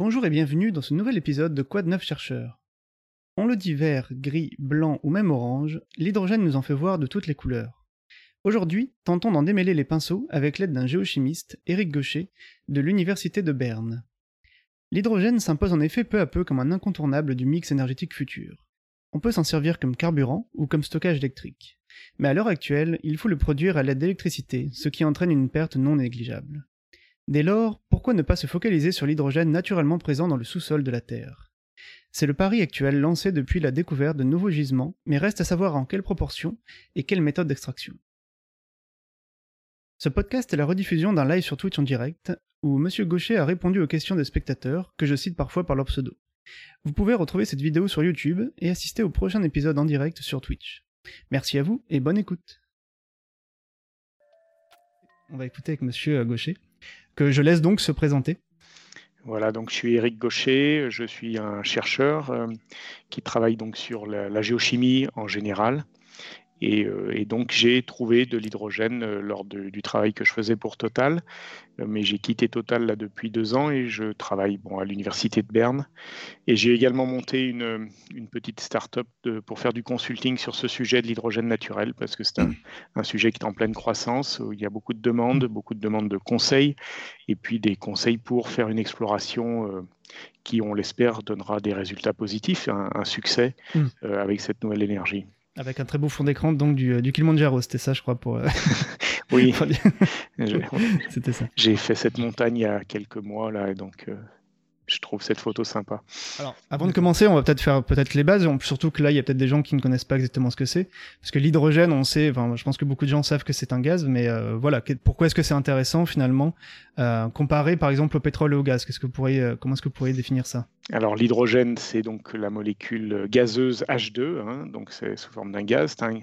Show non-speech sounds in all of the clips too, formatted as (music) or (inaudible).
Bonjour et bienvenue dans ce nouvel épisode de Quoi de neuf chercheurs. On le dit vert, gris, blanc ou même orange, l'hydrogène nous en fait voir de toutes les couleurs. Aujourd'hui, tentons d'en démêler les pinceaux avec l'aide d'un géochimiste, Éric Gaucher, de l'Université de Berne. L'hydrogène s'impose en effet peu à peu comme un incontournable du mix énergétique futur. On peut s'en servir comme carburant ou comme stockage électrique. Mais à l'heure actuelle, il faut le produire à l'aide d'électricité, ce qui entraîne une perte non négligeable. Dès lors, pourquoi ne pas se focaliser sur l'hydrogène naturellement présent dans le sous-sol de la Terre? C'est le pari actuel lancé depuis la découverte de nouveaux gisements, mais reste à savoir en quelle proportion et quelle méthode d'extraction. Ce podcast est la rediffusion d'un live sur Twitch en direct, où M. Gaucher a répondu aux questions des spectateurs, que je cite parfois par leur pseudo. Vous pouvez retrouver cette vidéo sur YouTube et assister au prochain épisode en direct sur Twitch. Merci à vous et bonne écoute. On va écouter avec M. Gaucher je laisse donc se présenter. Voilà, donc je suis Éric Gaucher, je suis un chercheur euh, qui travaille donc sur la, géochimie en général euh, et, donc, j'ai trouvé de l'hydrogène euh, lors du travail que je faisais pour Total. Euh, mais j'ai quitté Total là depuis deux ans et je travaille bon, à l'université de Berne. Et j'ai également monté une, petite start-up pour faire du consulting sur ce sujet de l'hydrogène naturel parce que c'est un, sujet qui est en pleine croissance. Où il y a beaucoup de demandes, beaucoup de demandes de conseils et puis des conseils pour faire une exploration. qui, on l'espère, donnera des résultats positifs, un, succès mmh. avec cette nouvelle énergie. Avec un très beau fond d'écran donc du, euh, du Kilimanjaro, c'était ça, je crois, pour. Euh, oui. (laughs) (laughs) c'était ça. J'ai fait cette montagne il y a quelques mois là, et donc euh, je trouve cette photo sympa. Alors, avant de commencer, on va peut-être faire peut-être les bases, surtout que là, il y a peut-être des gens qui ne connaissent pas exactement ce que c'est, parce que l'hydrogène, on sait, enfin, je pense que beaucoup de gens savent que c'est un gaz, mais euh, voilà, pourquoi est-ce que c'est intéressant finalement, euh, comparé par exemple au pétrole et au gaz? Qu'est-ce que vous pourriez, euh, comment est-ce que vous pourriez définir ça? Alors, l'hydrogène, c'est donc la molécule gazeuse H2, hein, donc c'est sous forme d'un gaz. C'est un,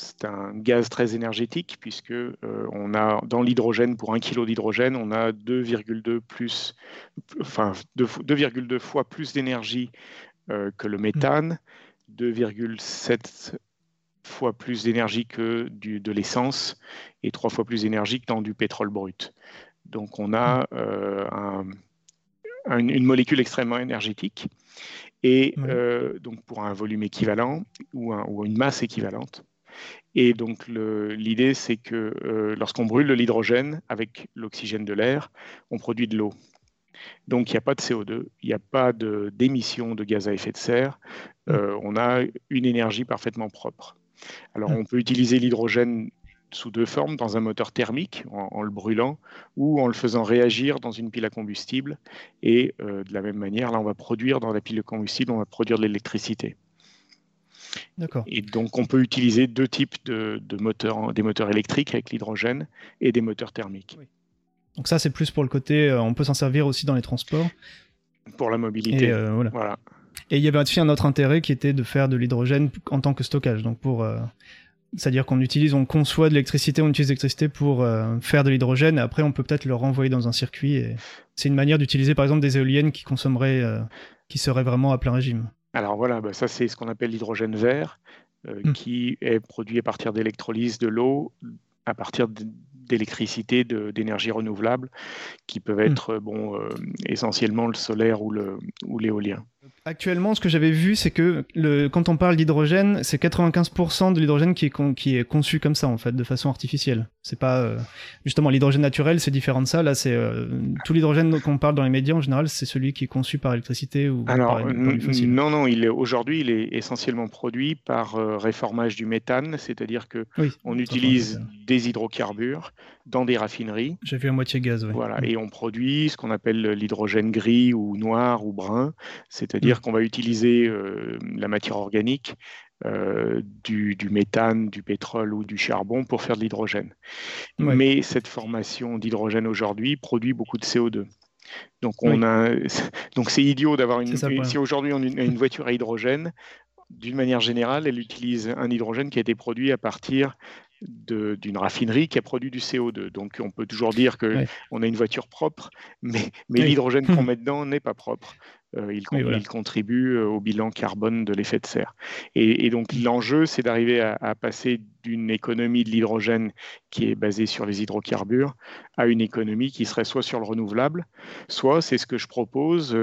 c'est un gaz très énergétique puisque euh, on a dans l'hydrogène pour un kilo d'hydrogène on a 2,2 plus enfin 2,2 fois plus d'énergie euh, que le méthane 2,7 fois plus d'énergie que du, de l'essence et trois fois plus d'énergie que dans du pétrole brut. Donc on a euh, une molécule extrêmement énergétique et donc pour un volume équivalent ou, ou une masse équivalente et donc l'idée, c'est que euh, lorsqu'on brûle de l'hydrogène avec l'oxygène de l'air, on produit de l'eau. Donc il n'y a pas de CO2, il n'y a pas d'émission de, gaz à effet de serre, mm. euh, on a une énergie parfaitement propre. Alors mm. on peut utiliser l'hydrogène sous deux formes, dans un moteur thermique en, le brûlant ou en le faisant réagir dans une pile à combustible. Et euh, de la même manière, là on va produire dans la pile de combustible, on va produire de l'électricité. Et donc, on peut utiliser deux types de, moteurs, des moteurs électriques avec l'hydrogène et des moteurs thermiques. Donc ça, c'est plus pour le côté, euh, on peut s'en servir aussi dans les transports. Pour la mobilité. Et, euh, voilà. Et il y avait aussi un autre intérêt qui était de faire de l'hydrogène en tant que stockage. Donc pour, euh, c'est-à-dire qu'on utilise, on conçoit de l'électricité, on utilise l'électricité pour faire de l'hydrogène. Et après, on peut peut-être le renvoyer dans un circuit. Et c'est une manière d'utiliser, par exemple, des éoliennes qui consommeraient, qui seraient vraiment à plein régime. Alors voilà, bah, ça c'est ce qu'on appelle l'hydrogène vert, euh, mmh. qui est produit à partir d'électrolyse de l'eau, à partir d'électricité, d'énergie renouvelable, qui peuvent mmh. être bon, euh, essentiellement le solaire ou l'éolien. Actuellement, ce que j'avais vu, c'est que le, quand on parle d'hydrogène, c'est 95% de l'hydrogène qui est, qui est conçu comme ça, en fait, de façon artificielle. C'est pas euh, justement l'hydrogène naturel, c'est différent de ça. Là, c'est euh, tout l'hydrogène qu'on parle dans les médias en général, c'est celui qui est conçu par électricité ou Alors, par, Non, non, il est aujourd'hui, il est essentiellement produit par euh, réformage du méthane, c'est-à-dire que on utilise des hydrocarbures dans des raffineries. J'ai vu à moitié gaz. Voilà, et on produit ce qu'on appelle l'hydrogène gris ou noir ou brun, c'est-à-dire dire qu'on va utiliser euh, la matière organique, euh, du, méthane, du pétrole ou du charbon pour faire de l'hydrogène. Mais cette formation d'hydrogène aujourd'hui produit beaucoup de CO2. Donc on a, (laughs) donc c'est idiot d'avoir une. si aujourd'hui on a une voiture à hydrogène, d'une manière générale, elle utilise un hydrogène qui a été produit à partir d'une raffinerie qui a produit du CO2. Donc on peut toujours dire qu'on on a une voiture propre, mais, mais l'hydrogène qu'on (laughs) met dedans n'est pas propre. Il, contribue au bilan carbone de l'effet de serre. Et, donc l'enjeu, c'est d'arriver à, passer d'une économie de l'hydrogène qui est basée sur les hydrocarbures à une économie qui serait soit sur le renouvelable, soit c'est ce que je propose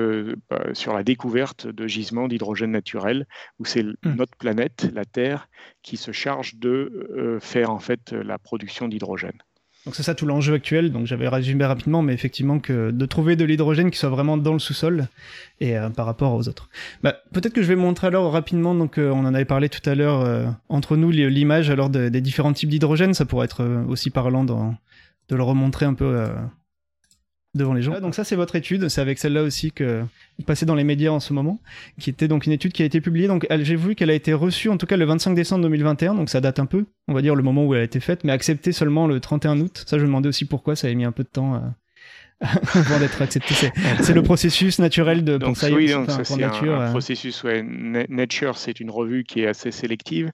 bah, sur la découverte de gisements d'hydrogène naturel, où c'est mmh. notre planète, la Terre, qui se charge de faire en fait la production d'hydrogène. Donc c'est ça tout l'enjeu actuel. Donc j'avais résumé rapidement, mais effectivement que de trouver de l'hydrogène qui soit vraiment dans le sous-sol et euh, par rapport aux autres. Bah, peut-être que je vais montrer alors rapidement. Donc euh, on en avait parlé tout à l'heure euh, entre nous l'image alors des différents types d'hydrogène. Ça pourrait être aussi parlant de le remontrer un peu devant les gens. Donc ça c'est votre étude, c'est avec celle-là aussi que vous dans les médias en ce moment, qui était donc une étude qui a été publiée. Donc j'ai vu qu'elle a été reçue en tout cas le 25 décembre 2021, donc ça date un peu, on va dire le moment où elle a été faite, mais acceptée seulement le 31 août. Ça je me demandais aussi pourquoi ça avait mis un peu de temps à, (laughs) avant d'être accepté. C'est le processus naturel de donc, oui, donc ça, c'est un, euh. processus. Ouais. Nature, c'est une revue qui est assez sélective.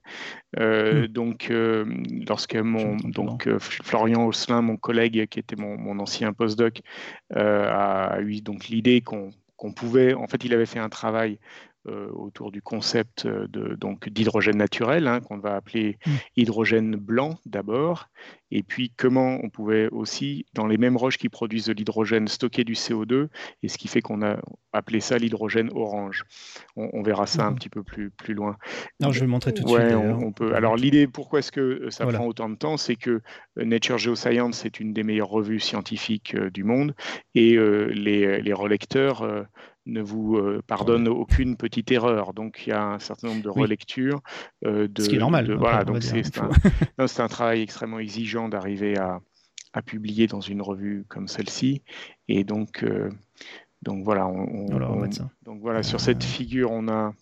Euh, hmm. Donc, euh, lorsque mon donc Florian Osselin, mon collègue, qui était mon, mon ancien postdoc, a eu donc l'idée qu'on pouvait. En fait, il avait fait un travail autour du concept euh, de, donc d'hydrogène naturel, hein, qu'on va appeler mmh. hydrogène blanc d'abord, et puis comment on pouvait aussi, dans les mêmes roches qui produisent de l'hydrogène, stocker du CO2, et ce qui fait qu'on a appelé ça l'hydrogène orange. On, verra ça un mmh. petit peu plus, plus loin. Non, je vais montrer tout de suite. On, peut. Alors l'idée, pourquoi est-ce que euh, ça prend autant de temps, c'est que Nature Geoscience c'est une des meilleures revues scientifiques du monde, et les, les, relecteurs ne vous euh, pardonne aucune petite erreur. Donc il y a un certain nombre de relectures. Euh, de, Ce qui est normal. voilà, donc c'est un, (laughs) un, travail extrêmement exigeant d'arriver à, à, publier dans une revue comme celle-ci. Et donc, euh, donc voilà, on, donc voilà, sur cette figure, on a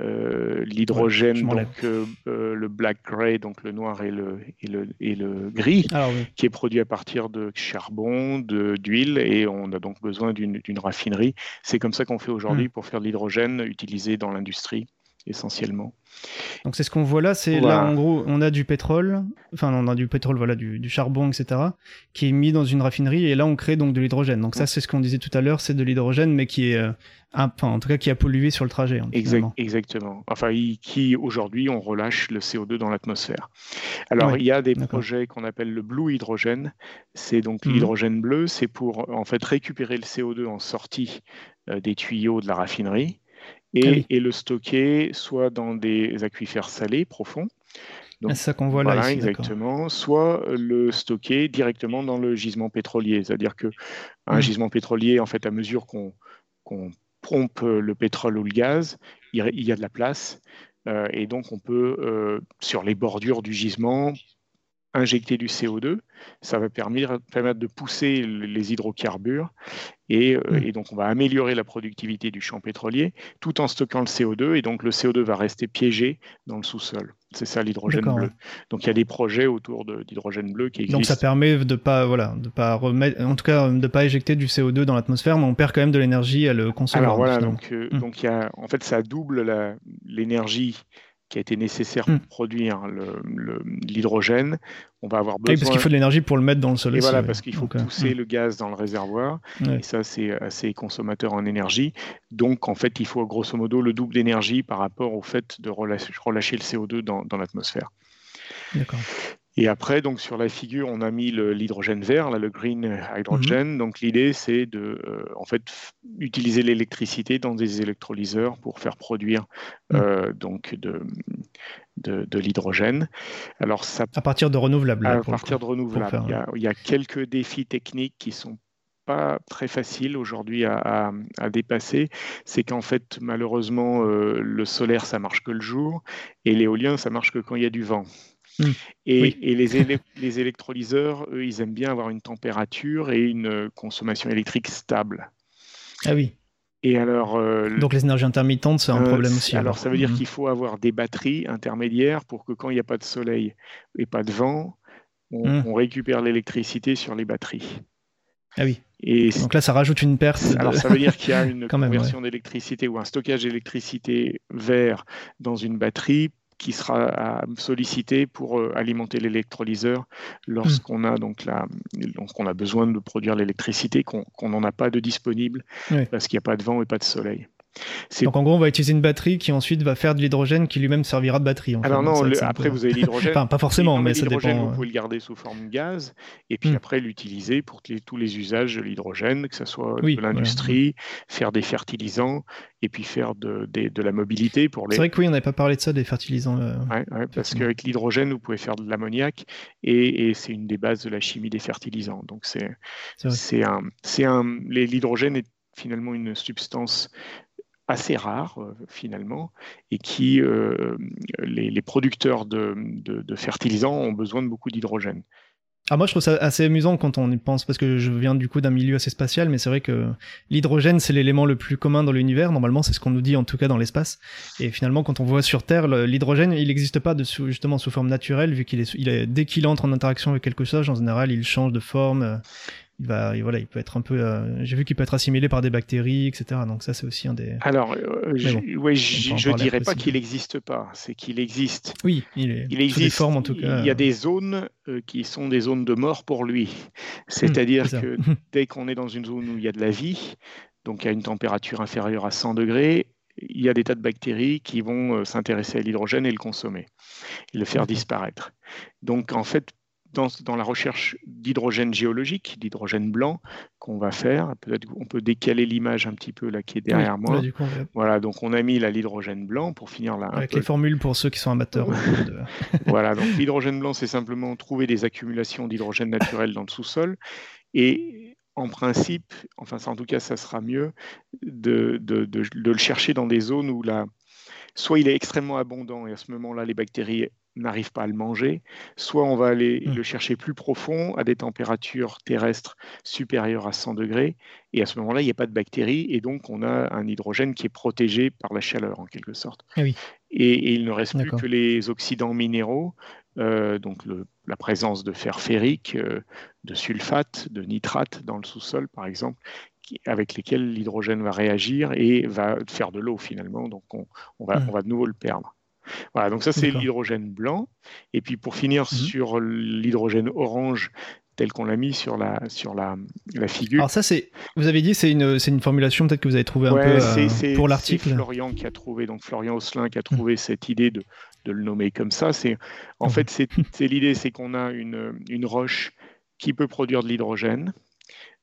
euh, l'hydrogène, donc euh, euh, le black gray, donc le noir et le, et le, et le gris, ah qui est produit à partir de charbon, d'huile, et on a donc besoin d'une raffinerie. C'est comme ça qu'on fait aujourd'hui hmm. pour faire de l'hydrogène utilisé dans l'industrie essentiellement. Donc c'est ce qu'on voit là, c'est là en gros on a du pétrole, enfin on a du pétrole, voilà, du, charbon, etc., qui est mis dans une raffinerie et là on crée donc de l'hydrogène. Donc ça c'est ce qu'on disait tout à l'heure, c'est de l'hydrogène mais qui est, euh, enfin en tout cas qui a pollué sur le trajet. Hein, exactement. Enfin qui aujourd'hui on relâche le CO2 dans l'atmosphère. Alors il y a des projets qu'on appelle le blue hydrogène, c'est donc mhm. l'hydrogène bleu, c'est pour en fait récupérer le CO2 en sortie euh, des tuyaux de la raffinerie ah et, le stocker soit dans des aquifères salés profonds. C'est ça qu'on voit là. exactement. Soit le stocker directement dans le gisement pétrolier. C'est-à-dire qu'un un hmm. gisement pétrolier, en fait, à mesure qu'on pompe le pétrole ou le gaz, il, y a de la place. Euh, et donc, on peut, euh, sur les bordures du gisement, injecter du CO2. Ça va permettre, de pousser les hydrocarbures et, euh, mm. et, donc on va améliorer la productivité du champ pétrolier tout en stockant le CO2 et donc le CO2 va rester piégé dans le sous-sol. C'est ça l'hydrogène bleu. Donc il y a des projets autour d'hydrogène bleu qui existent. Donc ça permet de pas voilà de pas remettre en tout cas de pas éjecter du CO2 dans l'atmosphère mais on perd quand même de l'énergie à le consommer. Alors voilà donc, euh, mm. donc il y a, en fait ça double l'énergie qui a été nécessaire pour hmm. produire l'hydrogène. On va avoir besoin. Oui, parce qu'il faut de l'énergie pour le mettre dans le sol. Et voilà, parce qu'il faut euh, pousser hmm. le gaz dans le réservoir. Et ça, c'est assez consommateur en énergie. Donc, en fait, il faut grosso modo le double d'énergie par rapport au fait de relâcher, le CO2 dans, dans l'atmosphère. D'accord. Et après, donc sur la figure, on a mis l'hydrogène vert, là, le green hydrogen. Mhm. Donc l'idée, c'est de, euh, en fait, utiliser l'électricité dans des électrolyseurs pour faire produire mhm. euh, donc de, de, l'hydrogène. Alors ça, à partir de renouvelables. À partir de renouvelables. il, y a, quelques défis techniques qui sont pas très faciles aujourd'hui à, à, dépasser, c'est qu'en fait, malheureusement, euh, le solaire, ça marche que le jour, et l'éolien, ça marche que quand il y a du vent. Hmm. Et, les, (laughs) les, électrolyseurs, eux, ils aiment bien avoir une température et une consommation électrique stable. Ah oui. Et alors, euh, Donc les énergies intermittentes, c'est un euh, problème aussi. Alors, ça veut dire hmm. qu'il faut avoir des batteries intermédiaires pour que quand il n'y a pas de soleil et pas de vent, on, hmm. récupère l'électricité sur les batteries. Ah oui. Et Donc là, ça rajoute une perte. Alors ça veut dire qu'il y a (laughs) une conversion d'électricité ou un stockage d'électricité vert dans une batterie qui sera sollicité pour euh, alimenter l'électrolyseur lorsqu'on a donc la, a besoin de produire l'électricité, qu'on n'en a pas de disponible parce qu'il n'y a pas de vent et pas de soleil. Donc en gros, on va utiliser une batterie qui ensuite va faire de l'hydrogène qui lui-même servira de batterie. Alors non, après vous avez l'hydrogène. enfin, pas forcément, mais ça dépend. Vous pouvez le garder sous forme de gaz et puis hmm. après l'utiliser pour tous les usages de l'hydrogène, que ce soit de l'industrie, faire des fertilisants et puis faire de, la mobilité pour les. C'est vrai que oui, on n'avait pas parlé de ça, des fertilisants. Euh, parce qu'avec l'hydrogène, vous pouvez faire de l'ammoniac et, c'est une des bases de la chimie des fertilisants. Donc c'est c'est un, un l'hydrogène est finalement une substance assez rare euh, finalement et qui euh, les, producteurs de, fertilisants ont besoin de beaucoup d'hydrogène. Ah moi je trouve ça assez amusant quand on y pense parce que je viens du coup d'un milieu assez spatial mais c'est vrai que l'hydrogène c'est l'élément le plus commun dans l'univers normalement c'est ce qu'on nous dit en tout cas dans l'espace et finalement quand on voit sur Terre l'hydrogène il n'existe pas de justement sous forme naturelle vu qu'il est, il est dès qu'il entre en interaction avec quelque chose en général il change de forme euh, il va, voilà, il peut être un peu. Euh, j'ai vu qu'il peut être assimilé par des bactéries, etc. Donc ça, c'est aussi un des. Alors, euh, je, ne dirais pas qu'il n'existe pas. C'est qu'il existe. Oui, il, est, il existe. Des formes en tout cas. Il y a des zones euh, qui sont des zones de mort pour lui. C'est-à-dire hmm, que (laughs) dès qu'on est dans une zone où il y a de la vie, donc à une température inférieure à 100 degrés, il y a des tas de bactéries qui vont s'intéresser à l'hydrogène et le consommer, et le faire disparaître. Donc en fait, dans, la recherche d'hydrogène géologique, d'hydrogène blanc qu'on va faire. Peut-être on peut décaler l'image un petit peu là qui est derrière moi. Voilà, donc on a mis l'hydrogène blanc pour finir là. Avec les formules pour ceux qui sont amateurs. (laughs) voilà, donc l'hydrogène blanc, c'est simplement trouver des accumulations d'hydrogène naturel dans le sous-sol. Et en principe, enfin en tout cas ça sera mieux de, de, de, de le chercher dans des zones où la, soit il est extrêmement abondant et à ce moment-là les bactéries n'arrive pas à le manger, soit on va aller mmh. le chercher plus profond à des températures terrestres supérieures à 100 degrés, et à ce moment-là, il n'y a pas de bactéries, et donc on a un hydrogène qui est protégé par la chaleur en quelque sorte. Ah et, il ne reste plus que les oxydants minéraux, euh, donc la présence de fer ferrique, euh, de sulfate, de nitrate dans le sous-sol par exemple, avec lesquels l'hydrogène va réagir et va faire de l'eau finalement, donc on, va, mmh. on va de nouveau le perdre. Voilà, donc ça c'est l'hydrogène blanc. Et puis pour finir mhm. sur l'hydrogène orange tel qu'on l'a mis sur la, sur la, la, figure. Alors ça, c'est, vous avez dit, c'est une, c'est une formulation peut-être que vous avez trouvé un peu euh, pour l'article. C'est Florian qui a trouvé, donc Florian Osselin qui a trouvé mhm. cette idée de, de, le nommer comme ça. C'est, en mhm. fait, c'est, (laughs) c'est l'idée, c'est qu'on a une, une, roche qui peut produire de l'hydrogène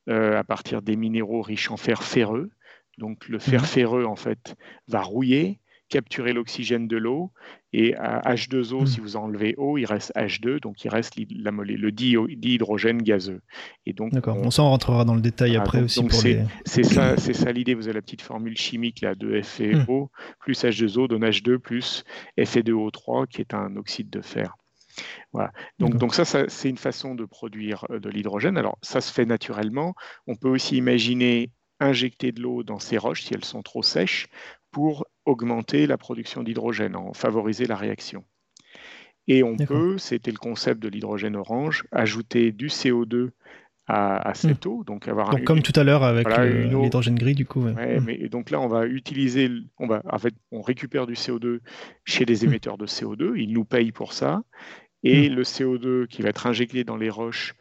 euh, à partir des minéraux riches en fer ferreux. Donc le fer ferreux, en fait, va rouiller capturer l'oxygène de l'eau. Et à H2O, hmm. si vous enlevez O, il reste H2, donc il reste la, le dihydrogène gazeux. Et donc, D'accord, on, s'en rentrera dans le détail après aussi. c'est, ça, c'est ça l'idée. Vous avez la petite formule chimique là, de FeO hmm. plus H2O donne H2 plus Fe2O3 qui est un oxyde de fer. Voilà. Donc, donc ça, ça c'est une façon de produire euh, de l'hydrogène. Alors ça se fait naturellement. On peut aussi imaginer injecter de l'eau dans ces roches si elles sont trop sèches pour augmenter la production d'hydrogène, en favoriser la réaction. Et on peut, c'était le concept de l'hydrogène orange, ajouter du CO2 à, cette hmm. eau. Donc, avoir comme tout à l'heure avec l'hydrogène gris, du coup. Hmm. mais, donc là, on va utiliser, on va, en fait, on récupère du CO2 chez les hmm. émetteurs de CO2, ils nous payent pour ça. Et le CO2 qui va être injecté dans les roches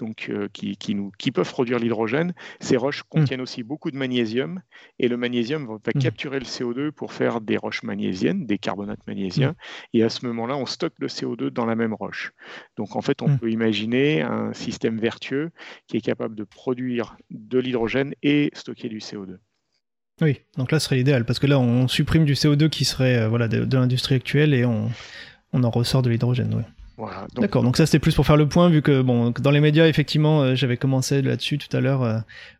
donc, euh, qui, nous, qui, peuvent produire l'hydrogène. Ces roches hmm. contiennent aussi beaucoup de magnésium et le magnésium va, hmm. capturer le CO2 pour faire des roches magnésiennes, des carbonates magnésiens. Hmm. Et à ce moment-là, on stocke le CO2 dans la même roche. Donc en fait, on peut imaginer un système vertueux qui est capable de produire de l'hydrogène et stocker du CO2. Oui, donc là ce serait idéal parce que là on supprime du CO2 qui serait euh, voilà, de, l'industrie actuelle et on, on en ressort de l'hydrogène. D'accord, donc ça c'était plus pour faire le point, vu que bon, dans les médias, effectivement, euh, j'avais commencé là-dessus tout à l'heure, euh,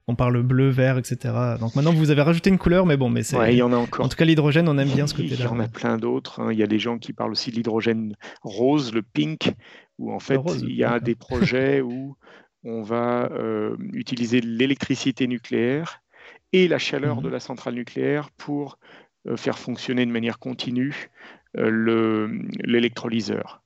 on parle bleu, vert, etc. Donc maintenant vous avez rajouté une couleur, mais bon, mais c'est. il y en a encore. En tout cas, l'hydrogène, on aime bien ce côté-là. Il y en a plein d'autres. Hein. Il y a des gens qui parlent aussi de l'hydrogène rose, le pink, où en fait il y a des projets (laughs) où on va euh, utiliser l'électricité nucléaire et la chaleur mhm. de la centrale nucléaire pour faire fonctionner de manière continue l'électrolyseur.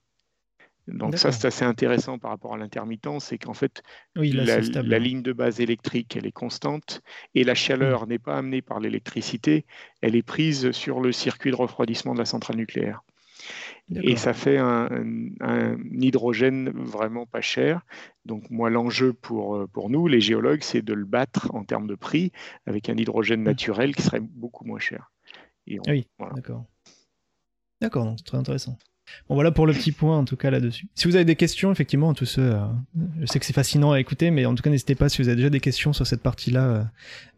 Donc ça, c'est assez intéressant par rapport à l'intermittence, c'est qu'en fait, la, ligne de base électrique, elle est constante, et la chaleur n'est pas amenée par l'électricité, elle est prise sur le circuit de refroidissement de la centrale nucléaire. Et ça fait un, hydrogène vraiment pas cher. Donc moi, l'enjeu pour, pour nous, les géologues, c'est de le battre en termes de prix avec un hydrogène naturel qui serait beaucoup moins cher. Et oui, d'accord. D'accord, c'est très intéressant. Bon voilà pour le petit point en tout cas là-dessus. Si vous avez des questions, effectivement, tous ceux, euh, je sais que c'est fascinant à écouter, mais en tout cas n'hésitez pas si vous avez déjà des questions sur cette partie-là, euh,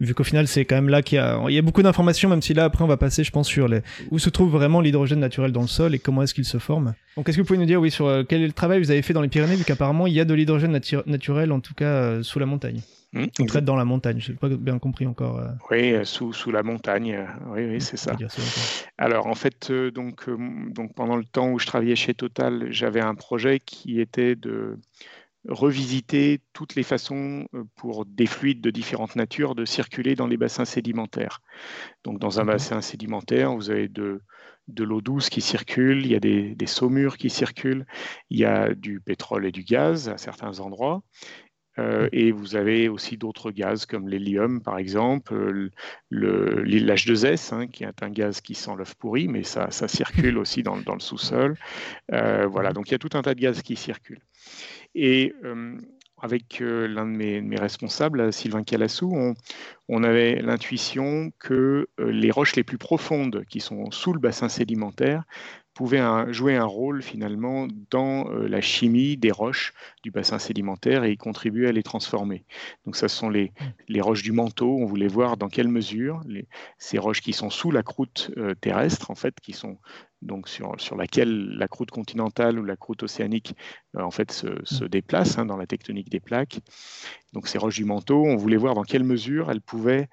vu qu'au final c'est quand même là qu'il y a, y a beaucoup d'informations, même si là après on va passer, je pense, sur les, où se trouve vraiment l'hydrogène naturel dans le sol et comment est-ce qu'il se forme. Donc est-ce que vous pouvez nous dire oui sur euh, quel est le travail que vous avez fait dans les Pyrénées, vu qu'apparemment il y a de l'hydrogène naturel en tout cas sous la montagne? Mmh, on traite dans la montagne, je n'ai pas bien compris encore. Euh. Oui, euh, sous, sous, la montagne, euh, oui, oui c'est ça. Alors en fait, donc, donc pendant le temps où je travaillais chez Total, j'avais un projet qui était de revisiter toutes les façons pour des fluides de différentes natures de circuler dans les bassins sédimentaires. Donc dans un bassin sédimentaire, vous avez de, de l'eau douce qui circule, il y a des, des, saumures qui circulent, il y a du pétrole et du gaz à certains endroits, euh, et vous avez aussi d'autres gaz comme l'hélium, par exemple, euh, l'H2S, hein, qui est un gaz qui sent l'œuf pourri, mais ça, ça circule aussi dans, dans le sous-sol. Euh, voilà, donc il y a tout un tas de gaz qui circulent. Et avec l'un de mes, mes, responsables, Sylvain Calassou, on, on avait l'intuition que les roches les plus profondes, qui sont sous le bassin sédimentaire, pouvait jouer un rôle finalement dans euh, la chimie des roches du bassin sédimentaire et y contribuer à les transformer. Donc ce sont les, les roches du manteau, on voulait voir dans quelle mesure les, ces roches qui sont sous la croûte euh, terrestre, en fait, qui sont donc sur, sur, laquelle la croûte continentale ou la croûte océanique euh, en fait se, se déplace hein, dans la tectonique des plaques. Donc ces roches du manteau, on voulait voir dans quelle mesure elles pouvaient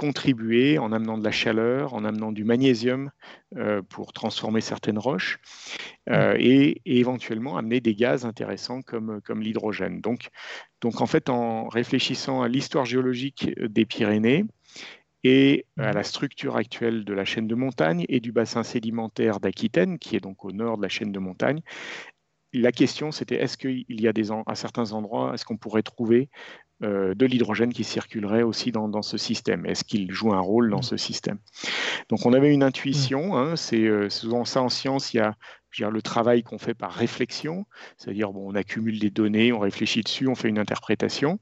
contribuer en amenant de la chaleur, en amenant du magnésium euh, pour transformer certaines roches euh, mm. et, éventuellement amener des gaz intéressants comme, comme l'hydrogène. Donc, donc en fait, en réfléchissant à l'histoire géologique des Pyrénées, et à mm. la structure actuelle de la chaîne de montagne et du bassin sédimentaire d'Aquitaine, qui est donc au nord de la chaîne de montagne, la question, c'était est-ce qu'il y a des à certains endroits, est-ce qu'on pourrait trouver euh, de l'hydrogène qui circulerait aussi dans, ce système Est-ce qu'il joue un rôle dans mm. ce système? Donc on avait une intuition, mm. hein, euh, c'est souvent ça en science, il y a le travail qu'on fait par réflexion, c'est-à-dire bon, on accumule des données, on réfléchit dessus, on fait une interprétation,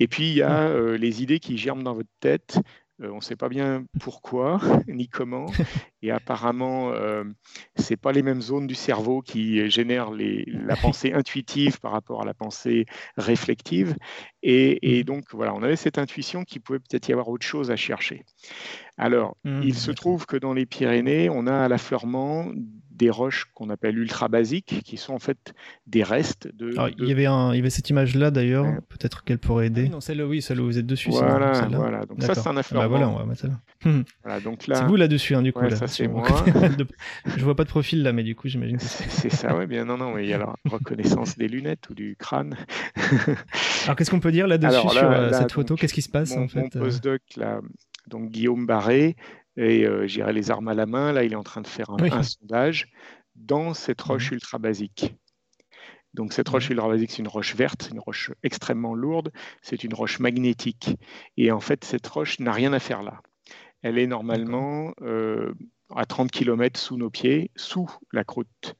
et puis il y a mm. euh, les idées qui germent dans votre tête, euh, on ne sait pas bien pourquoi (laughs) ni comment. Et apparemment, euh, ce n'est pas les mêmes zones du cerveau qui génèrent la pensée intuitive par rapport à la pensée réflective. Et, et, donc, voilà, on avait cette intuition qu'il pouvait peut-être y avoir autre chose à chercher. Alors, mmh, il se trouve que dans les Pyrénées, on a à l'affleurement des roches qu'on appelle ultra basiques, qui sont en fait des restes de. Il, y avait un, il y avait cette image-là d'ailleurs, peut-être qu'elle pourrait aider. Ah non, celle-là, oui, celle où vous êtes dessus. Voilà, voilà. Donc ça, c'est un affleurement. Bah voilà, on va mettre (laughs) voilà, donc là. C'est vous là-dessus, hein, du coup. là, ça, c'est moi. (laughs) Je vois pas de profil là, mais du coup, j'imagine que c'est. ça, oui, bien. Non, non, mais il y a la reconnaissance des lunettes ou du crâne. (laughs) alors, qu'est-ce qu'on peut dire là-dessus sur euh, cette photo? Qu'est-ce qui se passe en fait Mon euh? postdoc, là, donc Guillaume Barré, et euh, j'irai les armes à la main. Là, il est en train de faire un, sondage dans cette mmh. roche ultra basique. Donc cette roche ultra basique, c'est une roche verte, une roche extrêmement lourde, c'est une roche magnétique. Et en fait, cette roche n'a rien à faire là. Elle est normalement euh, à 30 km sous nos pieds, sous la croûte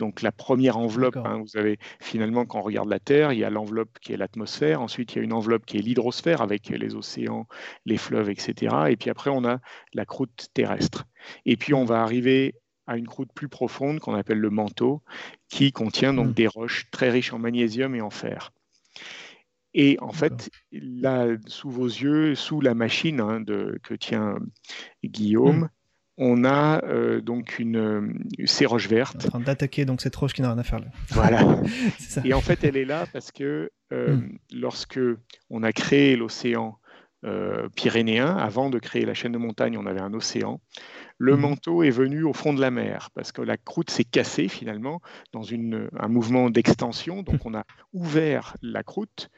donc la première enveloppe, hein, vous avez finalement quand on regarde la Terre, il y a l'enveloppe qui est l'atmosphère, ensuite il y a une enveloppe qui est l'hydrosphère avec les océans, les fleuves, etc. Et puis après on a la croûte terrestre. Et puis on va arriver à une croûte plus profonde qu'on appelle le manteau, qui contient donc hmm. des roches très riches en magnésium et en fer. Et en fait, là, sous vos yeux, sous la machine hein, que tient Guillaume, hmm on a euh, donc une, euh, ces roches vertes. En train d'attaquer donc cette roche qui n'a rien à faire là. (laughs) Voilà. Et en fait, elle est là parce que euh, hmm. lorsque on a créé l'océan pyrénéen, avant de créer la chaîne de montagne, on avait un océan. Le hmm. manteau est venu au fond de la mer parce que la croûte s'est cassée finalement dans un mouvement d'extension. Donc on a ouvert la croûte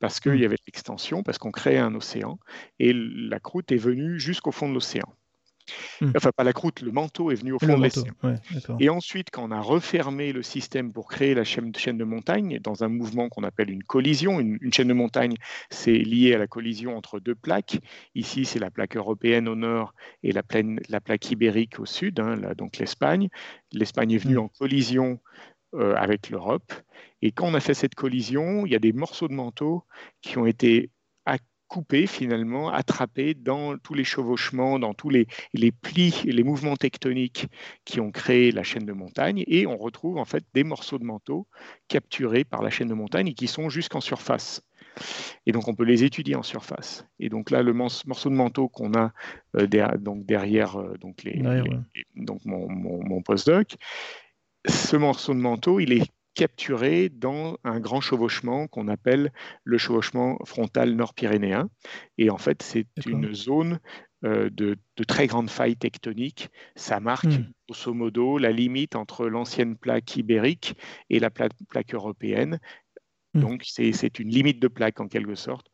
parce qu'il y hmm. avait l'extension, parce qu'on crée un océan, et la croûte est venue jusqu'au fond de l'océan. Hmm. Enfin, pas la croûte, le manteau est venu au fond de l'océan. et ensuite, quand on a refermé le système pour créer la chaîne, de montagne, dans un mouvement qu'on appelle une collision, une, chaîne de montagne, c'est lié à la collision entre deux plaques. Ici, c'est la plaque européenne au nord et la, la plaque ibérique au sud, hein, donc l'Espagne. L'Espagne est venue hmm. en collision euh, avec l'Europe. Et quand on a fait cette collision, il y a des morceaux de manteau qui ont été coupés finalement, attrapés dans tous les chevauchements, dans tous les, les plis, les mouvements tectoniques qui ont créé la chaîne de montagne. Et on retrouve en fait des morceaux de manteau capturés par la chaîne de montagne et qui sont jusqu'en surface. Et donc, on peut les étudier en surface. Et donc là, le morceau de manteau qu'on a euh, donc derrière euh, donc les, donc mon, mon, mon postdoc, ce morceau de manteau, il est capturé dans un grand chevauchement qu'on appelle le chevauchement frontal nord-pyrénéen. Et en fait, c'est une zone euh, de, très grande faille tectonique. Ça marque, hmm. grosso modo, la limite entre l'ancienne plaque ibérique et la plaque, européenne. Hmm. Donc, c'est une limite de plaque en quelque sorte.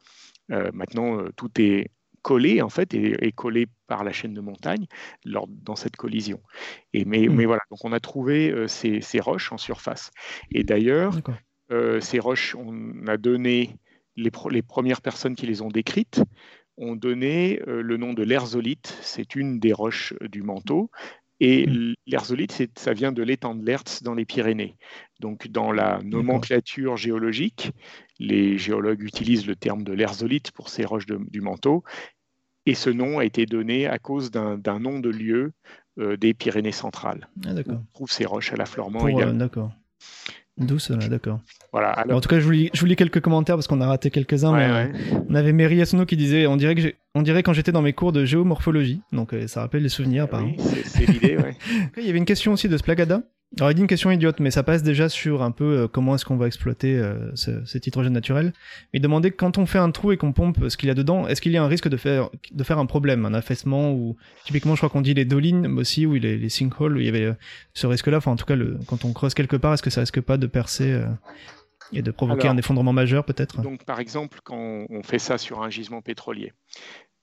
Euh, maintenant, euh, tout est collé en fait et, collé par la chaîne de montagne lors, dans cette collision. Et mais, hmm. mais voilà, donc on a trouvé euh, ces, ces, roches en surface. Et d'ailleurs, euh, ces roches, on a donné les, les, premières personnes qui les ont décrites ont donné euh, le nom de l'erzolite. C'est une des roches du manteau. Et mmh. l'erzolite, ça vient de l'étang de l'Erz dans les Pyrénées. Donc, dans la nomenclature géologique, les géologues utilisent le terme de l'erzolite pour ces roches du manteau. Et ce nom a été donné à cause d'un nom de lieu euh, des Pyrénées centrales. Ah, on trouve ces roches à la Fleurement également. d'accord. D'où cela, d'accord. Voilà. En tout cas, je vous, lis, je vous lis quelques commentaires parce qu'on a raté quelques-uns. Euh, on avait Mary Asuno qui disait on dirait, que on dirait quand j'étais dans mes cours de géomorphologie. Donc euh, ça rappelle les souvenirs, Oui, c'est l'idée, ouais. (laughs) Il y avait une question aussi de Splagada alors il dit une question idiote, mais ça passe déjà sur un peu euh, comment est-ce qu'on va exploiter euh, ce, cet hydrogène naturel. Il demandait quand on fait un trou et qu'on pompe ce qu'il y a dedans, est-ce qu'il y a un risque de faire de faire un problème, un affaissement ou typiquement je crois qu'on dit les dolines aussi ou les, les sinkholes, où il y avait euh, ce risque-là. Enfin en tout cas le, quand on creuse quelque part, est-ce que ça risque pas de percer et de provoquer un effondrement majeur peut-être? Donc par exemple quand on fait ça sur un gisement pétrolier,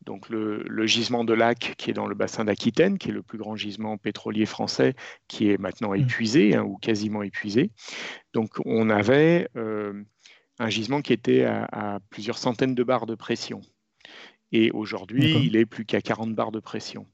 donc le, gisement de Lac qui est dans le bassin d'Aquitaine, qui est le plus grand gisement pétrolier français, qui est maintenant mmh. épuisé hein, ou quasiment épuisé. Donc on avait euh, un gisement qui était à, plusieurs centaines de bars de pression. Et aujourd'hui, il est plus qu'à 40 bars de pression.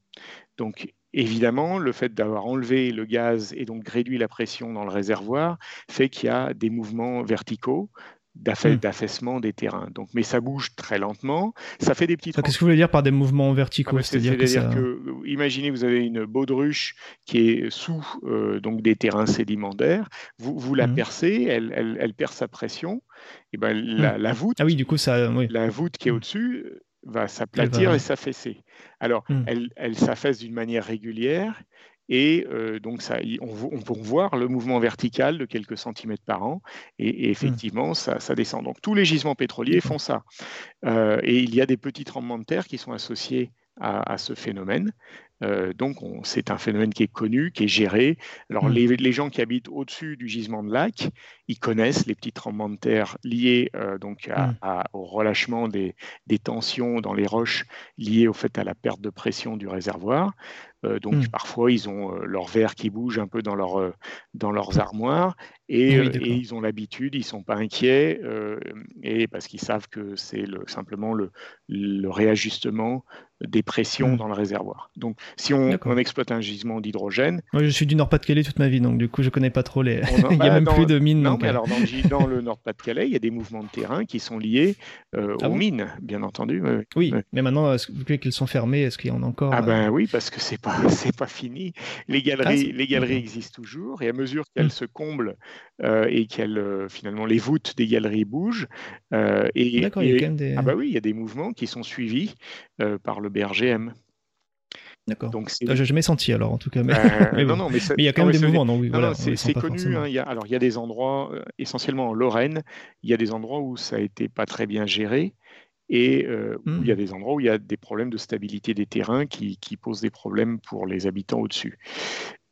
Donc évidemment, le fait d'avoir enlevé le gaz et donc réduit la pression dans le réservoir fait qu'il y a des mouvements verticaux, Hmm. d'affaissement des terrains. Donc, mais ça bouge très lentement. Ça fait des petits. Qu'est-ce que vous voulez dire par des mouvements verticaux? Ah, C'est-à-dire que, imaginez, vous avez une baudruche qui est sous euh, donc des terrains sédimentaires. Vous, vous la hmm. percez, elle, elle, elle, perd sa pression. Et ben la, hmm. la, voûte. Ah oui, du coup ça. La voûte qui est au-dessus euh, va s'aplatir et s'affaisser. Alors, elle, elle s'affaisse d'une manière régulière et euh, donc, ça, on, peut voir le mouvement vertical de quelques centimètres par an. Et, mmh. effectivement, ça, descend. Donc, tous les gisements pétroliers font ça. Euh, et il y a des petits tremblements de terre qui sont associés à, ce phénomène. Euh, donc, c'est un phénomène qui est connu, qui est géré. Alors, mmh. les, gens qui habitent au-dessus du gisement de lac, ils connaissent les petits tremblements de terre liés donc mmh. au relâchement des, des, tensions dans les roches liées au fait à la perte de pression du réservoir. Euh, donc mmh. parfois, ils ont euh, leur verre qui bouge un peu dans, leur, euh, dans leurs armoires et, ils ont l'habitude, ils ne sont pas inquiets et parce qu'ils savent que c'est simplement le, le, réajustement des pressions mmh. dans le réservoir. Donc si on, exploite un gisement d'hydrogène... Moi, je suis du Nord-Pas-de-Calais toute ma vie, donc du coup, je ne connais pas trop les... (laughs) il n'y a même plus de mines. Non, mais alors dans, le (laughs) Nord-Pas-de-Calais, il y a des mouvements de terrain qui sont liés ah aux mines, bien entendu. Oui, mais maintenant, vu qu'elles sont fermées, est-ce qu'il y en a encore Ah ben oui, parce que c'est pas (laughs) c'est pas fini. Les galeries, ah, les galeries existent toujours et à mesure qu'elles mmh. se comblent euh, et qu'elles euh, finalement les voûtes des galeries bougent. Euh, et, D'accord, il y a quand même des. Ah bah oui, il y a des mouvements qui sont suivis par le BRGM. D'accord. Donc. J'ai jamais senti alors en tout cas. (laughs) Mais, non, non, mais, il y a quand même des mouvements. Non, oui, voilà, c'est, connu. Hein, il y a, alors il y a des endroits, essentiellement en Lorraine, il y a des endroits où ça a été pas très bien géré et euh, il y a mmh. des endroits où il y a des problèmes de stabilité des terrains qui, posent des problèmes pour les habitants au-dessus.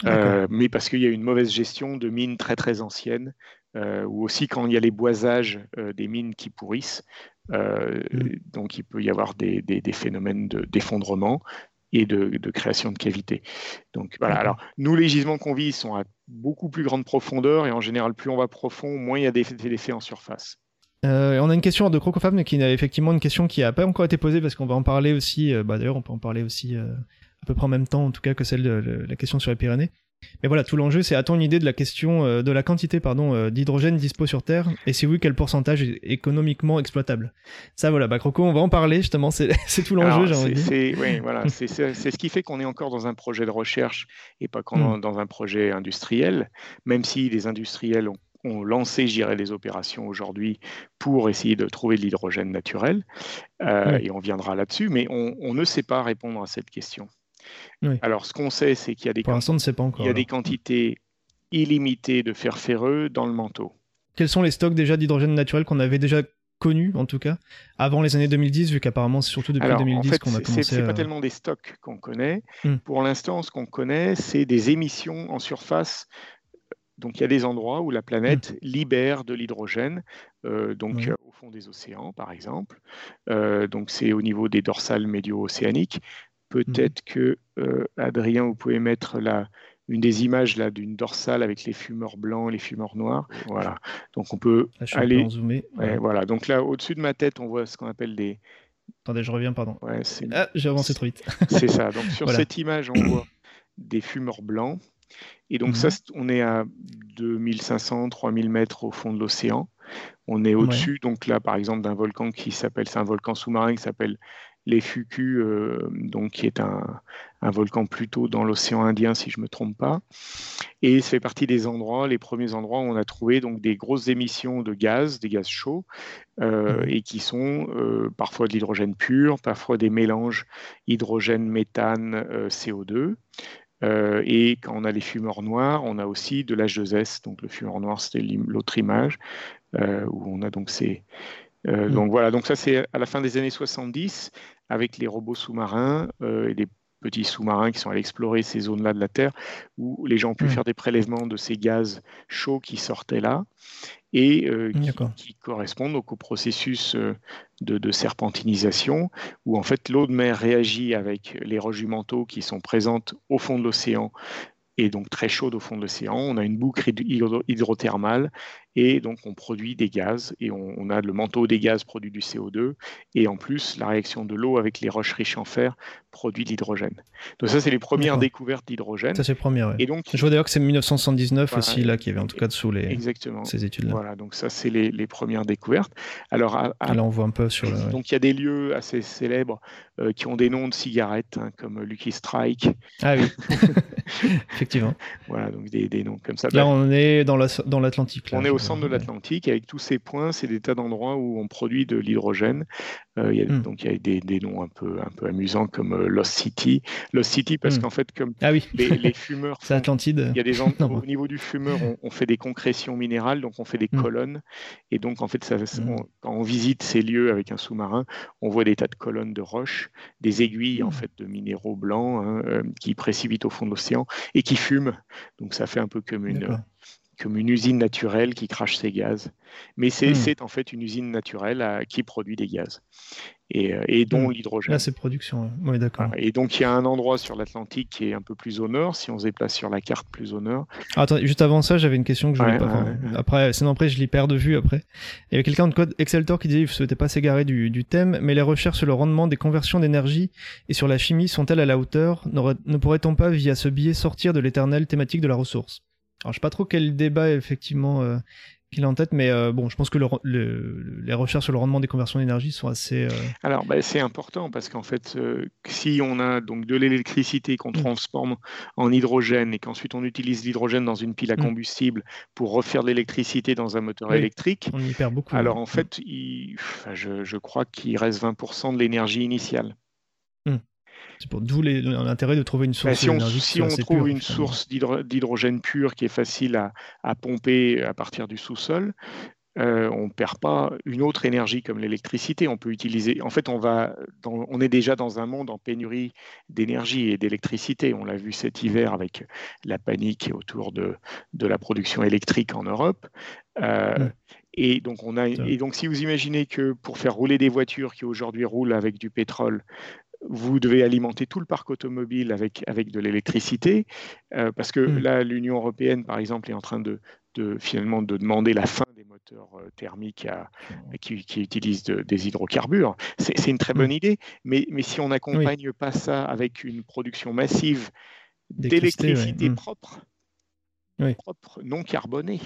Euh, mais parce qu'il y a une mauvaise gestion de mines très très anciennes, euh, ou aussi quand il y a les boisages des mines qui pourrissent, mmh. donc il peut y avoir des, des phénomènes d'effondrement. Et de, création de cavités. Donc voilà. Alors nous, les gisements qu'on vise sont à beaucoup plus grande profondeur et en général, plus on va profond, moins il y a d'effets en surface. Euh, on a une question de Crocofab, qui a effectivement une question qui n'a pas encore été posée parce qu'on va en parler aussi. Euh, bah, d'ailleurs, on peut en parler aussi euh, à peu près en même temps, en tout cas, que celle de la question sur les Pyrénées. Mais voilà, tout l'enjeu, c'est a-t-on une idée de la question de la quantité pardon d'hydrogène dispo sur Terre et si oui, quel pourcentage est économiquement exploitable Ça, voilà, bah Croco, on va en parler justement. C'est (laughs) tout l'enjeu, j'ai envie de dire. Oui, (laughs) voilà, c'est ce qui fait qu'on est encore dans un projet de recherche et pas qu'on hmm. dans un projet industriel, même si les industriels ont ont lancé, je dirais, les opérations aujourd'hui pour essayer de trouver de l'hydrogène naturel. Euh, et on viendra là-dessus, mais on, ne sait pas répondre à cette question. Alors, ce qu'on sait, c'est qu'il y a, des, il y a des quantités illimitées de fer ferreux dans le manteau. Quels sont les stocks déjà d'hydrogène naturel qu'on avait déjà connus, en tout cas, avant les années 2010, vu qu'apparemment c'est surtout depuis 2010 qu'on a commencé. C'est pas tellement des stocks qu'on connaît. Hmm. Pour l'instant, ce qu'on connaît, c'est des émissions en surface donc il y a des endroits où la planète mmh. libère de l'hydrogène, euh, donc euh, au fond des océans par exemple. Euh, donc c'est au niveau des dorsales médio-océaniques. Peut-être mmh. que Adrien, vous pouvez mettre la, une des images là d'une dorsale avec les fumeurs blancs, les fumeurs noirs. Voilà. Donc on peut aller. Zoomer. voilà. Donc là, au-dessus de ma tête, on voit ce qu'on appelle des. Attendez, je reviens, pardon. ah, j'ai avancé trop vite. c'est ça. (laughs) Donc sur cette image, on voit des fumeurs blancs et donc, ça, mhm. on est à 2500, 3000 mètres au fond de l'océan. On est au-dessus, donc là, par exemple, d'un volcan qui s'appelle, c'est un volcan sous-marin qui s'appelle les Fuku, euh, donc qui est un, volcan plutôt dans l'océan Indien, si je ne me trompe pas. Et ça fait partie des endroits, les premiers endroits où on a trouvé donc des grosses émissions de gaz, des gaz chauds, euh, mhm. et qui sont euh, parfois de l'hydrogène pur, parfois des mélanges hydrogène, méthane, CO2. Euh, et quand on a les fumeurs noirs, on a aussi de l'H2S. Donc le fumeur noir, c'était l'autre image euh, où on a donc ces. Euh, mm. Donc voilà, donc ça c'est à la fin des années 70 avec les robots sous-marins et des petits sous-marins qui sont allés explorer ces zones-là de la Terre où les gens ont pu mm. faire des prélèvements de ces gaz chauds qui sortaient là et euh, qui, correspondent au processus euh, de, serpentinisation, où en fait l'eau de mer réagit avec les roches du manteau qui sont présentes au fond de l'océan et donc très chaude au fond de l'océan. On a une boucle hydrothermale et donc on produit des gaz et on, a le manteau des gaz produit du CO2 et en plus la réaction de l'eau avec les roches riches en fer produit de l'hydrogène. Donc ça c'est les premières découvertes d'hydrogène. Ça c'est première. Et donc je vois d'ailleurs que c'est 1979 aussi là qui avait en tout cas dessous les exactement ces études là. Voilà donc ça c'est les, premières découvertes. Alors là on voit un peu sur (laughs) donc il y a des lieux assez célèbres euh, qui ont des noms de cigarettes hein, comme Lucky Strike. Ah oui. (laughs) Effectivement. Voilà donc des, des, noms comme ça. Là on est dans l'Atlantique. on est au centre de l'Atlantique. Avec tous ces points, c'est des tas d'endroits où on produit de l'hydrogène. Euh, il y a, hmm. Donc il y a des, des, noms un peu, un peu amusants comme euh, Lost City. Lost City parce hmm. qu'en fait, comme ah oui. les, fumeurs... (laughs) c'est Atlantide. Il y a des (laughs) gens, au niveau du fumeur, on, fait des concrétions minérales, donc on fait des hmm. colonnes. Et donc en fait, ça, quand on visite ces lieux avec un sous-marin, on voit des tas de colonnes de roches, des aiguilles en fait de minéraux blancs hein, euh, qui précipitent au fond de l'océan et qui fument. Donc ça fait un peu comme une comme une usine naturelle qui crache ses gaz. Mais c'est hmm. en fait une usine naturelle qui produit des gaz et, euh, dont hmm. l'hydrogène. Là, c'est production, oui, d'accord. Et donc, il y a un endroit sur l'Atlantique qui est un peu plus au nord, si on se déplace sur la carte plus au nord. Ah, attends, juste avant ça, j'avais une question que je voulais pas. Après, sinon, après, je l'y perds de vue après. Il y avait quelqu'un de code Exceltor qui disait qu'il ne souhaitait pas s'égarer du, du, thème, mais les recherches sur le rendement des conversions d'énergie et sur la chimie sont-elles à la hauteur? Ne pourrait-on pas, via ce biais, sortir de l'éternelle thématique de la ressource? Alors, je sais pas trop quel débat effectivement euh, qu'il a en tête, mais euh, bon, je pense que les recherches sur le rendement des conversions d'énergie sont assez. Euh, Alors, bah, c'est important parce qu'en fait, si on a donc de l'électricité qu'on mm. transforme en hydrogène et qu'ensuite on utilise l'hydrogène dans une pile à mm. combustible pour refaire de l'électricité dans un moteur électrique, on y perd beaucoup. Alors, en fait, je, je, crois qu'il reste 20% de l'énergie initiale. C'est pour d'où l'intérêt de trouver une source ben, Si on, trouve une source d'hydrogène pur qui est facile à, pomper à partir du sous-sol, euh, on ne perd pas une autre énergie comme l'électricité. On peut utiliser. En fait, on, va on est déjà dans un monde en pénurie d'énergie et d'électricité. On l'a vu cet hiver avec la panique autour de, de la production électrique en Europe. Euh, et donc, on a, et donc, si vous imaginez que pour faire rouler des voitures qui aujourd'hui roulent avec du pétrole, vous devez alimenter tout le parc automobile avec, avec de l'électricité, euh, parce que Mm. là, l'Union européenne, par exemple, est en train de, de, finalement de demander la fin des moteurs euh, thermiques à- qui, qui utilisent de- des hydrocarbures. C'est une très Mm. bonne idée, mais, mais si on n'accompagne pas ça avec une production massive D'électricité, ouais. Mm. propre, Oui. propre, non carbonée,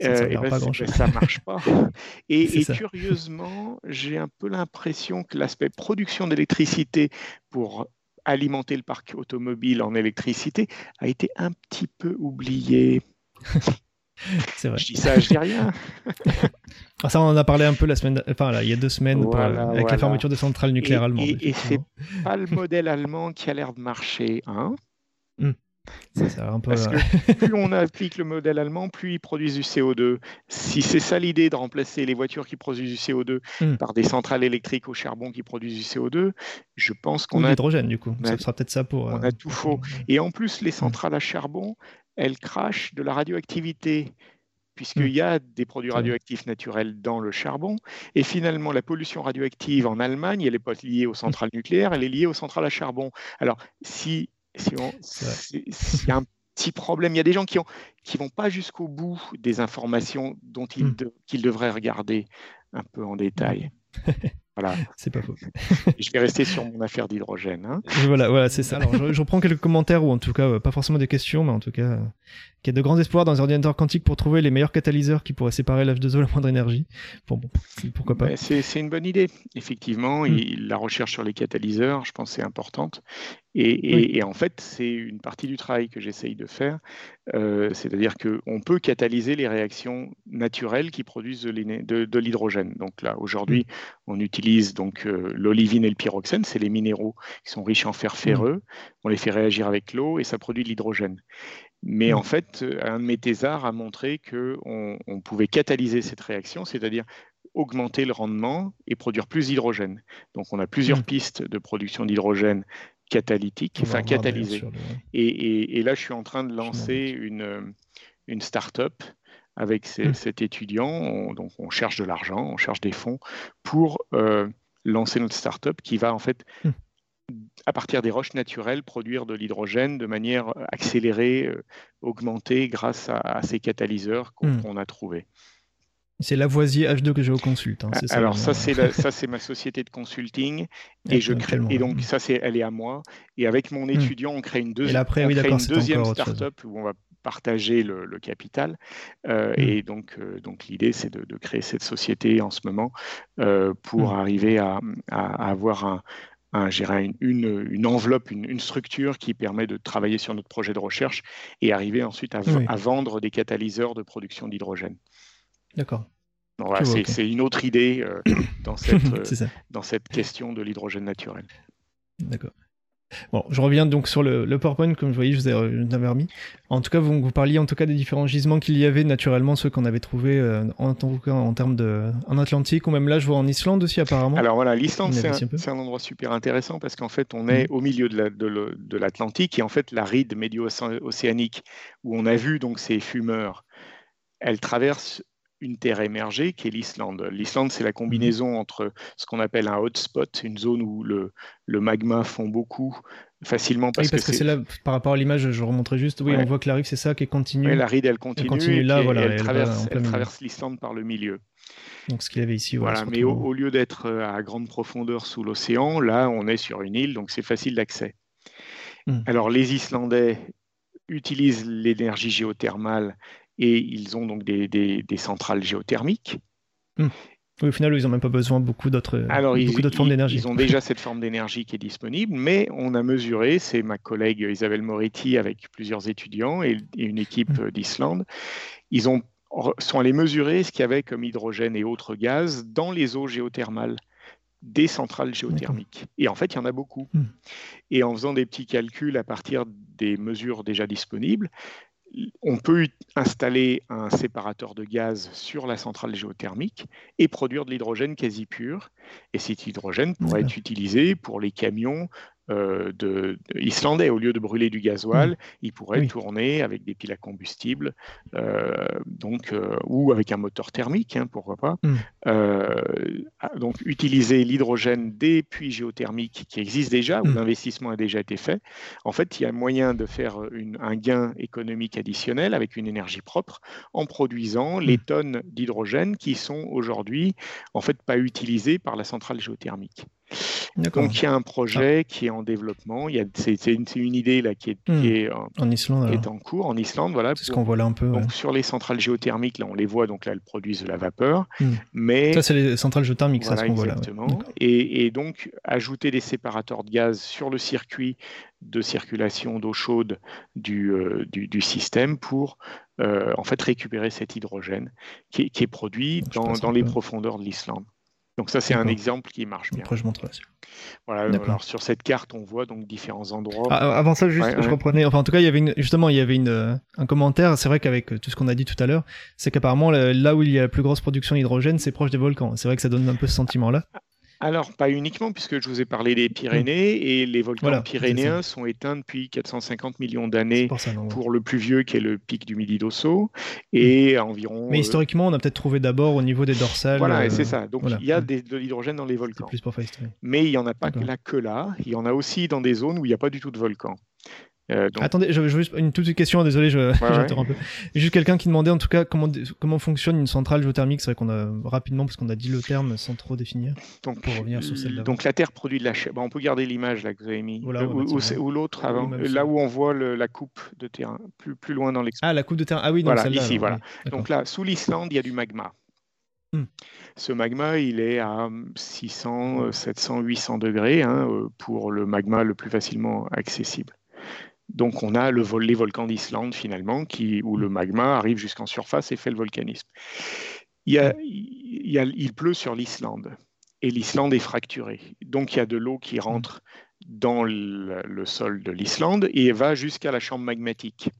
Ça ne euh, ben, pas ça marche pas. (laughs) Et, et curieusement, j'ai un peu l'impression que l'aspect production d'électricité pour alimenter le parc automobile en électricité a été un petit peu oublié. (laughs) C'est vrai. Je dis ça, je dis rien. (laughs) Ah, ça, on en a parlé un peu la semaine, enfin là, il y a deux semaines, Voilà, avec voilà. la fermeture des centrales nucléaires Et- allemandes. et- et c'est. Pas le modèle allemand qui a l'air de marcher. Hein Ça un peu. Parce à- que plus on applique le modèle allemand, plus ils produisent du CO2. Si c'est ça l'idée de remplacer les voitures qui produisent du CO2 Hmm. par des centrales électriques au charbon qui produisent du CO2, je pense qu'on a, l'hydrogène, du coup. Ça sera peut-être ça pour. on euh, a tout faux. Et en plus, les centrales à charbon, elles crachent de la radioactivité, puisqu'il Hmm. y a des produits radioactifs naturels dans le charbon. Et finalement, la pollution radioactive en Allemagne, elle n'est pas liée aux centrales nucléaires, elle est liée aux centrales à charbon. Alors, si, si C'est un petit problème, il y a des gens qui ne qui vont pas jusqu'au bout des informations dont ils, Hmm. de- qu'ils devraient regarder un peu en détail. (laughs) Voilà. C'est pas faux. Je vais rester sur mon affaire d'hydrogène. hein. Voilà, voilà, c'est ça. Alors, je, je reprends quelques commentaires, ou en tout cas, euh, pas forcément des questions, mais en tout cas, y a de grands espoirs dans les ordinateurs quantiques pour trouver les meilleurs catalyseurs qui pourraient séparer l'H2O à la moindre énergie. Bon, pourquoi pas. C'est une bonne idée. Effectivement, Mm. il- la recherche sur les catalyseurs, je pense, c'est importante. Et, et- Oui. et en fait, c'est une partie du travail que j'essaye de faire. Euh, C'est-à-dire qu'on peut catalyser les réactions naturelles qui produisent de l'hydrogène. Donc là, aujourd'hui, on utilise donc euh, l'olivine et le pyroxène, c'est les minéraux qui sont riches en fer ferreux. On les fait réagir avec l'eau et ça produit de l'hydrogène. Mais Mm. en fait, un de mes thésards a montré qu'on on pouvait catalyser cette réaction, c'est-à-dire augmenter le rendement et produire plus d'hydrogène. Donc on a plusieurs Mm. pistes de production d'hydrogène catalytique, enfin revoir, d'ailleurs, catalysée. sur le- Et, et- et là, je suis en train de lancer une, une start-up avec ces- Mm. cet étudiant. On- donc on cherche de l'argent, on cherche des fonds pour euh, lancer notre start-up qui va en fait. À partir des roches naturelles, produire de l'hydrogène de manière accélérée, euh, augmentée grâce à, à ces catalyseurs qu'on Mm. qu'on a trouvés. C'est Lavoisier H2 que je consulte. hein, ça, Alors ça c'est (laughs) ça c'est ma société de consulting et je crée et donc ça c'est elle est à moi. Et avec mon étudiant on crée une là, après, on oui, crée d'accord, une c'est deuxième start-up où on va partager le, le capital. Euh, et donc euh, donc l'idée c'est de, de créer cette société en ce moment euh, pour arriver à, à- à avoir un un, une, enveloppe, une, une structure qui permet de travailler sur notre projet de recherche et arriver ensuite à, v- Oui. à vendre des catalyseurs de production d'hydrogène. D'accord. Voilà, c'est une autre idée euh, dans, cette, (coughs) euh, dans cette question de l'hydrogène naturel. D'accord. Bon, je reviens donc sur le, le PowerPoint, comme je voyais, je vous, ai, je vous avais remis. En tout cas, vous, vous parliez en tout cas des différents gisements qu'il y avait naturellement, ceux qu'on avait trouvés euh, en, tout cas, en termes de en Atlantique ou même là, je vois en Islande aussi apparemment. Alors voilà, l'Islande, c'est un, endroit super intéressant parce qu'en fait, on est au milieu la- de l'Atlantique et en fait, la ride médio-océanique où on a vu donc ces fumeurs, elle traverse une terre émergée qui est l'Islande. L'Islande, c'est la combinaison entre ce qu'on appelle un hotspot, une zone où le, le magma fond beaucoup facilement parce, oui, parce que, que c'est là, par rapport à l'image, je remonterai juste. Oui, Ouais. on voit que la rive, c'est ça qui est continue. Ouais, la ride, elle continue, continue et là, voilà, elle, et elle traverse, elle l'Islande par le milieu. Donc ce qu'il y avait ici. Voilà, mais au lieu d'être euh, à grande profondeur sous l'océan, là, on est sur une île, donc c'est facile d'accès. Hmm. Alors, les Islandais utilisent l'énergie géothermale et ils ont donc des, des- des centrales géothermiques. Oui, au final, ils n'ont même pas besoin beaucoup d'autres Alors, ils, beaucoup d'autres formes d'énergie. ils ont déjà (laughs) cette forme d'énergie qui est disponible, mais on a mesuré, c'est ma collègue Isabelle Moretti avec plusieurs étudiants et, et une équipe Hmm. d'Islande, ils ont, sont allés mesurer ce qu'il y avait comme hydrogène et autres gaz dans les eaux géothermales des centrales géothermiques. Et en fait, il y en a beaucoup. Hmm. Et en faisant des petits calculs à partir des mesures déjà disponibles, on peut ut- installer un séparateur de gaz sur la centrale géothermique et produire de l'hydrogène quasi pur. Et cet hydrogène pourrait être utilisé pour les camions euh, de, islandais. Au lieu de brûler du gasoil, il pourrait tourner avec des piles à combustible, euh, donc, euh, ou avec un moteur thermique, hein, pourquoi pas. Hmm. donc, utiliser l'hydrogène des puits géothermiques qui existent déjà, où hmm. l'investissement a déjà été fait. En fait, il y a moyen de faire un gain économique additionnel avec une énergie propre en produisant les tonnes d'hydrogène qui sont aujourd'hui en fait pas utilisées par la centrale géothermique. Donc il y a un projet qui est en développement. C'est une, une, idée là qui est, hmm. qui est, en, Islande, est en cours en Islande. Voilà, c'est ce qu'on voit là un peu. Donc, Sur les centrales géothermiques, là on les voit, donc là elles produisent de la vapeur. Hmm. Mais ça c'est les centrales géothermiques, ça ce qu'on voit là. Et, et, donc ajouter des séparateurs de gaz sur le circuit de circulation d'eau chaude du, euh, du, du, système pour euh, en fait récupérer cet hydrogène qui est, qui est produit dans, dans les profondeurs de l'Islande. Donc ça, c'est un exemple qui marche bien. Après, je montre Voilà, alors sur cette carte, on voit donc différents endroits. Ah, avant ça, juste, je reprenais. Enfin, en tout cas, il y avait une, justement, il y avait une, euh, un commentaire. C'est vrai qu'avec euh, tout ce qu'on a dit tout à l'heure, c'est qu'apparemment là où il y a la plus grosse production d'hydrogène, c'est proche des volcans. C'est vrai que ça donne un peu ce sentiment-là. Alors, pas uniquement, puisque je vous ai parlé des Pyrénées, et les volcans pyrénéens sont éteints depuis 450 millions d'années pour, le plus vieux, qui est le pic du Midi d'Osso, et environ... Mais euh, historiquement, on a peut-être trouvé d'abord au niveau des dorsales... Voilà, c'est ça. Donc, il y a de l'hydrogène dans les volcans. Plus pour Mais il n'y en a pas là que là. Il y en a aussi dans des zones où il n'y a pas du tout de volcans. Euh, Attendez, je, juste une toute petite question, désolé, je (laughs) un peu. Juste quelqu'un qui demandait en tout cas comment, comment fonctionne une centrale géothermique. C'est vrai qu'on a rapidement, parce qu'on a dit le terme sans trop définir. Donc, pour revenir sur celle-là. Donc la Terre produit de la chaleur. on peut garder l'image là que vous avez mis. ou, l'autre avant. là où on voit la coupe de terrain, plus, plus loin dans l'expérience. Ah, la coupe de terrain. Ah oui, donc voilà, ici, voilà. donc là, sous l'Islande, il y a du magma. Hmm. Ce magma, il est à 600, 700, 800 degrés hein, euh, pour le magma le plus facilement accessible. Donc on a le vol, les volcans d'Islande finalement, qui, où le magma arrive jusqu'en surface et fait le volcanisme. Il, y a, il, pleut sur l'Islande et l'Islande est fracturée. Donc il y a de l'eau qui rentre dans le, sol de l'Islande et va jusqu'à la chambre magmatique.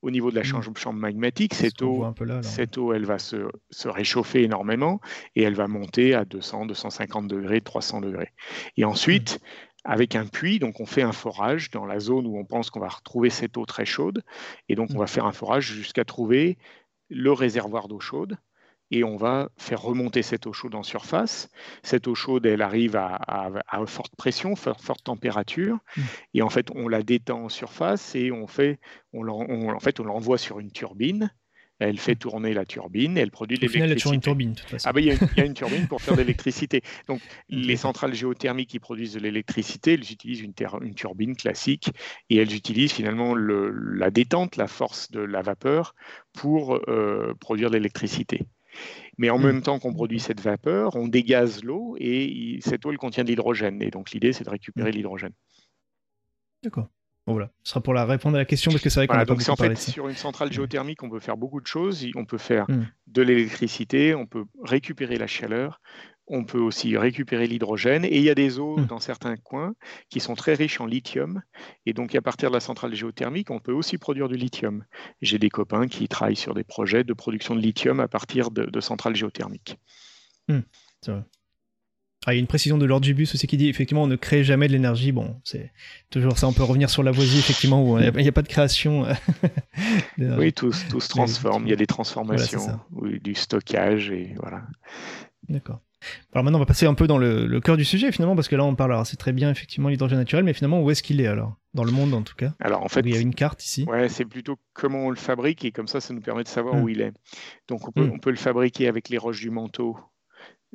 Au niveau de la chambre, magmatique, cette eau, cette eau, elle va se, se, réchauffer énormément et elle va monter à 200, 250 degrés, 300 degrés. Et ensuite, avec un puits. Donc, on fait un forage dans la zone où on pense qu'on va retrouver cette eau très chaude. Et donc, on va faire un forage jusqu'à trouver le réservoir d'eau chaude. Et on va faire remonter cette eau chaude en surface. Cette eau chaude, elle arrive à, forte pression, forte température. Mmh. Et en fait, on la détend en surface et on fait, on, en fait, on l'envoie sur une turbine elle fait tourner la turbine et elle produit de l'électricité. il y a une turbine, de toute façon. Ah ben, il, y a une, turbine pour faire de l'électricité. Donc, (laughs) les centrales géothermiques qui produisent de l'électricité, elles utilisent une, une, turbine classique et elles utilisent finalement le, la détente, la force de la vapeur pour euh, produire de l'électricité. Mais en hmm. même temps qu'on produit cette vapeur, on dégaze l'eau et cette eau, elle contient de l'hydrogène. Et donc, l'idée, c'est de récupérer hmm. l'hydrogène. D'accord voilà, ce sera pour la répondre à la question parce que c'est vrai qu'on a pas donc en fait sur une centrale géothermique, on peut faire beaucoup de choses. On peut faire hmm. de l'électricité, on peut récupérer la chaleur, on peut aussi récupérer l'hydrogène. Et il y a des eaux hmm. dans certains coins qui sont très riches en lithium. Et donc, à partir de la centrale géothermique, on peut aussi produire du lithium. J'ai des copains qui travaillent sur des projets de production de lithium à partir de, centrales géothermiques. Hmm. C'est vrai. Ah, il y a une précision de Lord Jubus aussi qui dit effectivement on ne crée jamais de l'énergie. Bon, c'est toujours ça. On peut revenir sur Lavoisier effectivement où il n'y a, pas de création. (laughs) oui, tout, tout, se transforme. Il y a des transformations, du stockage et voilà. D'accord. Alors maintenant on va passer un peu dans le, cœur du sujet finalement parce que là on parle. Alors c'est très bien effectivement l'hydrogène naturel, mais finalement où est-ce qu'il est alors? Dans le monde en tout cas? Alors en fait, il y a une carte ici. Ouais, c'est plutôt comment on le fabrique et comme ça ça nous permet de savoir hmm. où il est. Donc on peut, hmm. on peut le fabriquer avec les roches du manteau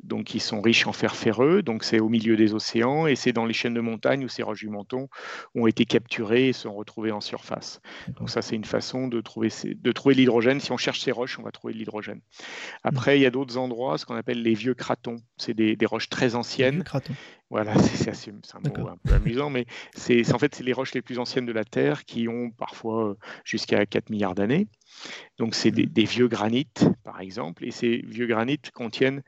donc ils sont riches en fer ferreux, donc c'est au milieu des océans et c'est dans les chaînes de montagnes où ces roches du menton ont été capturées et sont retrouvées en surface. Donc ça c'est une façon de trouver, de trouver l'hydrogène. Si on cherche ces roches, on va trouver de l'hydrogène. Après, il y a d'autres endroits, ce qu'on appelle les vieux cratons. C'est des, roches très anciennes. cratons. Voilà, (laughs) c'est un mot un peu amusant, mais c'est en fait c'est les roches les plus anciennes de la Terre qui ont parfois euh, jusqu'à 4 milliards d'années. Donc c'est des, des, vieux granites, par exemple, et ces vieux granites contiennent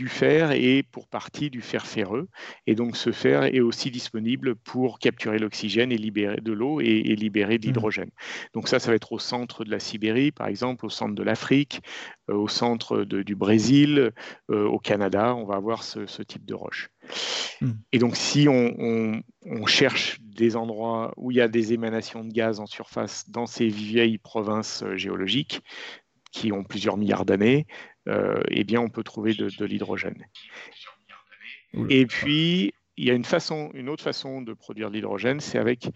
du fer et pour partie du fer ferreux. Et donc ce fer est aussi disponible pour capturer l'oxygène et libérer de l'eau et, libérer de mmh. l'hydrogène. Donc ça, ça va être au centre de la Sibérie, par exemple, au centre de l'Afrique, euh, au centre du Brésil, euh, au Canada, on va avoir ce, type de roche. Mmh. Et donc si on, cherche des endroits où il y a des émanations de gaz en surface dans ces vieilles provinces euh, géologiques, qui ont plusieurs milliards d'années, eh bien, on peut trouver de, l'hydrogène. Et puis, il y a une, façon, une autre façon de produire de l'hydrogène, c'est avec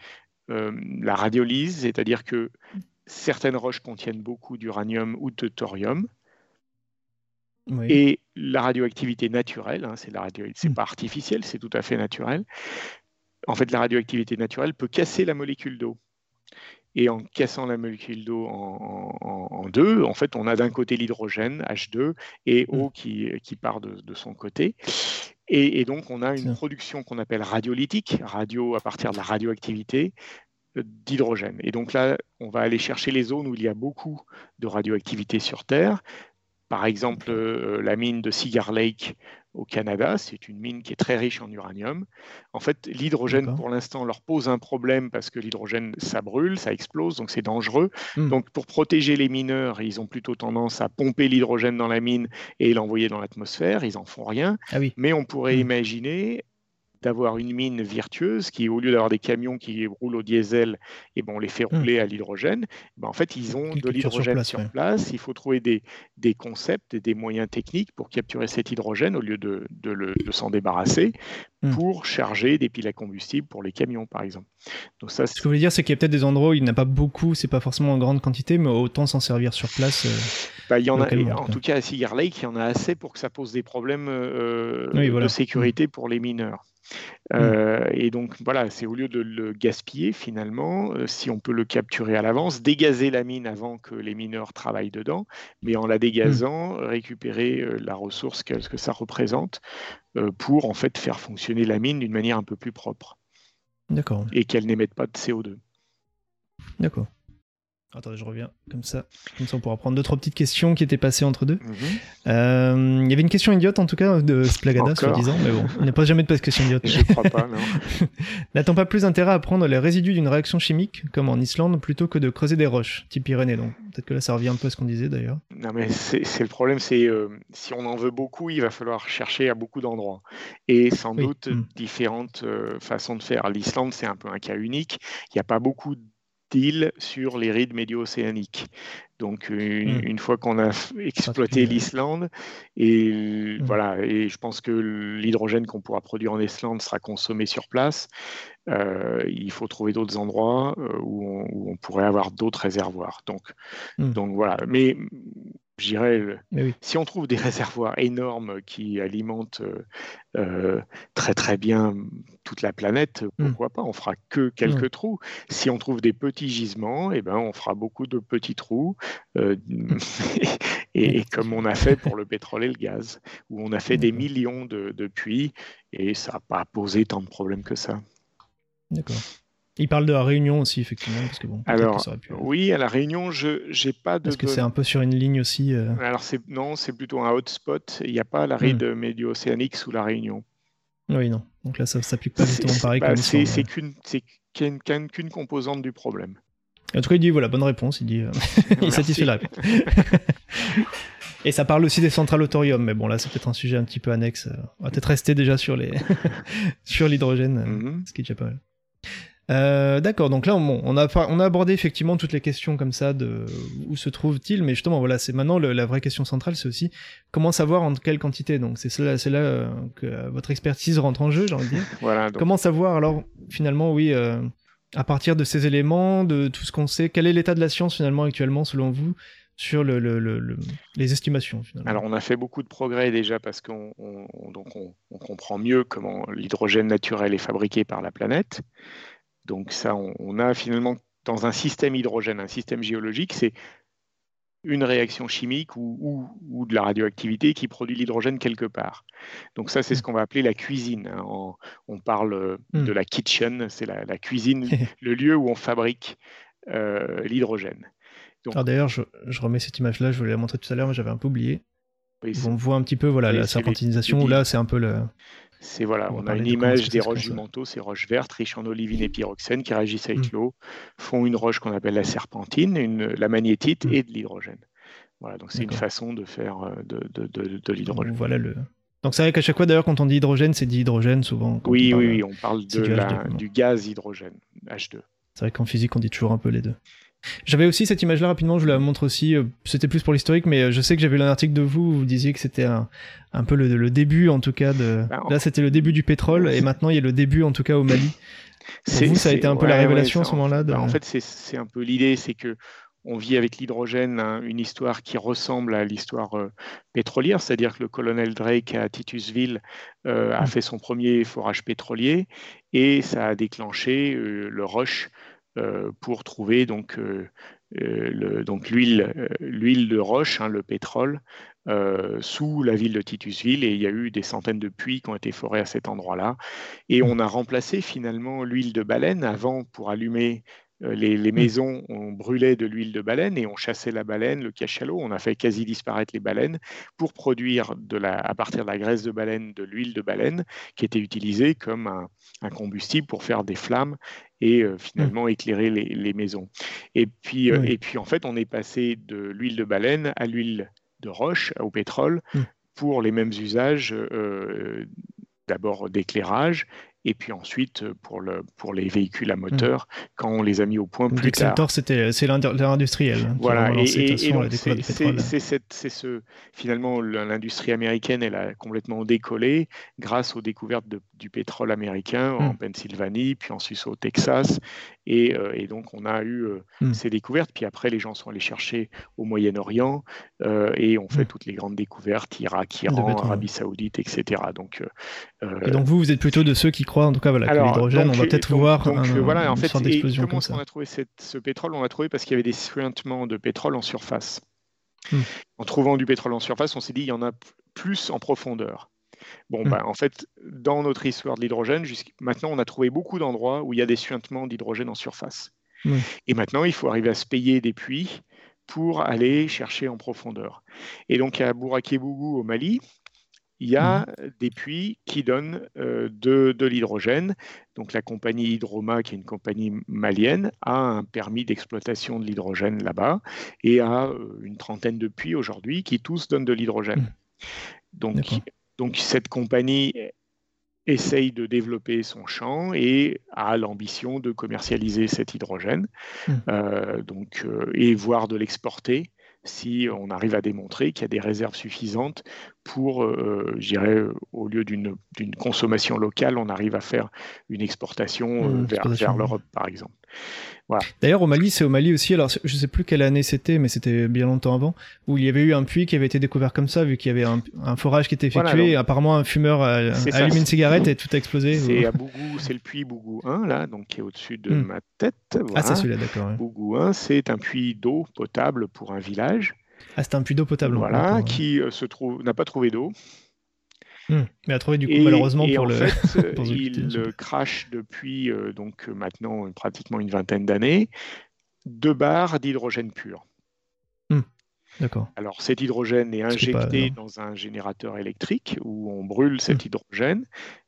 euh, la radiolyse, c'est-à-dire que certaines roches contiennent beaucoup d'uranium ou de thorium. Et la radioactivité naturelle, hein, c'est la radio, c'est hmm. pas artificiel, c'est tout à fait naturel. En fait, la radioactivité naturelle peut casser la molécule d'eau. Et en cassant la molécule d'eau en, deux, en fait, on a d'un côté l'hydrogène, H2, et eau qui, qui part de, son côté. Et, donc, on a une production qu'on appelle radiolytique, radio à partir de la radioactivité euh, d'hydrogène. Et donc là, on va aller chercher les zones où il y a beaucoup de radioactivité sur Terre. Par exemple, euh, la mine de Cigar Lake au Canada. C'est une mine qui est très riche en uranium. En fait, l'hydrogène, pour l'instant, leur pose un problème parce que l'hydrogène, ça brûle, ça explose, donc c'est dangereux. Hmm. Donc, pour protéger les mineurs, ils ont plutôt tendance à pomper l'hydrogène dans la mine et l'envoyer dans l'atmosphère. Ils n'en font rien. Ah Mais on pourrait hmm. imaginer d'avoir une mine virtueuse qui, au lieu d'avoir des camions qui roulent au diesel, et eh ben, on les fait hmm. rouler à l'hydrogène. Ben, en fait, ils ont de l'hydrogène sur, place, Il faut trouver des, des, concepts et des moyens techniques pour capturer cet hydrogène au lieu de, de, s'en débarrasser hmm. pour charger des piles à combustible pour les camions, par exemple. Donc ça, Ce que vous voulez dire, c'est qu'il y a peut-être des endroits où il n'y a pas beaucoup, c'est pas forcément en grande quantité, mais autant s'en servir sur place. Euh, bah, il y en a, en tout cas à Cigar Lake, il y en a assez pour que ça pose des problèmes euh, de sécurité pour les mineurs. Mmh. Euh, et donc voilà, c'est au lieu de le gaspiller finalement, euh, si on peut le capturer à l'avance, dégazer la mine avant que les mineurs travaillent dedans, mais en la dégazant, mmh. récupérer euh, la ressource que, que ça représente pour en fait faire fonctionner la mine d'une manière un peu plus propre. D'accord. Et qu'elle n'émette pas de CO2. D'accord. Attendez, je reviens comme ça. Comme ça, on pourra prendre deux trois petites questions qui étaient passées entre deux. Mhm. Euh, il y avait une question idiote en tout cas de Splagada, soi-disant, mais bon, on n'a pas jamais de question idiote. Je crois pas, non. (laughs) N'a-t-on pas plus intérêt à prendre les résidus d'une réaction chimique, comme en Islande, plutôt que de creuser des roches, type Pyrénées Donc, peut-être que là, ça revient un peu à ce qu'on disait d'ailleurs. Non, mais c'est le problème, c'est euh, si on en veut beaucoup, il va falloir chercher à beaucoup d'endroits. Et sans doute mm. différentes euh, façons de faire. L'Islande, c'est un peu un cas unique. Il n'y a pas beaucoup de sur les rides médio-océaniques. Donc une, hmm. fois qu'on a exploité l'Islande, et hmm. voilà, et je pense que l'hydrogène qu'on pourra produire en Islande sera consommé sur place. Euh, il faut trouver d'autres endroits euh, où on, pourrait avoir d'autres réservoirs. Donc, hmm. donc voilà. Mais je dirais, si on trouve des (laughs) réservoirs énormes qui alimentent euh, très très bien toute la planète, hmm. pourquoi pas On fera que quelques hmm. trous. Si on trouve des petits gisements, eh ben, on fera beaucoup de petits trous. Euh, (laughs) et, comme on a fait pour le pétrole et le gaz, où on a fait des millions de, de puits et ça n'a pas posé tant de problèmes que ça. D'accord. Il parle de la Réunion aussi, effectivement. Parce que bon, Alors, oui, à la Réunion, je n'ai pas de. Parce que c'est un peu sur une ligne aussi. Euh... Alors, non, c'est plutôt un hotspot. Il n'y a pas la ride hmm. médio-océanique sous la Réunion. Oui, non. Donc là, ça ne s'applique pas exactement pareil. Bah, c'est qu'une composante du problème. En tout cas, il dit voilà, bonne réponse. Il dit euh, (laughs) il satisfait la réponse. (laughs) Et ça parle aussi des centrales au thorium, mais bon là c'est peut-être un sujet un petit peu annexe. On va peut-être rester déjà sur les (laughs) sur l'hydrogène, mm-hmm. ce qui est déjà pas mal. Euh, d'accord, donc là on, a, on a abordé effectivement toutes les questions comme ça de où se trouve-t-il, mais justement voilà, c'est maintenant la vraie question centrale, c'est aussi comment savoir en quelle quantité. Donc c'est là, c'est là euh, que euh, votre expertise rentre en jeu, j'ai envie de dire. (laughs) voilà, Comment savoir alors finalement, oui, à partir de ces éléments, de tout ce qu'on sait, quel est l'état de la science finalement actuellement selon vous sur le, les estimations. Finalement? Alors, on a fait beaucoup de progrès déjà parce qu'on donc on, on, comprend mieux comment l'hydrogène naturel est fabriqué par la planète. Donc ça, on, a finalement dans un système hydrogène, un système géologique, c'est une réaction chimique ou, de la radioactivité qui produit l'hydrogène quelque part. Donc ça, c'est ce hmm. qu'on va appeler la cuisine. Hein. On, parle hmm. de la kitchen, c'est la, cuisine, (laughs) le lieu où on fabrique euh, l'hydrogène. D'ailleurs, je, remets cette image-là, je voulais la montrer tout à l'heure, mais j'avais un peu oublié. on voit un petit peu voilà, la serpentinisation, où là c'est un peu le... C'est voilà, on, a une image des roches du manteau, ces roches vertes riches en olivine et pyroxène qui réagissent avec mm. l'eau, font une roche qu'on appelle la serpentine, une, la magnétite mm. et de l'hydrogène. Voilà, donc c'est une façon de faire euh, de, de, de, l'hydrogène. Voilà le. Donc c'est vrai qu'à chaque fois d'ailleurs quand on dit hydrogène, c'est dit hydrogène souvent. Oui, oui, oui, on parle de du, du gaz hydrogène, H2. C'est vrai qu'en physique on dit toujours un peu les deux. J'avais aussi cette image-là rapidement, je vous la montre aussi. Euh, c'était plus pour l'historique, mais euh, je sais que j'avais lu un article de vous où vous disiez que c'était un, un, peu le, début, en tout cas. De... Bah, Là, c'était le début du pétrole, et maintenant, il y a le début, en tout cas, au Mali. Pour vous, ça a été un peu la révélation à ce moment-là bah, En fait, c'est un peu l'idée, c'est que on vit avec l'hydrogène hein, une histoire qui ressemble à l'histoire euh, pétrolière, c'est-à-dire que le colonel Drake à Titusville a mm. fait son premier forage pétrolier et ça a déclenché le rush pour trouver donc, euh, euh, l'huile, de roche, hein, le pétrole, sous la ville de Titusville et il y a eu des centaines de puits qui ont été forés à cet endroit-là. Et on a remplacé finalement l'huile de baleine avant pour allumer euh, les, maisons, on brûlait de l'huile de baleine et on chassait la baleine, le cachalot. On a fait quasi disparaître les baleines pour produire à partir de la graisse de baleine de l'huile de baleine qui était utilisée comme un, combustible pour faire des flammes et euh, finalement mmh. éclairer les, maisons. Et puis, euh, et puis en fait, on est passé de l'huile de baleine à l'huile de roche, au pétrole, mmh. pour les mêmes usages. d'abord d'éclairage et puis ensuite euh, pour, le, pour les véhicules à moteur, mm. quand on les a mis au point plus tard. c'était c'est l'industriel. Hein, voilà, et, c'est ce finalement l'industrie américaine, elle a complètement décollé grâce aux découvertes du pétrole américain en mm. Pennsylvanie, puis ensuite au Texas, et, euh, et donc on a eu euh, mm. ces découvertes. Puis après, les gens sont allés chercher au Moyen-Orient et on fait toutes les grandes découvertes, Irak, Iran, Arabie Saoudite, etc. Donc, et donc vous, vous êtes plutôt de ceux qui croient en tout cas voilà, que l'hydrogène, on va peut-être voir donc, un, voilà, en fait, d'explosion comme ça. on a trouvé ce pétrole? On l'a trouvé parce qu'il y avait des suintements de pétrole en surface. Hmm. En trouvant du pétrole en surface, on s'est dit il y en a plus en profondeur. Bon, hmm. bah, en fait, dans notre histoire de l'hydrogène, maintenant, on a trouvé beaucoup d'endroits où il y a des suintements d'hydrogène en surface. Et maintenant, il faut arriver à se payer des puits pour aller chercher en profondeur. Et donc, à Bouraké-Bougou, au Mali, il y a mmh. des puits qui donnent euh, de, l'hydrogène. Donc la compagnie Hydroma, qui est une compagnie malienne, a un permis d'exploitation de l'hydrogène là-bas et a euh, une trentaine de puits aujourd'hui qui tous donnent de l'hydrogène. Mmh. Donc, donc cette compagnie essaye de développer son champ et a l'ambition de commercialiser cet hydrogène mmh. euh, donc, et voire de l'exporter si on arrive à démontrer qu'il y a des réserves suffisantes pour, euh, je dirais, au lieu d'une consommation locale, on arrive à faire une exportation euh, vers, l'Europe, par exemple. D'ailleurs, au Mali, c'est au Mali aussi, alors je ne sais plus quelle année c'était, mais c'était bien longtemps avant, où il y avait eu un puits qui avait été découvert comme ça, vu qu'il y avait un, forage qui était effectué, et apparemment un fumeur a, allumé une cigarette et tout a explosé. C'est à (laughs) Bougou, c'est le puits Bougou 1, là, donc qui est au-dessus de mmh. ma tête. Ah, c'est celui-là, d'accord. Bougou 1, c'est un puits d'eau potable pour un village. Ah, c'est un puits d'eau potable. Voilà, qui euh, se trouve n'a pas trouvé d'eau. Hmm. Mais a trouvé du coup malheureusement pour en le. Fait, (laughs) il crache depuis euh, donc maintenant pratiquement une vingtaine d'années deux barres d'hydrogène pur. Hmm. D'accord. Alors cet hydrogène est injecté dans un générateur électrique où on brûle cet hmm. hydrogène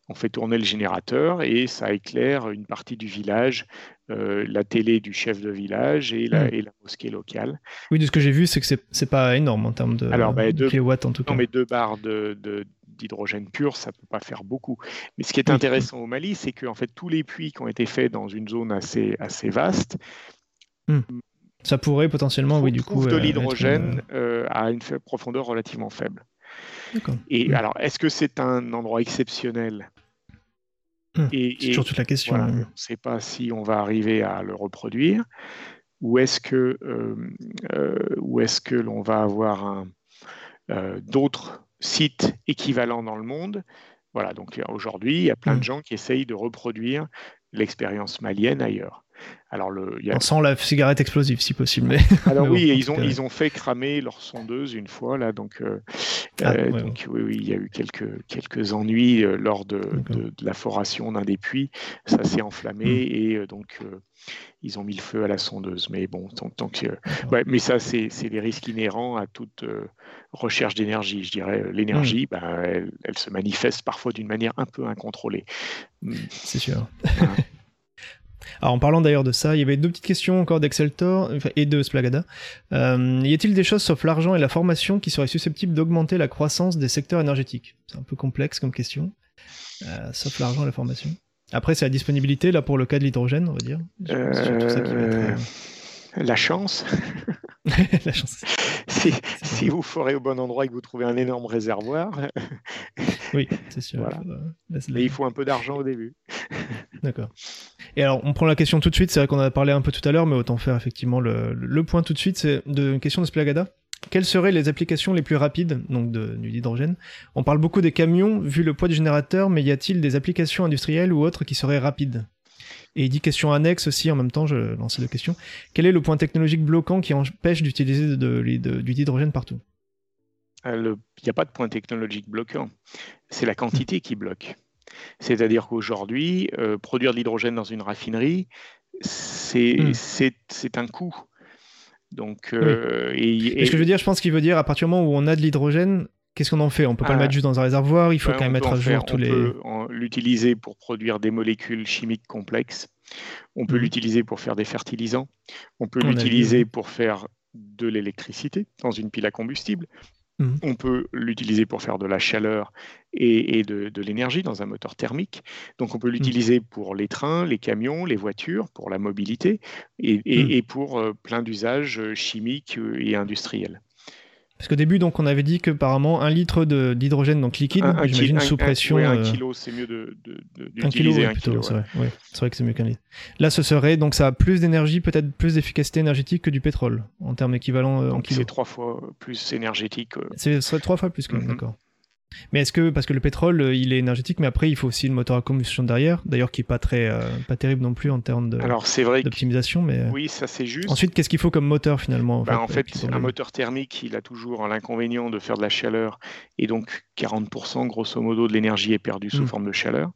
on fait tourner le générateur et ça éclaire une partie du village, euh, la télé du chef de village et la, hmm. mosquée locale. Oui, de ce que j'ai vu, c'est que c'est pas énorme en termes de, Alors, bah, kilowatts en tout cas. Non, mais deux barres d'hydrogène pur, ça peut pas faire beaucoup. Mais ce qui est intéressant au Mali, c'est que en fait tous les puits qui ont été faits dans une zone assez, assez vaste, hmm. ça pourrait potentiellement, oui, du coup, de euh, l'hydrogène euh, à une profondeur relativement faible. Et hmm. alors, est-ce que c'est un endroit exceptionnel? Hmm. c'est toujours toute la question. on ne sait pas si on va arriver à le reproduire ou est-ce que, euh, euh, est que l'on va avoir euh, d'autres sites équivalents dans le monde? Voilà, donc aujourd'hui, il y a plein de hmm. gens qui essayent de reproduire l'expérience malienne ailleurs. Alors le, On sent la cigarette explosive si possible. (laughs) Mais... Alors oui, ils ont, ils ont fait cramer leur sondeuse une fois là, donc, ah, donc oui, oui, il y a eu quelques, quelques ennuis lors de, de, la foration d'un des puits. Ça s'est enflammé hmm. et donc ils ont mis le feu à la sondeuse. Mais bon, tant, que, mais ça, c'est les risques inhérents à toute recherche d'énergie. Je dirais, l'énergie, bah, elle, elle, se manifeste parfois d'une manière un peu incontrôlée. Hmm. C'est sûr. (laughs) Alors en parlant d'ailleurs de ça, il y avait deux petites questions encore d'Exceltor et de Splagada. Euh, y a-t-il des choses sauf l'argent et la formation qui seraient susceptibles d'augmenter la croissance des secteurs énergétiques? C'est un peu complexe comme question. Euh, sauf l'argent et la formation. Après, c'est la disponibilité, là, pour le cas de l'hydrogène, on va dire. Euh, la chance. (laughs) (laughs) la chance. (laughs) Si, vous forez au bon endroit et que vous trouvez un énorme réservoir. (laughs) oui, c'est sûr. Mais il faut un peu d'argent au début. D'accord. Et alors, on prend la question tout de suite. C'est vrai qu'on en a parlé un peu tout à l'heure, mais autant faire effectivement le, point tout de suite. C'est une question de Splagada. Quelles seraient les applications les plus rapides donc de, du hydrogène On parle beaucoup des camions vu le poids du générateur, mais y a-t-il des applications industrielles ou autres qui seraient rapides? Et il dit question annexe aussi, en même temps, je lance deux questions. Quel est le point technologique bloquant qui empêche d'utiliser de, du hydrogène partout euh, Il n'y a pas de point technologique bloquant, c'est la quantité qui bloque. C'est-à-dire qu'aujourd'hui, euh, produire de l'hydrogène dans une raffinerie, c'est hmm. un coût. Donc, euh, et, ce que je veux dire, je pense qu'il veut dire à partir du moment où on a de l'hydrogène, qu'est-ce qu'on en fait? On peut pas le ah. mettre juste dans un réservoir, il faut quand même mettre à jour tous les. On peut l'utiliser pour produire des molécules chimiques complexes. On peut mmh. l'utiliser pour faire des fertilisants. On peut l'utiliser pour faire de l'électricité dans une pile à combustible. Mmh. On peut l'utiliser pour faire de la chaleur et, de, l'énergie dans un moteur thermique. Donc on peut mmh. l'utiliser pour les trains, les camions, les voitures, pour la mobilité et, mmh. pour euh, plein d'usages euh, chimiques euh, et industriels. Parce qu'au début, donc, on avait dit que apparemment un litre d'hydrogène donc liquide, j'imagine sous pression. Un, kilo, c'est mieux de, un kilo. c'est, vrai. c'est vrai que c'est mieux qu'un litre. Là, ce serait donc ça a plus d'énergie, peut-être plus d'efficacité énergétique que du pétrole en termes équivalents en kilos. C'est trois fois plus énergétique. Ce serait trois fois plus que mm-hmm. d'accord. Mais est-ce que parce que le pétrole, euh, il est énergétique, mais après il faut aussi le moteur à combustion derrière, d'ailleurs qui est pas très, euh, pas terrible non plus en termes de. Alors c'est vrai. D'optimisation, mais. Euh, oui, ça c'est juste. Ensuite, qu'est-ce qu'il faut comme moteur finalement En fait, ben, un moteur thermique, il a toujours l'inconvénient de faire de la chaleur, et donc 40% grosso modo de l'énergie est perdue sous hmm. forme de chaleur.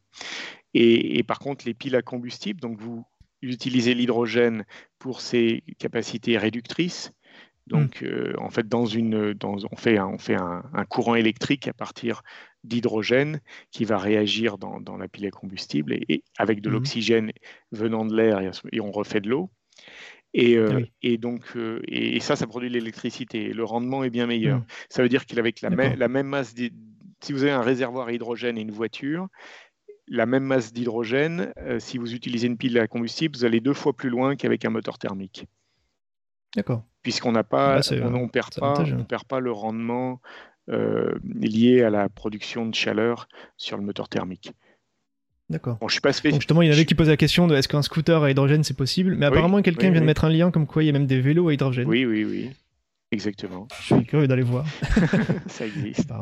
Et, et, par contre, les piles à combustible, donc vous utilisez l'hydrogène pour ses capacités réductrices Mm. Donc, euh, en fait, dans une, on fait, un, on fait un, courant électrique à partir d'hydrogène qui va réagir dans, la pile à combustible et, avec de mm. l'oxygène venant de l'air et, on refait de l'eau. Et, euh, donc, euh, et, ça, ça produit de l'électricité. Le rendement est bien meilleur. Mm. Ça veut dire qu'avec la, la même masse, si vous avez un réservoir à hydrogène et une voiture, la même masse d'hydrogène, si vous utilisez une pile à combustible, vous allez deux fois plus loin qu'avec un moteur thermique. D'accord puisqu'on n'a pas, on, perd pas, on perd pas le rendement euh, lié à la production de chaleur sur le moteur thermique. D'accord. Bon, je suis pas spécialiste. Justement, il y en avait qui posaient la question de est-ce qu'un scooter à hydrogène c'est possible? Mais apparemment, quelqu'un vient de mettre un lien comme quoi il y a même des vélos à hydrogène. Oui, oui, oui. Exactement. Je suis curieux d'aller voir. (laughs) Ça existe.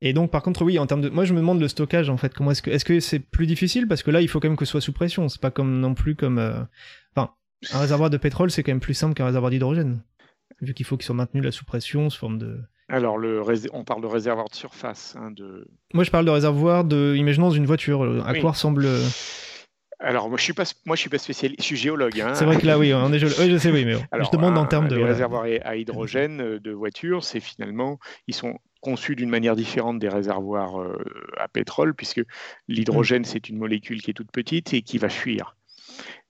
Et donc, par contre, oui, en termes de. Moi, je me demande le stockage, en fait. Comment est-ce que est-ce que c'est plus difficile? Parce que là, il faut quand même que ce soit sous pression. C'est pas comme non plus comme. Euh, enfin, un réservoir de pétrole, c'est quand même plus simple qu'un réservoir d'hydrogène, vu qu'il faut qu'il soit maintenu là sous pression, sous forme de. Alors, le on parle de réservoir de surface. Hein, de... Moi, je parle de réservoir de. Imaginons une voiture. Euh, à quoi ressemble. Euh, Alors, moi, je suis pas, moi, je suis pas spécialiste, je suis géologue. Hein. C'est vrai que là, oui, on est géologue. Oui, je sais, oui, mais je demande en termes de. Les réservoirs à hydrogène euh, de voitures, c'est finalement, ils sont conçus d'une manière différente des réservoirs à pétrole, puisque l'hydrogène, mm. c'est une molécule qui est toute petite et qui va fuir.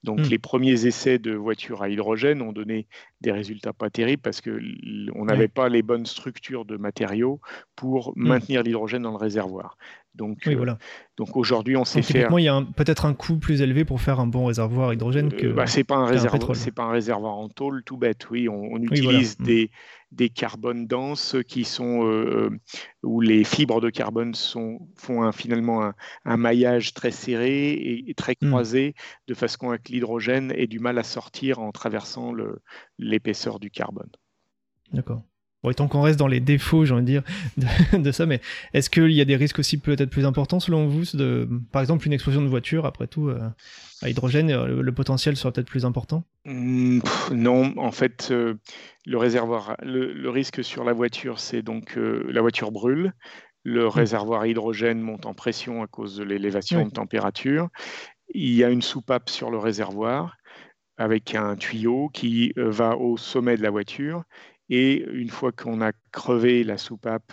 Donc hmm. les premiers essais de voitures à hydrogène ont donné des résultats pas terribles parce qu'on n'avait pas les bonnes structures de matériaux pour hmm. maintenir l'hydrogène dans le réservoir. Donc, euh, donc aujourd'hui, on sait faire. il y a peut-être un coût plus élevé pour faire un bon réservoir hydrogène que. Euh, bah, c'est pas un réservoir, c'est pas un réservoir en tôle tout bête. Oui, on, utilise hmm. des, des carbones denses qui sont euh, où les fibres de carbone sont, font finalement un, maillage très serré et, très hmm. croisé de façon à que l'hydrogène ait du mal à sortir en traversant l'épaisseur du carbone. D'accord. Bon, tant qu'on reste dans les défauts, j'ai envie de dire, de, ça, mais est-ce qu'il y a des risques aussi peut-être plus importants selon vous de, Par exemple, une explosion de voiture, après tout, euh, à hydrogène, euh, le, potentiel sera peut-être plus important? Mmh, Non, en fait, euh, le réservoir, le, risque sur la voiture, c'est donc la voiture brûle, le mmh. réservoir à hydrogène monte en pression à cause de l'élévation de température, il y a une soupape sur le réservoir avec un tuyau qui va au sommet de la voiture et une fois qu'on a crevé la soupape,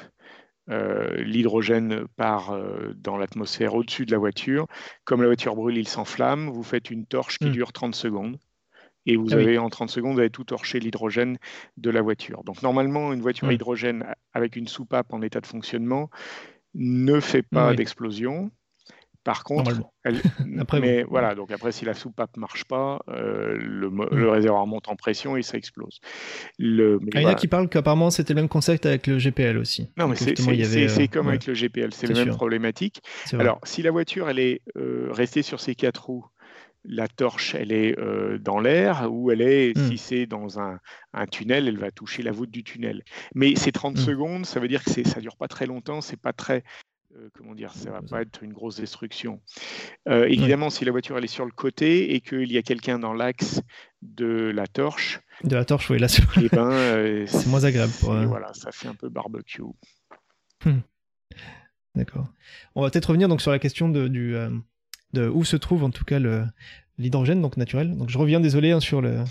euh, l'hydrogène part euh, dans l'atmosphère au-dessus de la voiture. Comme la voiture brûle, il s'enflamme. Vous faites une torche qui hmm. dure 30 secondes. Et vous ah avez en 30 secondes, vous avez tout torché l'hydrogène de la voiture. Donc normalement, une voiture à hmm. hydrogène avec une soupape en état de fonctionnement ne fait pas d'explosion. Par contre, (laughs) après, mais voilà, donc après, si la soupape marche pas, euh, mm. le, réservoir monte en pression et ça explose. Le, ah, il y en a qui parlent qu'apparemment c'était le même concept avec le GPL aussi. Non, mais c'est euh, comme avec le GPL, c'est la même problématique. Alors, si la voiture elle est euh, restée sur ses quatre roues, la torche, elle est dans l'air ou elle est, mm. si c'est dans un, tunnel, elle va toucher la voûte du tunnel. Mais ces 30 mm. secondes, ça veut dire que ça dure pas très longtemps, c'est pas très, comment dire, ça va pas être une grosse destruction. Euh, évidemment, si la voiture elle est sur le côté et qu'il y a quelqu'un dans l'axe de la torche, de la torche, oui, là, eh ben, (laughs) euh, c'est moins agréable. Voilà, ça fait un peu barbecue. Hmm. D'accord. On va peut-être revenir donc sur la question de, du, de où se trouve en tout cas l'hydrogène donc naturel. Donc je reviens, désolé, hein, sur le.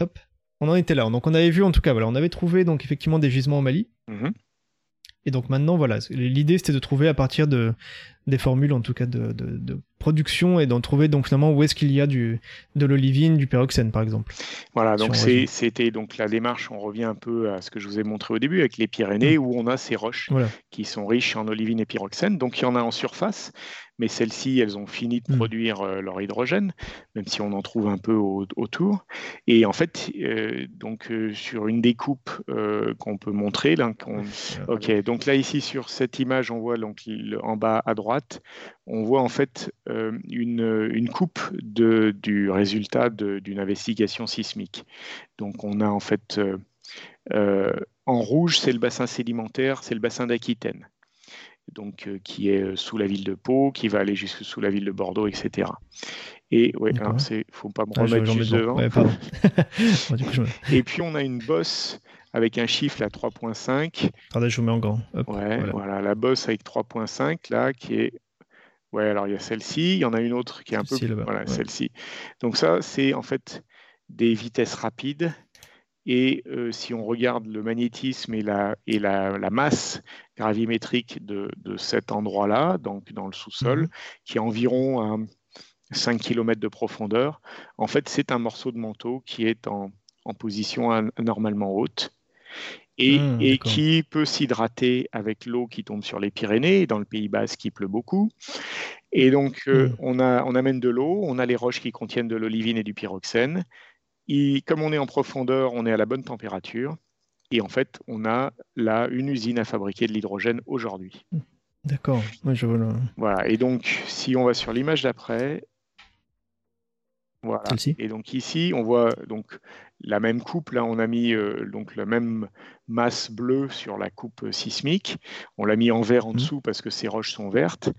Hop. On en était là. Donc on avait vu en tout cas, voilà, on avait trouvé donc effectivement des gisements au Mali. Mm-hmm. Et donc maintenant, voilà, l'idée c'était de trouver à partir de des formules, en tout cas de, de, production, et d'en trouver donc finalement où est-ce qu'il y a du de l'olivine, du pyroxène par exemple. Voilà, donc c'était donc la démarche. On revient un peu à ce que je vous ai montré au début avec les Pyrénées, mm. où on a ces roches qui sont riches en olivine et pyroxène. Donc il y en a en surface, mais celles-ci, elles ont fini de mm. produire euh, leur hydrogène, même si on en trouve un peu autour. Et en fait, euh, donc euh, sur une découpe qu'on peut montrer, là, ok, donc là ici sur cette image, on voit donc en bas à droite, on voit en fait une, une, coupe de, du résultat d'une investigation sismique. Donc on a en fait en rouge, c'est le bassin sédimentaire, c'est le bassin d'Aquitaine donc euh, qui est euh, sous la ville de Pau, qui va aller jusque sous la ville de Bordeaux, etc. Et ouais, ne faut pas me ah, remettre juste devant. (laughs) Et puis on a une bosse avec un chiffre là 3.5. Attendez, je vous mets en grand. ouais, voilà. la bosse avec 3.5 là qui est Ouais, alors il y a celle-ci, il y en a une autre qui est un peu voilà, celle-ci. Donc ça c'est en fait des vitesses rapides et euh, si on regarde le magnétisme et la, et la, masse gravimétrique de, cet endroit-là, donc dans le sous-sol, mhm. qui est environ à 5 km de profondeur, en fait, c'est un morceau de manteau qui est en, position anormalement haute. Et, et, qui peut s'hydrater avec l'eau qui tombe sur les Pyrénées, dans le Pays Basque qui pleut beaucoup. Et donc, euh, mhm. on, a, on amène de l'eau, on a les roches qui contiennent de l'olivine et du pyroxène, comme on est en profondeur, on est à la bonne température. Et en fait, on a là une usine à fabriquer de l'hydrogène aujourd'hui. D'accord. je Voilà. Et donc, si on va sur l'image d'après, voilà. Et donc ici, on voit donc la même coupe. Là, on a mis euh, donc la même masse bleue sur la coupe sismique. On l'a mis en vert en mmh. dessous parce que ces roches sont vertes.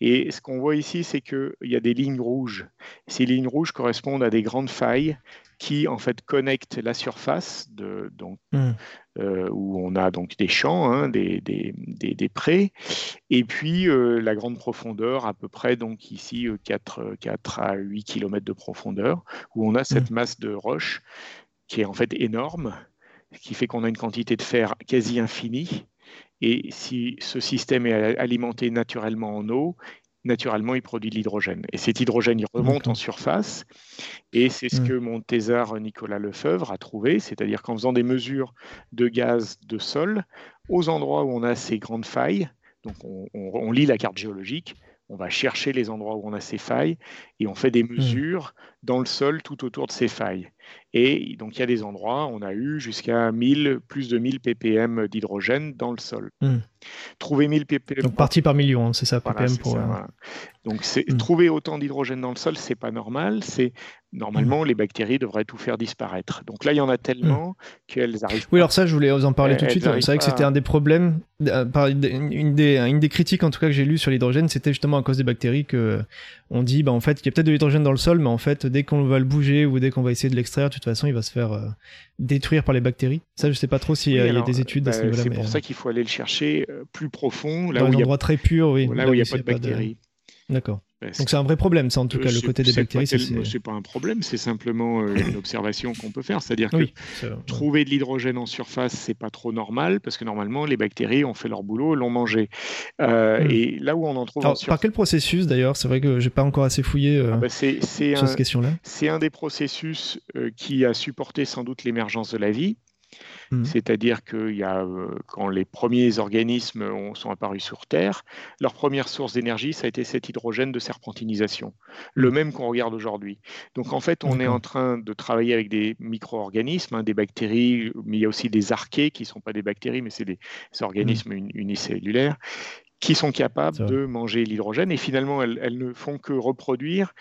Et ce qu'on voit ici, c'est qu'il y a des lignes rouges. Ces lignes rouges correspondent à des grandes failles qui en fait connecte la surface de, donc, hmm. euh, où on a donc des champs, hein, des, des, des, prés, et puis euh, la grande profondeur, à peu près donc ici 4, euh, 4 à 8 km de profondeur, où on a cette hmm. masse de roche qui est en fait énorme, qui fait qu'on a une quantité de fer quasi infinie. Et si ce système est alimenté naturellement en eau, naturellement, il produit de l'hydrogène. Et cet hydrogène, il remonte en surface. Et c'est ce mm. que mon thésard Nicolas Lefebvre a trouvé, c'est-à-dire qu'en faisant des mesures de gaz de sol, aux endroits où on a ces grandes failles, donc on, lit la carte géologique, on va chercher les endroits où on a ces failles et on fait des mm. mesures dans le sol tout autour de ces failles. Et donc il y a des endroits, on a eu jusqu'à 1000, plus de 1000 ppm d'hydrogène dans le sol. Hmm. Trouver 1000 ppm. Donc partie par million, hein, c'est ça, ppm pour. Euh, donc hmm. trouver autant d'hydrogène dans le sol, c'est pas normal. C'est normalement les bactéries devraient tout faire disparaître. Donc là, il y en a tellement qu'elles arrivent. Oui, alors ça, je voulais vous en parler tout de suite. C'est vrai que c'était un des problèmes, euh, une des, une des critiques en tout cas que j'ai lu sur l'hydrogène, c'était justement à cause des bactéries que on dit, bah en fait, il y a peut-être de l'hydrogène dans le sol, mais en fait, dès qu'on va le bouger ou dès qu'on va essayer de l'extraire, toute façon, il va se faire euh, détruire par les bactéries. Ça, je sais pas trop s'il y, a des études à ce bah, niveau-là. C'est pour ça qu'il faut aller le chercher euh, plus profond, là où y a... très pur, oui. Là, où il n'y a pas de bactéries. D'accord. Donc c'est un vrai problème, ça en tout cas, le côté des bactéries. C'est pas un problème, c'est simplement euh, une (coughs) observation qu'on peut faire. C'est-à-dire que trouver de l'hydrogène en surface, c'est pas trop normal, parce que normalement, les bactéries ont fait leur boulot, l'ont mangé. Euh, hmm. Et là où on en trouve en Par quel processus d'ailleurs? C'est vrai que j'ai pas encore assez fouillé euh, ah bah, sur cette question-là. C'est un des processus qui a supporté sans doute l'émergence de la vie. Mmh. C'est-à-dire que y a, euh, quand les premiers organismes sont apparus sur Terre, leur première source d'énergie, ça a été cet hydrogène de serpentinisation, le même qu'on regarde aujourd'hui. Donc en fait, on est en train de travailler avec des micro-organismes, hein, des bactéries, mais il y a aussi des archées qui ne sont pas des bactéries, mais c'est des, organismes unicellulaires qui sont capables de manger l'hydrogène et finalement elles, ne font que reproduire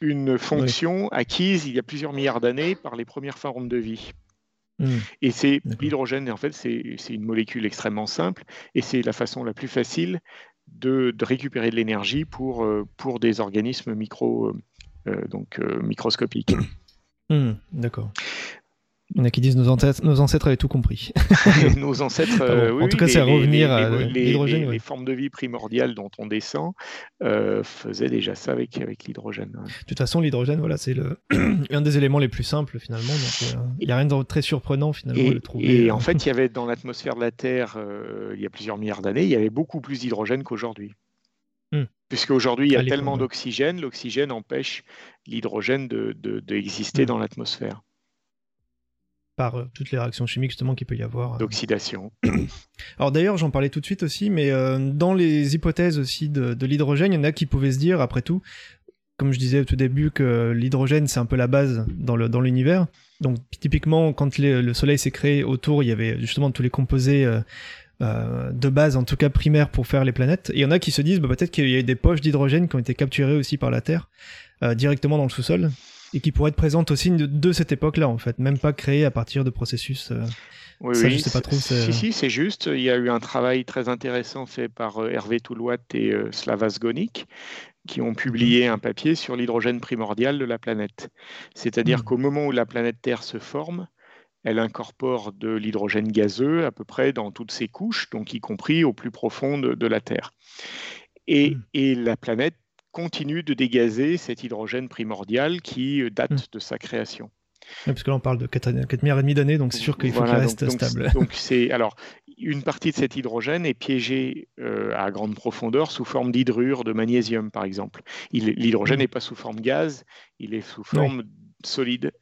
une fonction acquise il y a plusieurs milliards d'années par les premières formes de vie. Mmh. Et c'est l'hydrogène, en fait, c'est une molécule extrêmement simple et c'est la façon la plus facile de, récupérer de l'énergie pour, euh, pour des organismes micro, euh, euh, donc, microscopiques. Mmh, d'accord. Il y en a qui disent nos ancêtres, nos ancêtres avaient tout compris. (laughs) nos ancêtres, euh, oui, en tout cas, c'est à revenir à l'hydrogène. Les, formes de vie primordiales dont on descend euh, faisaient déjà ça avec, avec l'hydrogène. De toute façon, l'hydrogène, voilà, c'est (clears throat) un des éléments les plus simples finalement. Donc, euh, il n'y a rien de très surprenant finalement et, de trouver. Et en fait, il y (laughs) avait dans l'atmosphère de la Terre, il y a plusieurs milliards d'années, il y avait beaucoup plus d'hydrogène qu'aujourd'hui. Hmm. Puisqu'aujourd'hui, il y a tellement d'oxygène, l'oxygène empêche l'hydrogène d'exister de, de, hmm. dans l'atmosphère par euh, toutes les réactions chimiques justement qu'il peut y avoir. Euh. D'oxydation. (coughs) Alors d'ailleurs, j'en parlais tout de suite aussi, mais euh, dans les hypothèses aussi de, l'hydrogène, il y en a qui pouvaient se dire, après tout, comme je disais au tout début, que l'hydrogène c'est un peu la base dans l'univers. Dans Donc typiquement, quand le Soleil s'est créé autour, il y avait justement tous les composés de base, en tout cas primaires, pour faire les planètes. Et il y en a qui se disent, bah, peut-être qu'il y a des poches d'hydrogène qui ont été capturées aussi par la Terre, directement dans le sous-sol et qui pourrait être présente aussi de, cette époque-là, en fait, même pas créée à partir de processus. Euh, oui, oui, sais pas trop. Si, si, c'est juste. Il y a eu un travail très intéressant fait par euh, Hervé Toulouat et euh, Slavas Gonik, qui ont publié un papier sur l'hydrogène primordial de la planète. C'est-à-dire hmm. qu'au moment où la planète Terre se forme, elle incorpore de l'hydrogène gazeux à peu près dans toutes ses couches, donc y compris au plus profond de, la Terre. Et, et, la planète continue de dégazer cet hydrogène primordial qui euh, date hmm. de sa création. parce que là on parle de 4, 4 milliards et demi d'années, donc c'est sûr qu'il faut qu'il reste stable. Donc c'est alors une partie de cet hydrogène est piégée euh, à grande profondeur sous forme d'hydrure de magnésium, par exemple. L'hydrogène hmm. n'est pas sous forme gaz, il est sous forme solide.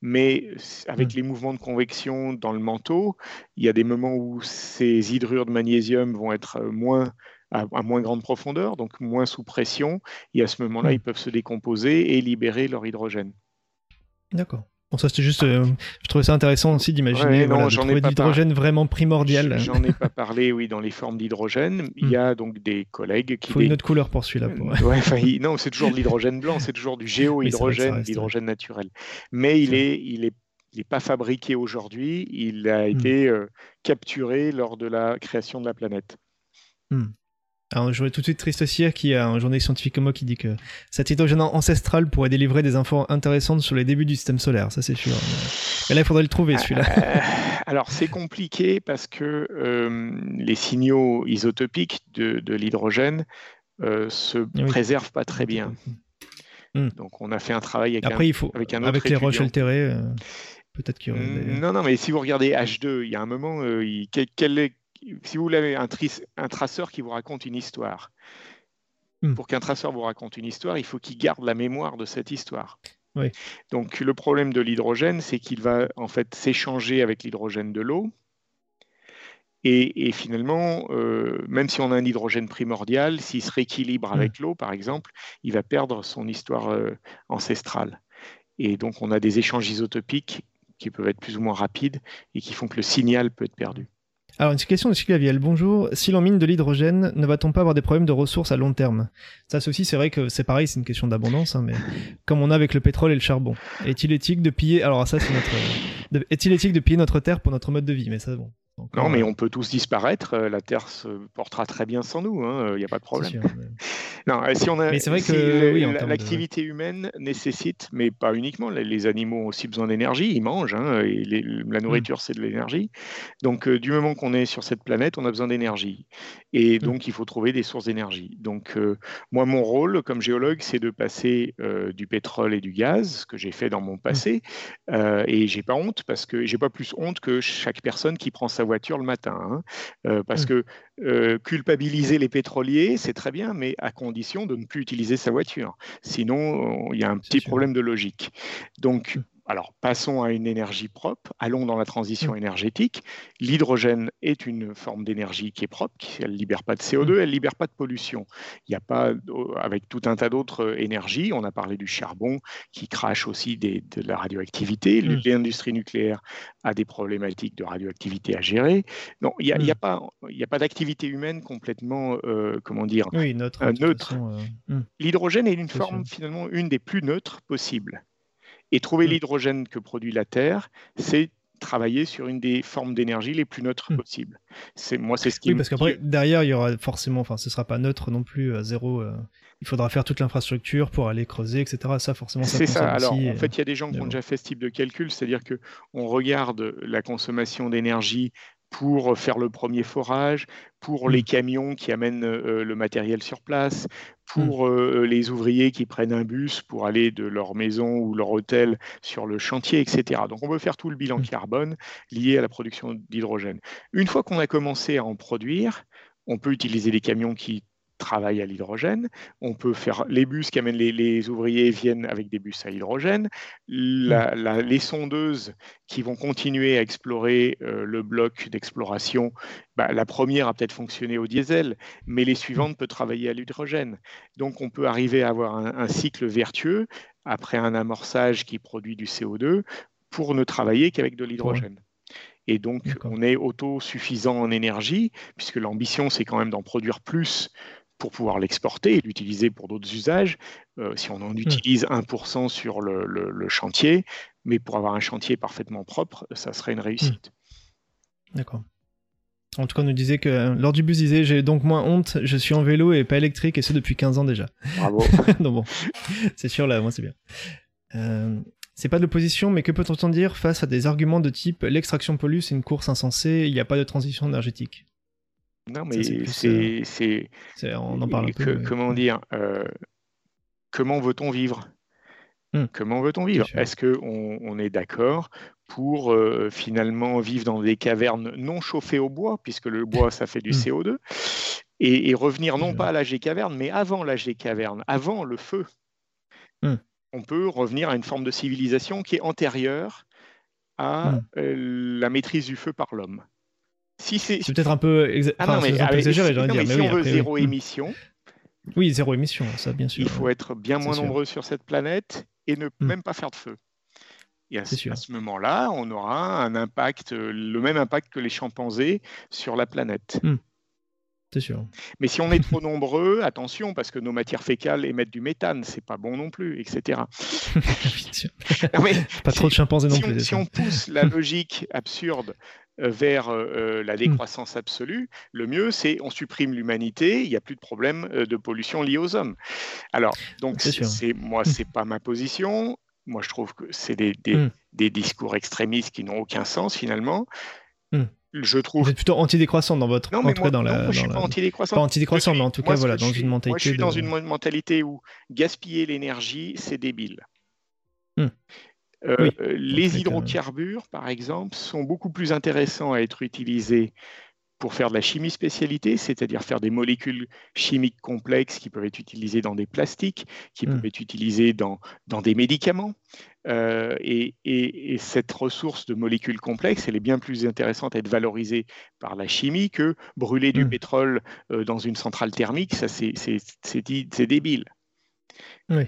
Mais avec hmm. les mouvements de convection dans le manteau, il y a des moments où ces hydrures de magnésium vont être euh, moins à, moins grande profondeur, donc moins sous pression, et à ce moment-là, hmm. ils peuvent se décomposer et libérer leur hydrogène. D'accord. Bon, ça c'était juste, euh, je trouvais ça intéressant aussi d'imaginer voilà, de l'hydrogène vraiment primordial. J'en ai pas parlé, oui, dans les formes d'hydrogène. Il y hmm. a donc des collègues qui. Il faut une autre couleur pour celui-là. Ouais, non, c'est toujours de l'hydrogène blanc, c'est toujours du (laughs) géohydrogène, l'hydrogène naturel. Mais il est, il est il n'est pas fabriqué aujourd'hui, il a hmm. été euh, capturé lors de la création de la planète. Alors, je vois tout de suite Triste qui a un journaliste scientifique comme moi qui dit que cet hydrogène ancestral pourrait délivrer des infos intéressantes sur les débuts du système solaire, ça c'est sûr. Mais là, il faudrait le trouver celui-là. Euh, alors, c'est compliqué parce que euh, les signaux isotopiques de, l'hydrogène euh, se préservent pas très bien. Hmm. Donc, on a fait un travail avec, Après, un, il faut, avec un autre Avec les roches altérées, peut-être qu'il y aurait. Des... Non, non, mais si vous regardez H2, il y a un moment, il, quel, est, si vous voulez un, un, traceur qui vous raconte une histoire, hmm. pour qu'un traceur vous raconte une histoire, il faut qu'il garde la mémoire de cette histoire. Donc le problème de l'hydrogène, c'est qu'il va en fait s'échanger avec l'hydrogène de l'eau. Et, finalement, euh, même si on a un hydrogène primordial, s'il se rééquilibre hmm. avec l'eau, par exemple, il va perdre son histoire euh, ancestrale. Et donc, on a des échanges isotopiques qui peuvent être plus ou moins rapides et qui font que le signal peut être perdu. Alors, une question de Sylviel. Bonjour. Si l'on mine de l'hydrogène, ne va-t-on pas avoir des problèmes de ressources à long terme? Ça, aussi, c'est vrai que c'est pareil, c'est une question d'abondance, hein, mais comme on a avec le pétrole et le charbon. Est-il éthique de piller? Alors, ça, c'est notre. Est-il éthique de piller notre terre pour notre mode de vie? Mais ça, bon. Non, mais on peut tous disparaître. Euh, la Terre se portera très bien sans nous. Il hein, n'y a pas de problème. (laughs) Non, euh, si on a, c'est vrai que l'activité humaine nécessite, mais pas uniquement, les, animaux ont aussi besoin d'énergie, ils mangent, hein, et la nourriture c'est de l'énergie. Donc euh, du moment qu'on est sur cette planète, on a besoin d'énergie, et donc il faut trouver des sources d'énergie. Donc euh, moi mon rôle comme géologue, c'est de passer du pétrole et du gaz, ce que j'ai fait dans mon passé, et j'ai pas honte parce que j'ai pas plus honte que chaque personne qui prend sa voiture le matin, hein, parce que culpabiliser les pétroliers, c'est très bien, mais à condition de ne plus utiliser sa voiture. Sinon, il y a un petit problème de logique. Donc, mmh. Alors, passons à une énergie propre, allons dans la transition mmh. énergétique. L'hydrogène est une forme d'énergie qui est propre, elle ne libère pas de CO2, mmh. elle ne libère pas de pollution. Il n'y a pas, avec tout un tas d'autres euh, énergies, on a parlé du charbon qui crache aussi de la radioactivité, mmh. l'industrie nucléaire a des problématiques de radioactivité à gérer. Non, il n'y a, pas, a pas d'activité humaine complètement, euh, comment dire, neutre. Euh, L'hydrogène est une forme, finalement, une des plus neutres possibles. Et trouver mmh. l'hydrogène que produit la Terre, c'est travailler sur une des formes d'énergie les plus neutres mmh. possibles. C'est moi, c'est ce qui. Oui, parce qu'après derrière, il y aura forcément, enfin, ce sera pas neutre non plus à zéro. Euh, il faudra faire toute l'infrastructure pour aller creuser, etc. Ça, forcément, ça. C'est ça. Alors, en fait, il y a des gens qui ont déjà fait ce type de calcul, c'est-à-dire que on regarde la consommation d'énergie pour faire le premier forage, pour les mmh. camions qui amènent euh, le matériel sur place, pour mmh. euh, les ouvriers qui prennent un bus pour aller de leur maison ou leur hôtel sur le chantier, etc. Donc on veut faire tout le bilan mmh. carbone lié à la production d'hydrogène. Une fois qu'on a commencé à en produire, on peut utiliser des camions qui travaillent à l'hydrogène. On peut faire les bus qui amènent les, ouvriers viennent avec des bus à hydrogène. Mm. les sondeuses qui vont continuer à explorer euh, le bloc d'exploration, bah, la première a peut-être fonctionné au diesel, mais les suivantes peuvent travailler à l'hydrogène. Donc on peut arriver à avoir un, cycle vertueux après un amorçage qui produit du CO2 pour ne travailler qu'avec de l'hydrogène. Et donc, on est autosuffisant en énergie, puisque l'ambition, c'est quand même d'en produire plus pour pouvoir l'exporter et l'utiliser pour d'autres usages. Euh, si on en hmm. utilise 1% sur le, chantier, mais pour avoir un chantier parfaitement propre, ça serait une réussite. Hmm. D'accord. En tout cas, on nous disait que euh, lors du bus, disait j'ai donc moins honte, je suis en vélo et pas électrique, et ce depuis 15 ans déjà. Bravo. (laughs) donc bon, (laughs) c'est sûr, là, moi c'est bien. Euh, c'est pas de l'opposition, mais que peut-on dire face à des arguments de type l'extraction pollue, c'est une course insensée, il n'y a pas de transition énergétique non, mais c'est. On en parle un peu. Comment dire euh, Comment veut-on vivre? Hmm. Comment veut-on vivre? Est-ce qu'on on est d'accord pour euh, finalement vivre dans des cavernes non chauffées au bois, puisque le bois, ça fait du hmm. CO2, et, revenir non pas à l'âge des cavernes, mais avant l'âge des cavernes, avant le feu? Hmm. On peut revenir à une forme de civilisation qui est antérieure à euh, la maîtrise du feu par l'homme. Si c'est peut-être un peu, ah mais, exagéré, dire. si on veut zéro émission, oui, zéro émission, ça bien sûr. Il faut être bien moins nombreux sur cette planète et ne hmm. même pas faire de feu. Et à, ce, moment-là, on aura un impact, le même impact que les chimpanzés sur la planète. Hmm. C'est sûr. Mais si on est trop nombreux, (laughs) attention, parce que nos matières fécales émettent du méthane, c'est pas bon non plus, etc. (laughs) pas trop de chimpanzés non plus. si on pousse la logique absurde euh, vers euh, euh, la hmm. décroissance absolue, le mieux, c'est on supprime l'humanité, il n'y a plus de problème de pollution liée aux hommes. Alors, donc, c'est moi, hmm. c'est pas ma position. Moi, je trouve que c'est des, hmm. des, discours extrémistes qui n'ont aucun sens finalement. Je trouve. Vous êtes plutôt anti-décroissant dans votre. Non, mais moi, dans la, je suis pas anti-décroissant. Pas anti-décroissant, mais en tout cas, voilà, dans une mentalité. Moi, je suis dans une mentalité où gaspiller l'énergie, c'est débile. Euh, les hydrocarbures, par exemple, sont beaucoup plus intéressants à être utilisés pour faire de la chimie spécialité, c'est-à-dire faire des molécules chimiques complexes qui peuvent être utilisées dans des plastiques, qui peuvent hmm. être utilisées dans, dans des médicaments. Euh, et, cette ressource de molécules complexes, elle est bien plus intéressante à être valorisée par la chimie que brûler du hmm. pétrole euh, dans une centrale thermique. Ça, c'est débile. Oui.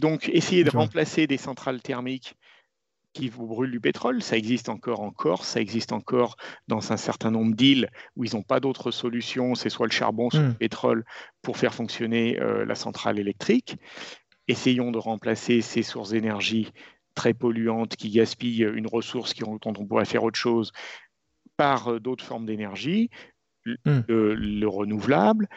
Donc, essayer de remplacer des centrales thermiques qui vous brûlent du pétrole, ça existe encore en Corse, ça existe encore dans un certain nombre d'îles où ils n'ont pas d'autre solution, c'est soit le charbon, soit Hmm. le pétrole pour faire fonctionner euh, la centrale électrique. Essayons de remplacer ces sources d'énergie très polluantes qui gaspillent une ressource qui, dont on pourrait faire autre chose par euh, d'autres formes d'énergie, le, Hmm. le renouvelable,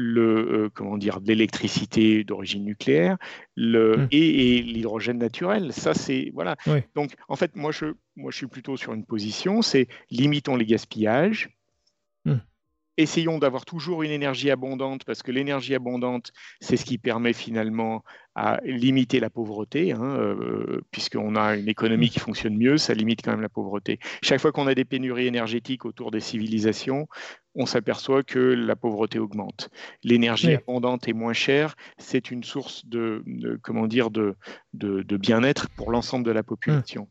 le, euh, comment dire, de l'électricité d'origine nucléaire le, Mm. et, et l'hydrogène naturel. Ça, c'est voilà. Oui. Donc, en fait, moi je, moi, je suis plutôt sur une position, c'est limitons les gaspillages. Mm. Essayons d'avoir toujours une énergie abondante parce que l'énergie abondante, c'est ce qui permet finalement à limiter la pauvreté, hein, euh, puisqu'on a une économie qui fonctionne mieux, ça limite quand même la pauvreté. Chaque fois qu'on a des pénuries énergétiques autour des civilisations, on s'aperçoit que la pauvreté augmente. L'énergie Oui. abondante et moins chère, c'est une source de, de- comment dire, de, de, de bien-être pour l'ensemble de la population.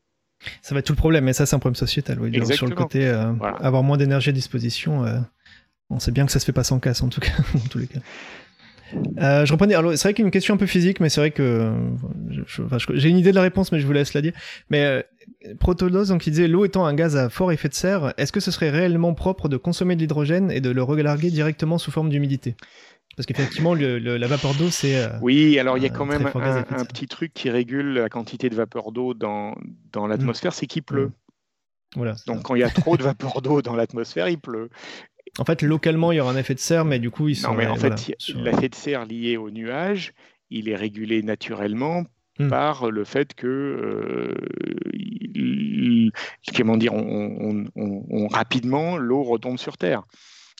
Ça va être tout le problème, mais ça, c'est un problème sociétal. Oui, Sur le côté, euh, Voilà. avoir moins d'énergie à disposition, euh, on sait bien que ça se fait pas sans casse, en tout cas, (laughs) dans tous les cas. Euh, je reprenais. Alors, c'est vrai qu'une question un peu physique, mais c'est vrai que enfin, j'ai une idée de la réponse, mais je vous laisse la dire. Mais euh, Protodos, donc, il disait l'eau étant un gaz à fort effet de serre, est-ce que ce serait réellement propre de consommer de l'hydrogène et de le relarguer directement sous forme d'humidité? Parce qu'effectivement, la vapeur d'eau, c'est. euh, Oui, alors il y a quand même un, petit truc qui régule la quantité de vapeur d'eau dans, dans l'atmosphère, c'est qu'il pleut. Voilà. c'est Donc ça. quand il y a trop de (laughs) vapeur d'eau dans l'atmosphère, il pleut. En fait, localement, il y aura un effet de serre, mais du coup, ils sont. Non, mais en voilà, fait, sur- l'effet de serre lié au nuage, il est régulé naturellement Hmm. par le fait que, euh, il- comment dire, on, on- on- on- rapidement, l'eau retombe sur Terre.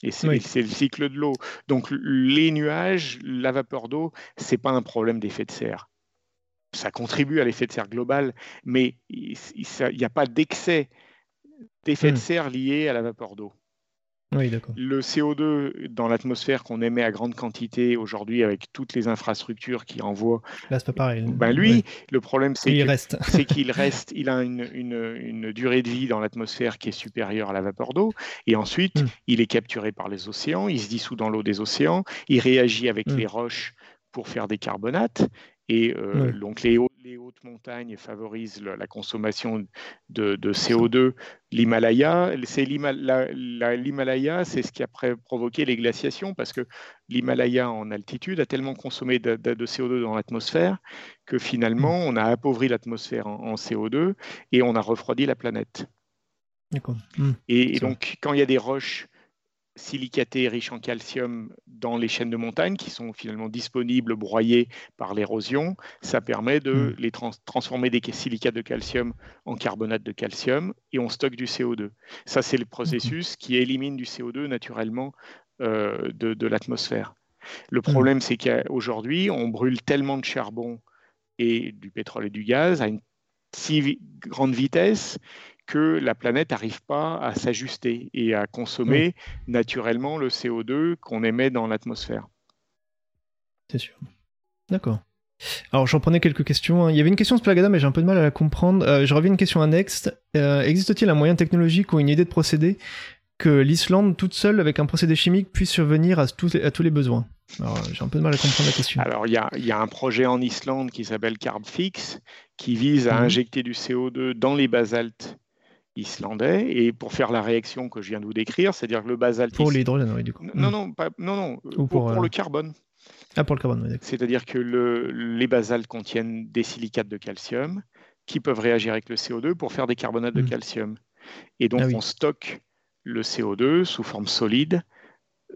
Et c'est Oui. c'est le cycle de l'eau. Donc les nuages, la vapeur d'eau, c'est pas un problème d'effet de serre. Ça contribue à l'effet de serre global, mais il n'y a pas d'excès d'effet Hmm. de serre lié à la vapeur d'eau. Oui. Le CO2 dans l'atmosphère qu'on émet à grande quantité aujourd'hui avec toutes les infrastructures qui envoient, Là, c'est pas pareil. ben lui, Ouais. le problème c'est il que- reste. (laughs) c'est qu'il reste, il a une, une- une durée de vie dans l'atmosphère qui est supérieure à la vapeur d'eau, et ensuite Mm. il est capturé par les océans, il se dissout dans l'eau des océans, il réagit avec Mm. les roches pour faire des carbonates, et euh, donc les, hau- les hautes montagnes favorisent la consommation de, de CO2. L'Himalaya, c'est l'Hima- la- la- l'Himalaya, c'est ce qui a provoqué les glaciations, parce que l'Himalaya en altitude a tellement consommé de, de- de CO2 dans l'atmosphère que finalement on a appauvri l'atmosphère en, en CO2 et on a refroidi la planète. Hmm. Et, donc quand il y a des roches silicatées riches en calcium dans les chaînes de montagne qui sont finalement disponibles, broyées par l'érosion, ça permet de Mm. les trans- transformer des silicates de calcium en carbonate de calcium et on stocke du CO2. Ça, c'est le processus qui élimine du CO2 naturellement euh, de, de l'atmosphère. Le problème, c'est qu'aujourd'hui, on brûle tellement de charbon et du pétrole et du gaz à une si grande vitesse que la planète n'arrive pas à s'ajuster et à consommer naturellement le CO2 qu'on émet dans l'atmosphère. C'est sûr. D'accord. Alors, j'en prenais quelques questions. hein. Il y avait une question de Splagada, mais j'ai un peu de mal à la comprendre. Euh, je reviens à une question annexe. Euh, Existe-t-il un moyen technologique ou une idée de procédé que l'Islande, toute seule, avec un procédé chimique, puisse survenir à tous les, à tous les besoins? Alors, euh, j'ai un peu de mal à comprendre la question. Alors, il y a, il y a un projet en Islande qui s'appelle CarbFix qui vise à Mhm. injecter du CO2 dans les basaltes islandais et pour faire la réaction que je viens de vous décrire, c'est-à-dire que le basalte. Pour l'hydrogène, oui, du coup. Non, Hmm. non, pas- non, non, Ou pour, pour, pour euh, le carbone. Ah, pour le carbone, oui. C'est-à-dire que le- les basaltes contiennent des silicates de calcium qui peuvent réagir avec le CO2 pour faire des carbonates de Mm. calcium. Et donc, Ah oui. on stocke le CO2 sous forme solide,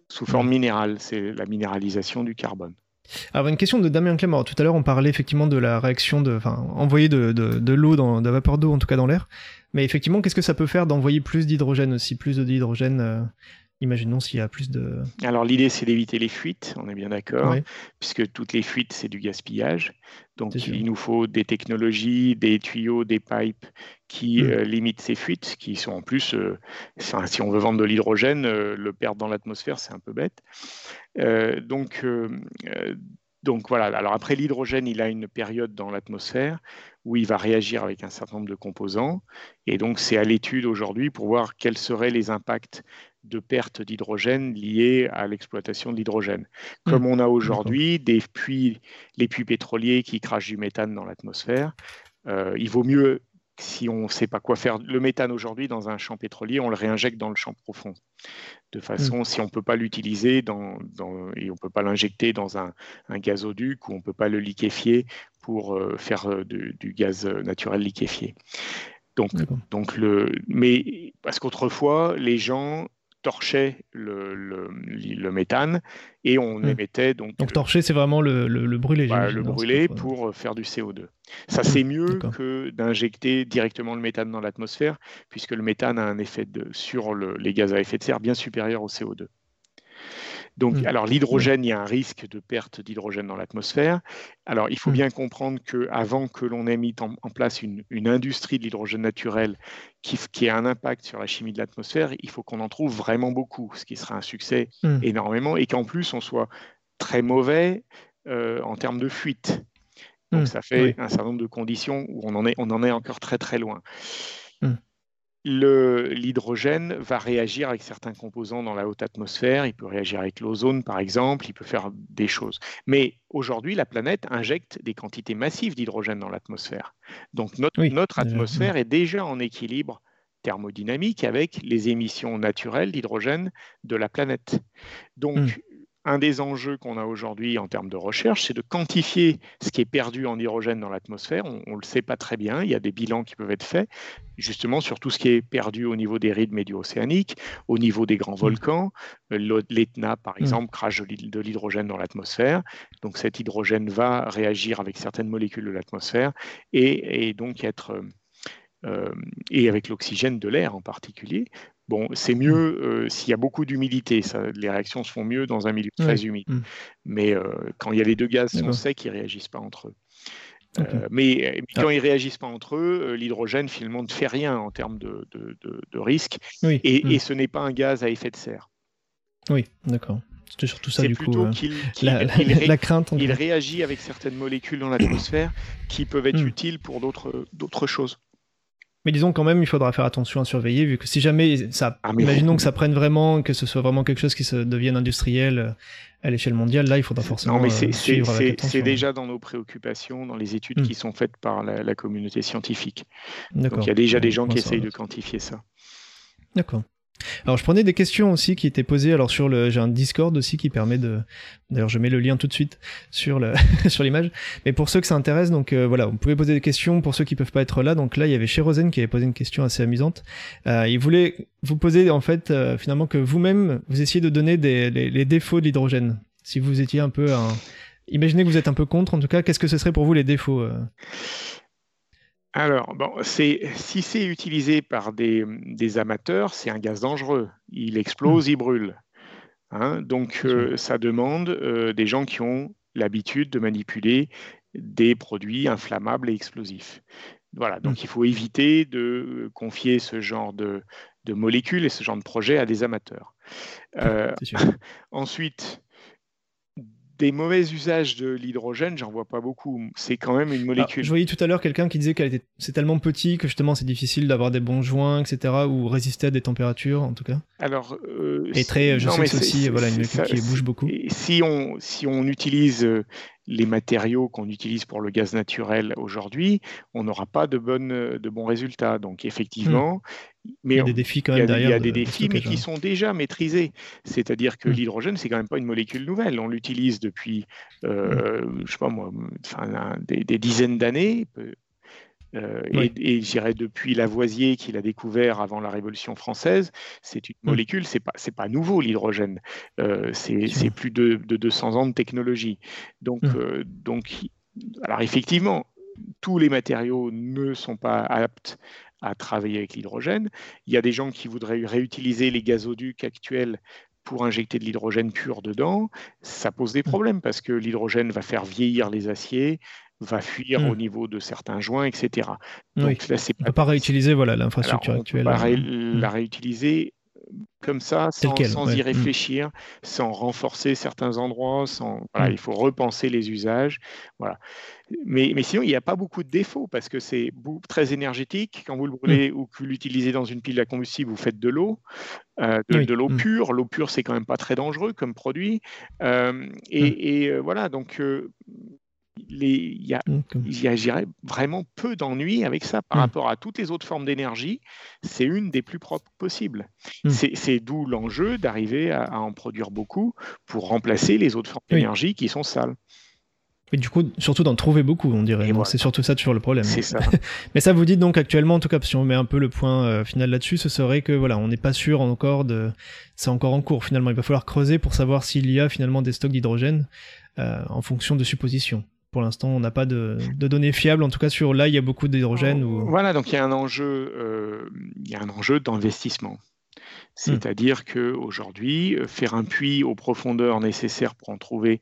sous forme Mm. minérale. C'est la minéralisation du carbone. Alors, une question de Damien Clément. Tout à l'heure, on parlait effectivement de la réaction de, enfin, envoyer de, de, de l'eau, dans, de la vapeur d'eau, en tout cas dans l'air. Mais effectivement, qu'est-ce que ça peut faire d'envoyer plus d'hydrogène aussi, plus d'hydrogène euh, Imaginons s'il y a plus de. Alors, l'idée, c'est d'éviter les fuites, on est bien d'accord, puisque toutes les fuites, c'est du gaspillage. Donc, il nous faut des technologies, des tuyaux, des pipes qui Mm. euh, limitent ces fuites, qui sont en plus, euh, enfin, si on veut vendre de l'hydrogène, le perdre dans l'atmosphère, c'est un peu bête. Donc, donc voilà. Alors après l'hydrogène, il a une période dans l'atmosphère où il va réagir avec un certain nombre de composants. Et donc c'est à l'étude aujourd'hui pour voir quels seraient les impacts de perte d'hydrogène liées à l'exploitation de l'hydrogène. Mmh. Comme on a aujourd'hui des puits, les puits pétroliers qui crachent du méthane dans l'atmosphère, euh, il vaut mieux si on ne sait pas quoi faire le méthane aujourd'hui dans un champ pétrolier, on le réinjecte dans le champ profond. De façon, mm. si on ne peut pas l'utiliser dans, et on ne peut pas l'injecter dans un, gazoduc ou on ne peut pas le liquéfier pour euh, faire euh, du gaz naturel liquéfié. Donc, donc le, mais parce qu'autrefois, les gens torchait le, le, méthane et on émettait donc. Donc torcher, c'est vraiment le, le brûler. Bah, le brûler pour faire du CO2. Ça, c'est mieux que d'injecter directement le méthane dans l'atmosphère, puisque le méthane a un effet de, sur les gaz à effet de serre bien supérieur au CO2. Donc, mm. alors l'hydrogène, il y a un risque de perte d'hydrogène dans l'atmosphère. Alors, il faut mm. bien comprendre qu'avant que l'on ait mis en, place une, industrie de l'hydrogène naturel qui, qui, ait un impact sur la chimie de l'atmosphère, il faut qu'on en trouve vraiment beaucoup, ce qui sera un succès mm. énormément, et qu'en plus, on soit très mauvais euh, en termes de fuite. Donc, ça fait un certain nombre de conditions où on en est, on en est encore très très loin l'hydrogène va réagir avec certains composants dans la haute atmosphère, il peut réagir avec l'ozone par exemple, il peut faire des choses. Mais aujourd'hui, la planète injecte des quantités massives d'hydrogène dans l'atmosphère. Donc notre, atmosphère est déjà en équilibre thermodynamique avec les émissions naturelles d'hydrogène de la planète. Donc hmm un des enjeux qu'on a aujourd'hui en termes de recherche, c'est de quantifier ce qui est perdu en hydrogène dans l'atmosphère. On ne le sait pas très bien. Il y a des bilans qui peuvent être faits, justement, sur tout ce qui est perdu au niveau des rides médio-océaniques, au niveau des grands mmh. volcans. Euh, L'Etna, par mmh. exemple, crache de l'hydrogène dans l'atmosphère. Donc cet hydrogène va réagir avec certaines molécules de l'atmosphère et, donc être... Euh, et avec l'oxygène de l'air en particulier, Bon, c'est mieux euh, s'il y a beaucoup d'humidité. Les réactions se font mieux dans un milieu très humide. Mmh. Mais euh, quand il y a les deux gaz sont secs, ils ne réagissent pas entre eux. Euh, mais, ah. quand ils ne réagissent pas entre eux, l'hydrogène finalement ne fait rien en termes de, risque. Et, mmh. ce n'est pas un gaz à effet de serre. Oui, d'accord. C'était surtout ça du plutôt coup. qu'il la, crainte. Il réagit avec certaines molécules dans l'atmosphère qui peuvent être utiles pour d'autres choses. Mais disons quand même, il faudra faire attention à surveiller, vu que si jamais ça, ah, imaginons que ça prenne vraiment, que ce soit vraiment quelque chose qui se devienne industriel euh, à l'échelle mondiale, là, il faudra forcément. Non, mais c'est euh, déjà dans nos préoccupations, dans les études hmm. qui sont faites par la, communauté scientifique. Donc il y a déjà des gens qui essayent de quantifier ça. D'accord. Alors je prenais des questions aussi qui étaient posées. Alors sur le, j'ai un Discord aussi qui permet de. D'ailleurs je mets le lien tout de suite sur le (laughs) sur l'image. Mais pour ceux que ça intéresse, donc euh, voilà, vous pouvez poser des questions. Pour ceux qui peuvent pas être là, donc là il y avait Rosen qui avait posé une question assez amusante. Euh, il voulait vous poser en fait euh, finalement que vous-même vous essayez de donner des, les, les défauts de l'hydrogène. Si vous étiez un peu un... Imaginez que vous êtes un peu contre, en tout cas, qu'est-ce que ce serait pour vous les défauts alors, bon, si c'est utilisé par des, amateurs, c'est un gaz dangereux. Il explose, hmm. il brûle. Hein. donc, euh, ça demande euh, des gens qui ont l'habitude de manipuler des produits inflammables et explosifs. Voilà, donc hmm. il faut éviter de confier ce genre de, molécules et ce genre de projets à des amateurs. Euh, (laughs) ensuite, des mauvais usages de l'hydrogène, j'en vois pas beaucoup. C'est quand même une molécule. je voyais tout à l'heure quelqu'un qui disait qu'elle était, c'est tellement petit que justement c'est difficile d'avoir des bons joints, etc., ou résister à des températures, en tout cas. Alors. Euh, et très, je sais que c'est aussi, voilà, une molécule qui bouge beaucoup. Si on, si on utilise euh, les matériaux qu'on utilise pour le gaz naturel aujourd'hui, on n'aura pas de, bonnes, de bons résultats. Donc effectivement, hmm. mais il y a des défis quand même derrière. Il y a des défis, mais qui sont déjà maîtrisés. C'est-à-dire que hmm. l'hydrogène, c'est quand même pas une molécule nouvelle. On l'utilise depuis, euh, hmm. je sais pas moi, des, dizaines d'années. Euh, et, j'irais depuis Lavoisier qu'il a découvert avant la Révolution française, c'est une molécule, c'est pas c'est pas nouveau l'hydrogène, euh, c'est plus de, de, 200 ans de technologie. Donc euh, donc alors effectivement, tous les matériaux ne sont pas aptes à travailler avec l'hydrogène. Il y a des gens qui voudraient réutiliser les gazoducs actuels pour injecter de l'hydrogène pur dedans, ça pose des problèmes parce que l'hydrogène va faire vieillir les aciers, va fuir hmm. au niveau de certains joints, etc. Donc là, c'est on ne peut pas réutiliser voilà l'infrastructure actuelle. On peut pas la hmm. réutiliser comme ça, sans, y mm. réfléchir, sans renforcer certains endroits, sans, mm. il faut repenser les usages. Voilà. Mais, mais sinon, il n'y a pas beaucoup de défauts parce que c'est très énergétique. Quand vous le brûlez ou que vous l'utilisez dans une pile à combustible, vous faites de l'eau, euh, de, l'eau pure. L'eau pure, c'est quand même pas très dangereux comme produit. Euh, et, et voilà, donc il y a, il vraiment peu d'ennuis avec ça par mmh. rapport à toutes les autres formes d'énergie. C'est une des plus propres possibles. Mmh. C'est d'où l'enjeu d'arriver à, en produire beaucoup pour remplacer les autres formes d'énergie qui sont sales. Et du coup, surtout d'en trouver beaucoup, on dirait. C'est surtout ça toujours le problème. Ça. (laughs) Mais ça, vous dites donc actuellement, en tout cas, si on met un peu le point euh, final là-dessus, ce serait que voilà, on n'est pas sûr encore de. C'est encore en cours finalement. Il va falloir creuser pour savoir s'il y a finalement des stocks d'hydrogène euh, en fonction de suppositions pour l'instant, on n'a pas de, données fiables. En tout cas, sur là, il y a beaucoup d'hydrogène. Ou... Voilà, donc il y a un enjeu, euh, il y a un enjeu d'investissement. C'est-à-dire hmm. qu'aujourd'hui, euh, faire un puits aux profondeurs nécessaires pour en trouver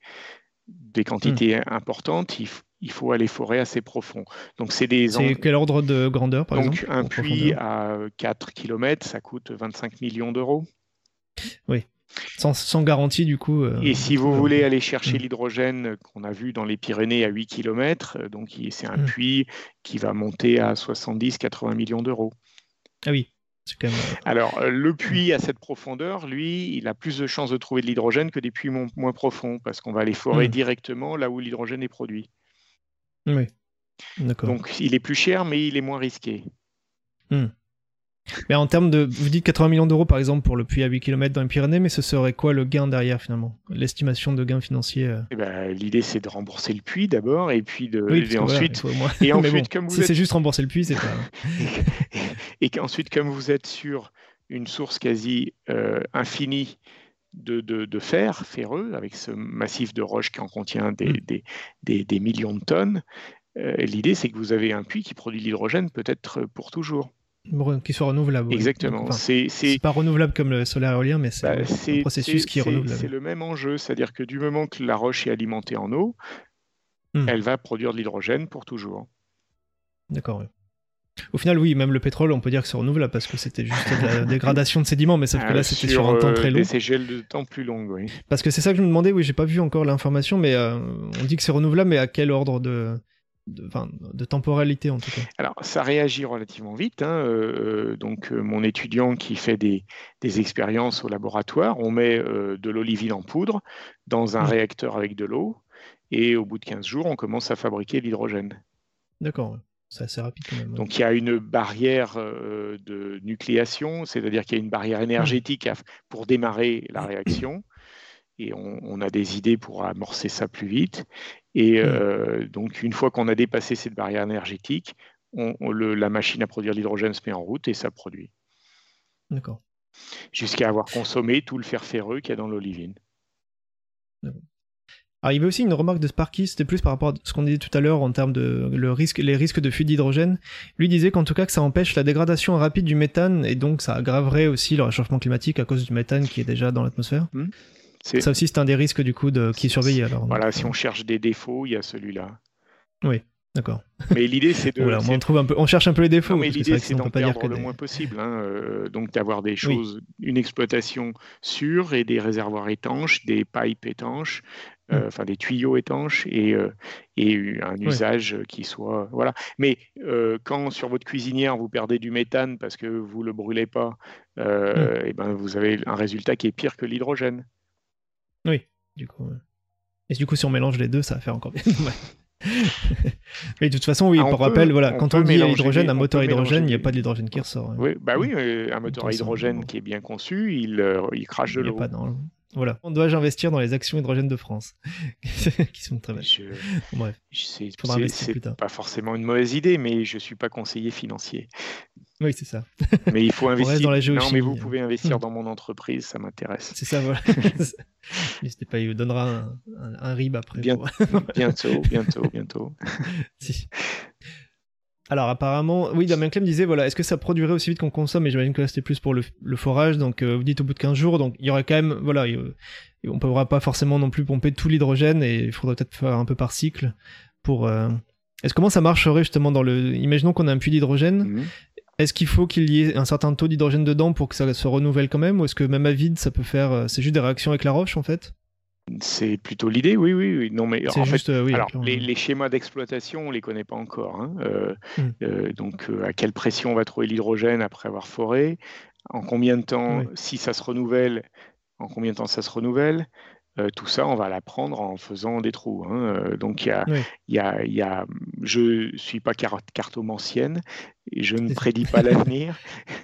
des quantités hmm. importantes, il, faut aller forer assez profond. Donc c'est des. C'est quel ordre de grandeur, par donc, exemple un puits à 4 km, ça coûte 25 millions d'euros. Oui. Sans, garantie, du coup. Euh, et si vous voulez aller chercher mm. l'hydrogène qu'on a vu dans les Pyrénées à 8 km, euh, donc c'est un mm. puits qui va monter à 70-80 millions d'euros. Ah oui. Quand même... Euh, Alors, le puits à cette profondeur, lui, il a plus de chances de trouver de l'hydrogène que des puits moins profonds, parce qu'on va aller forer mm. directement là où l'hydrogène est produit. Oui. Donc, il est plus cher, mais il est moins risqué. Mais en termes de. Vous dites 80 millions d'euros par exemple pour le puits à 8 km dans les Pyrénées, mais ce serait quoi le gain derrière finalement? L'estimation de gain financier euh? eh ben, L'idée c'est de rembourser le puits d'abord et puis de. et ensuite, et (laughs) ensuite comme vous si c'est juste rembourser le puits, c'est pas. (laughs) et qu'ensuite, comme vous êtes sur une source quasi euh, infinie de, de, fer ferreux, avec ce massif de roches qui en contient des, mm. des, des, millions de tonnes, euh, l'idée c'est que vous avez un puits qui produit l'hydrogène peut-être pour toujours qui soit renouvelable. Exactement. c'est pas renouvelable comme le solaire éolien, mais c'est bah, un processus qui est, renouvelable. C'est le même enjeu, c'est-à-dire que du moment que la roche est alimentée en eau, hmm. elle va produire de l'hydrogène pour toujours. D'accord. Au final, oui, même le pétrole, on peut dire que c'est renouvelable parce que c'était juste de la (laughs) dégradation de sédiments, mais sauf que là, ah, c'était sur, un temps très euh, long. Des gels de temps plus longs, oui. Parce que c'est ça que je me demandais, oui, j'ai pas vu encore l'information, mais euh, on dit que c'est renouvelable, mais à quel ordre de, de, de, temporalité en tout cas Alors, ça réagit relativement vite. Hein, euh, donc, euh, mon étudiant qui fait des, des, expériences au laboratoire, on met euh, de l'olivine en poudre dans un réacteur avec de l'eau, et au bout de 15 jours, on commence à fabriquer l'hydrogène. D'accord, c'est assez rapide quand même. Donc, il y a une barrière de nucléation, c'est-à-dire qu'il y a une barrière énergétique pour démarrer la réaction et on, a des idées pour amorcer ça plus vite. Et mmh. euh, donc, une fois qu'on a dépassé cette barrière énergétique, la machine à produire l'hydrogène se met en route et ça produit. D'accord. Jusqu'à avoir consommé tout le fer ferreux qu'il y a dans l'olivine. Alors, il y avait aussi une remarque de Sparky, c'était plus par rapport à ce qu'on disait tout à l'heure en termes de le risque, les risques de fuite d'hydrogène. Lui disait qu'en tout cas que ça empêche la dégradation rapide du méthane et donc ça aggraverait aussi le réchauffement climatique à cause du méthane qui est déjà dans l'atmosphère. Mmh. Ça aussi, c'est un des risques du coup de... qui est surveillé alors. Voilà, si on cherche des défauts, il y a celui-là. Oui, d'accord. Mais l'idée, c'est (laughs) de. on, trouve un peu... on cherche un peu les défauts. mais l'idée, c'est d'en perdre le moins possible. Hein, euh, donc, d'avoir des choses, une exploitation sûre et des réservoirs étanches, des pipes étanches, euh, mm. enfin des tuyaux étanches et, euh, et un usage qui soit. Voilà. Mais quand sur votre cuisinière, vous perdez du méthane parce que vous ne le brûlez pas, mm. et eh ben, vous avez un résultat qui est pire que l'hydrogène. Oui, du coup. Et du coup, si on mélange les deux, ça va faire encore bien. (laughs) Mais de toute façon, oui, ah, pour rappel, voilà, quand on dit hydrogène, un moteur à hydrogène, il n'y a pas d'hydrogène qui ressort. Hein. Oui, bah oui, un moteur à hydrogène qui est bien conçu, il, euh, il crache de l'eau. Voilà. On doit investir dans les actions hydrogène de France, (laughs) qui sont très belles. bref, c'est pas forcément une mauvaise idée, mais je suis pas conseiller financier. Oui, c'est ça. Mais il faut (laughs) investir. Dans la non, mais vous pouvez investir (laughs) dans mon entreprise, ça m'intéresse. C'est ça, voilà. (laughs) N'hésitez pas, il vous donnera un, un, RIB après. bientôt, bientôt, bientôt. si. Alors apparemment, oui, Damien Clem disait, voilà, est-ce que ça produirait aussi vite qu'on consomme? Et j'imagine que là c'était plus pour le, forage, donc euh, vous dites au bout de 15 jours, donc il y aurait quand même, voilà, on ne pourra pas forcément non plus pomper tout l'hydrogène et il faudrait peut-être faire un peu par cycle pour... Euh, est-ce comment ça marcherait justement dans le... Imaginons qu'on a un puits d'hydrogène, mhm. Est-ce qu'il faut qu'il y ait un certain taux d'hydrogène dedans pour que ça se renouvelle quand même Ou est-ce que même à vide, ça peut faire. euh, C'est juste des réactions avec la roche en fait? C'est plutôt l'idée, oui, oui, oui. Non, mais fait, euh, oui, alors, les, les schémas d'exploitation, on les connaît pas encore. hein. Euh, Hmm. euh, donc, à quelle pression on va trouver l'hydrogène après avoir foré? En combien de temps, Oui. si ça se renouvelle, en combien de temps ça se renouvelle? Euh, Tout ça, on va l'apprendre en faisant des trous. hein. Euh, donc, y a, Oui. y a, y a, je suis pas car- cartomancienne et je ne prédis pas (laughs) l'avenir.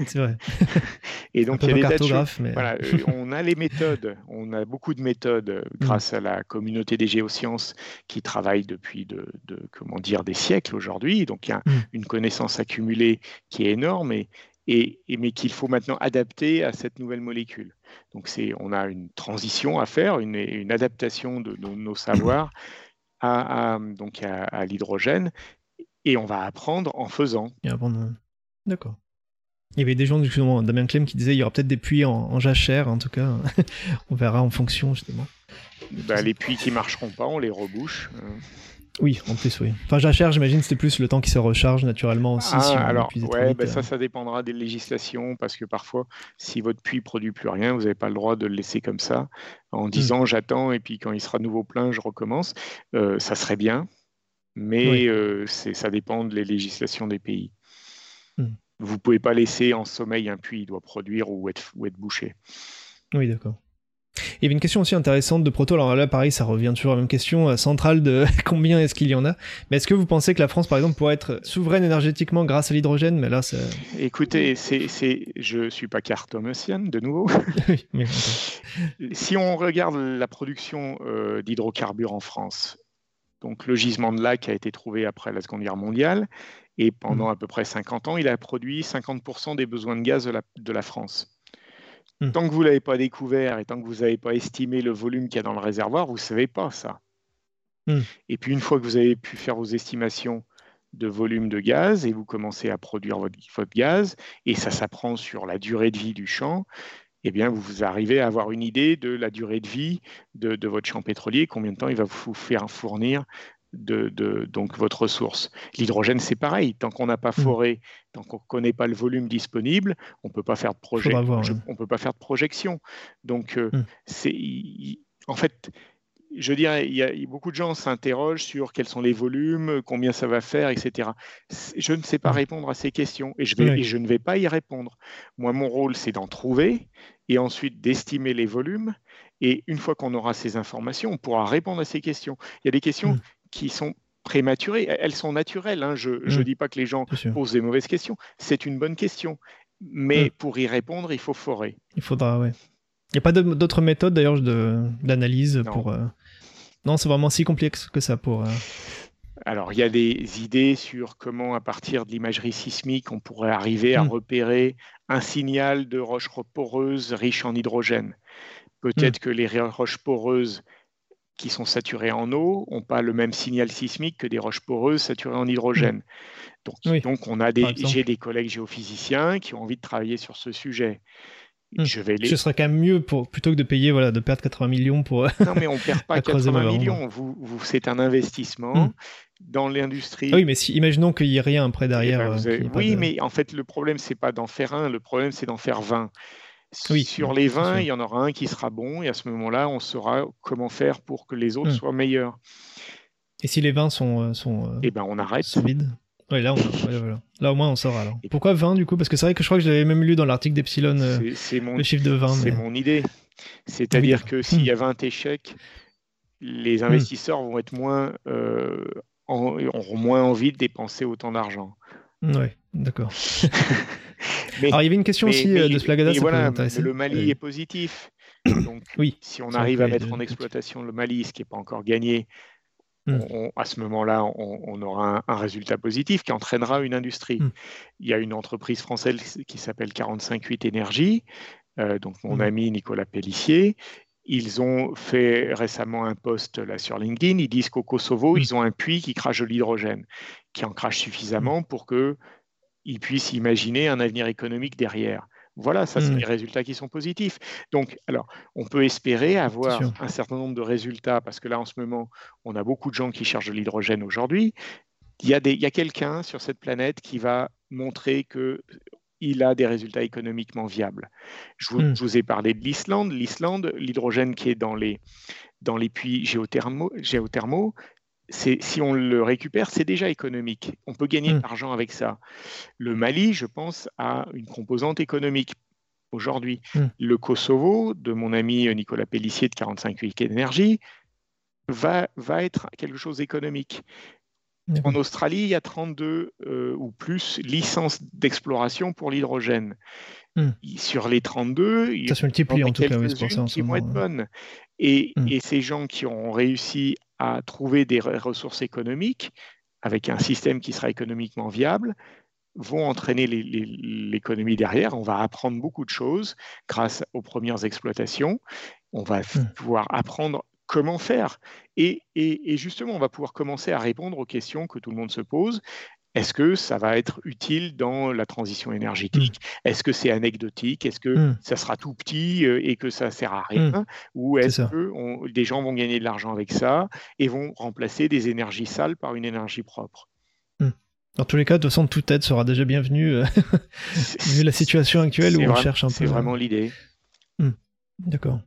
C'est vrai. (laughs) Et donc, il y a des cartographe, mais. Voilà, (laughs) euh, on a les méthodes, on a beaucoup de méthodes Mm. grâce à la communauté des géosciences qui travaille depuis de, de- comment dire des siècles aujourd'hui. Donc il y a Mm. une connaissance accumulée qui est énorme et, et, et- mais qu'il faut maintenant adapter à cette nouvelle molécule. Donc c'est on a une transition à faire, une, une adaptation de, de nos savoirs à, à- donc à, à l'hydrogène et on va apprendre en faisant. D'accord. Il y avait des gens, justement, Damien Clem, qui disait il y aura peut-être des puits en, en jachère, en tout cas. (laughs) on verra en fonction, justement. Bah, les puits qui marcheront pas, on les rebouche. Oui, en plus, oui. Enfin, jachère, j'imagine, c'était plus le temps qui se recharge naturellement aussi. Ah, si alors, ouais, vite, ben euh. ça, ça dépendra des législations parce que parfois, si votre puits produit plus rien, vous n'avez pas le droit de le laisser comme ça Hmm. en disant j'attends et puis quand il sera nouveau plein, je recommence. Euh, ça serait bien, mais Oui. euh, c'est- ça dépend des législations des pays. Hmm. Vous ne pouvez pas laisser en sommeil un puits, il doit produire ou être, ou être bouché. Oui, d'accord. Il y avait une question aussi intéressante de Proto. Alors là, pareil, ça revient toujours à la même question euh, centrale de (laughs) combien est-ce qu'il y en a. Mais est-ce que vous pensez que la France, par exemple, pourrait être souveraine énergétiquement grâce à l'hydrogène? Mais là, ça... Écoutez, c'est, c'est, je ne suis pas cartomancienne, de nouveau. (laughs) oui, mais ok. Si on regarde la production euh, d'hydrocarbures en France, donc le gisement de lac a été trouvé après la Seconde Guerre mondiale et pendant à peu près 50 ans, il a produit 50% des besoins de gaz de la, de la France. Mm. Tant que vous ne l'avez pas découvert et tant que vous n'avez pas estimé le volume qu'il y a dans le réservoir, vous ne savez pas ça. Mm. Et puis une fois que vous avez pu faire vos estimations de volume de gaz et vous commencez à produire votre, votre gaz, et ça s'apprend sur la durée de vie du champ, eh bien, vous, vous arrivez à avoir une idée de la durée de vie de, de votre champ pétrolier, combien de temps il va vous faire fournir de, de- donc votre ressource. L'hydrogène, c'est pareil. Tant qu'on n'a pas Mm. foré, tant qu'on ne connaît pas le volume disponible, on ne peut pas faire de projet. Faudra voir, je- ouais. on peut pas faire de projection. Donc, euh, Mm. c'est, en fait, je dirais, il y a, il y a beaucoup de gens s'interrogent sur quels sont les volumes, combien ça va faire, etc. Je ne sais pas Mm. répondre à ces questions et je, vais, Oui. et je ne vais pas y répondre. Moi, mon rôle, c'est d'en trouver et ensuite d'estimer les volumes. Et une fois qu'on aura ces informations, on pourra répondre à ces questions. Il y a des questions. Qui sont prématurées, elles sont naturelles. hein. Je ne Mm. dis pas que les gens posent des mauvaises questions. C'est une bonne question. Mais Mm. pour y répondre, il faut forer. Il faudra, ouais. Il n'y a pas d'autres méthodes d'ailleurs d'analyse pour. euh, Non, c'est vraiment si complexe que ça pour. euh, Alors, il y a des idées sur comment, à partir de l'imagerie sismique, on pourrait arriver à Mm. repérer un signal de roches poreuses riches en hydrogène. Peut-être que les roches poreuses qui sont saturées en eau n'ont pas le même signal sismique que des roches poreuses saturées en hydrogène. Donc, Oui, donc on a des, j'ai des collègues géophysiciens qui ont envie de travailler sur ce sujet. Mm. Je vais les, Ce serait quand même mieux pour plutôt que de payer voilà de perdre 80 millions pour. euh, Non, mais on ne perd (laughs) pas à creuser 80 ma millions. Vous, vous- c'est un investissement Mm. dans l'industrie. Ah oui, mais si imaginons qu'il y ait rien après Eh derrière. ben, euh, avez- ait pas Oui, de- mais en fait, le problème, c'est pas d'en faire un, le problème, c'est d'en faire 20. Oui, Sur les c'est 20, sûr. il y en aura un qui sera bon, et à ce moment-là, on saura comment faire pour que les autres Mm. soient meilleurs. Et si les vins sont euh, sont, euh, Et ben, on arrête. sont vides. Oui, là, on... ouais, voilà. là au moins on saura alors. Pourquoi 20 du coup? Parce que c'est vrai que je crois que je l'avais même lu dans l'article d'Epsilon euh, le chiffre de 20. c'est mais- mon idée. C'est-à-dire Oui. que s'il y a 20 échecs, les investisseurs vont être moins, euh, en- auront moins envie de dépenser autant d'argent. Ouais, d'accord. (laughs) Alors il y avait une question Mais- aussi mais- euh, de Splagada, voilà, le Mali Oui. est positif. (coughs) Donc, Oui, si on arrive à mettre en exploitation le Mali, ce qui n'est pas encore gagné, Mm. on- à ce moment-là, on, on aura un, un résultat positif qui entraînera une industrie. Mm. Il y a une entreprise française qui s'appelle 458 Énergie, euh, donc mon Mm. ami Nicolas Pellissier. Ils ont fait récemment un post là sur LinkedIn. Ils disent qu'au Kosovo, ils ont un puits qui crache de l'hydrogène, qui en crache Mm. suffisamment pour qu'ils puissent imaginer un avenir économique derrière. Voilà, ça, c'est Mm. des résultats qui sont positifs. Donc, alors, on peut espérer avoir un certain nombre de résultats, parce que là, en ce moment, on a beaucoup de gens qui cherchent de l'hydrogène aujourd'hui. Il y a, des- il y a quelqu'un sur cette planète qui va montrer que il a des résultats économiquement viables. Je vous, Hmm. je vous ai parlé de l'Islande. L'Islande, l'hydrogène qui est dans les, dans les puits géothermaux, si on le récupère, c'est déjà économique. On peut gagner Hmm. de l'argent avec ça. Le Mali, je pense, a une composante économique aujourd'hui. Hmm. Le Kosovo, de mon ami Nicolas Pellissier de 45 Week Énergie, va, va être quelque chose d'économique. D'accord. En Australie, il y a 32 euh, ou plus licences d'exploration pour l'hydrogène. Hmm. Sur les 32, il y en pour quelques-unes qui vont être bonnes. Et, et ces gens qui ont réussi à trouver des re- ressources économiques avec un système qui sera économiquement viable vont entraîner l'économie derrière. On va apprendre beaucoup de choses grâce aux premières exploitations. On va f- Mm. pouvoir apprendre comment faire. Et, et- et justement, on va pouvoir commencer à répondre aux questions que tout le monde se pose. Est-ce que ça va être utile dans la transition énergétique Est-ce que c'est anecdotique Est-ce que Mm. ça sera tout petit euh, et que ça sert à rien Ou est-ce que on- des gens vont gagner de l'argent avec ça et vont remplacer des énergies sales par une énergie propre? Dans tous les cas, de toute façon, toute aide sera déjà bienvenue, euh, (laughs) vu la situation actuelle où on cherche un peu. C'est vraiment l'idée. D'accord.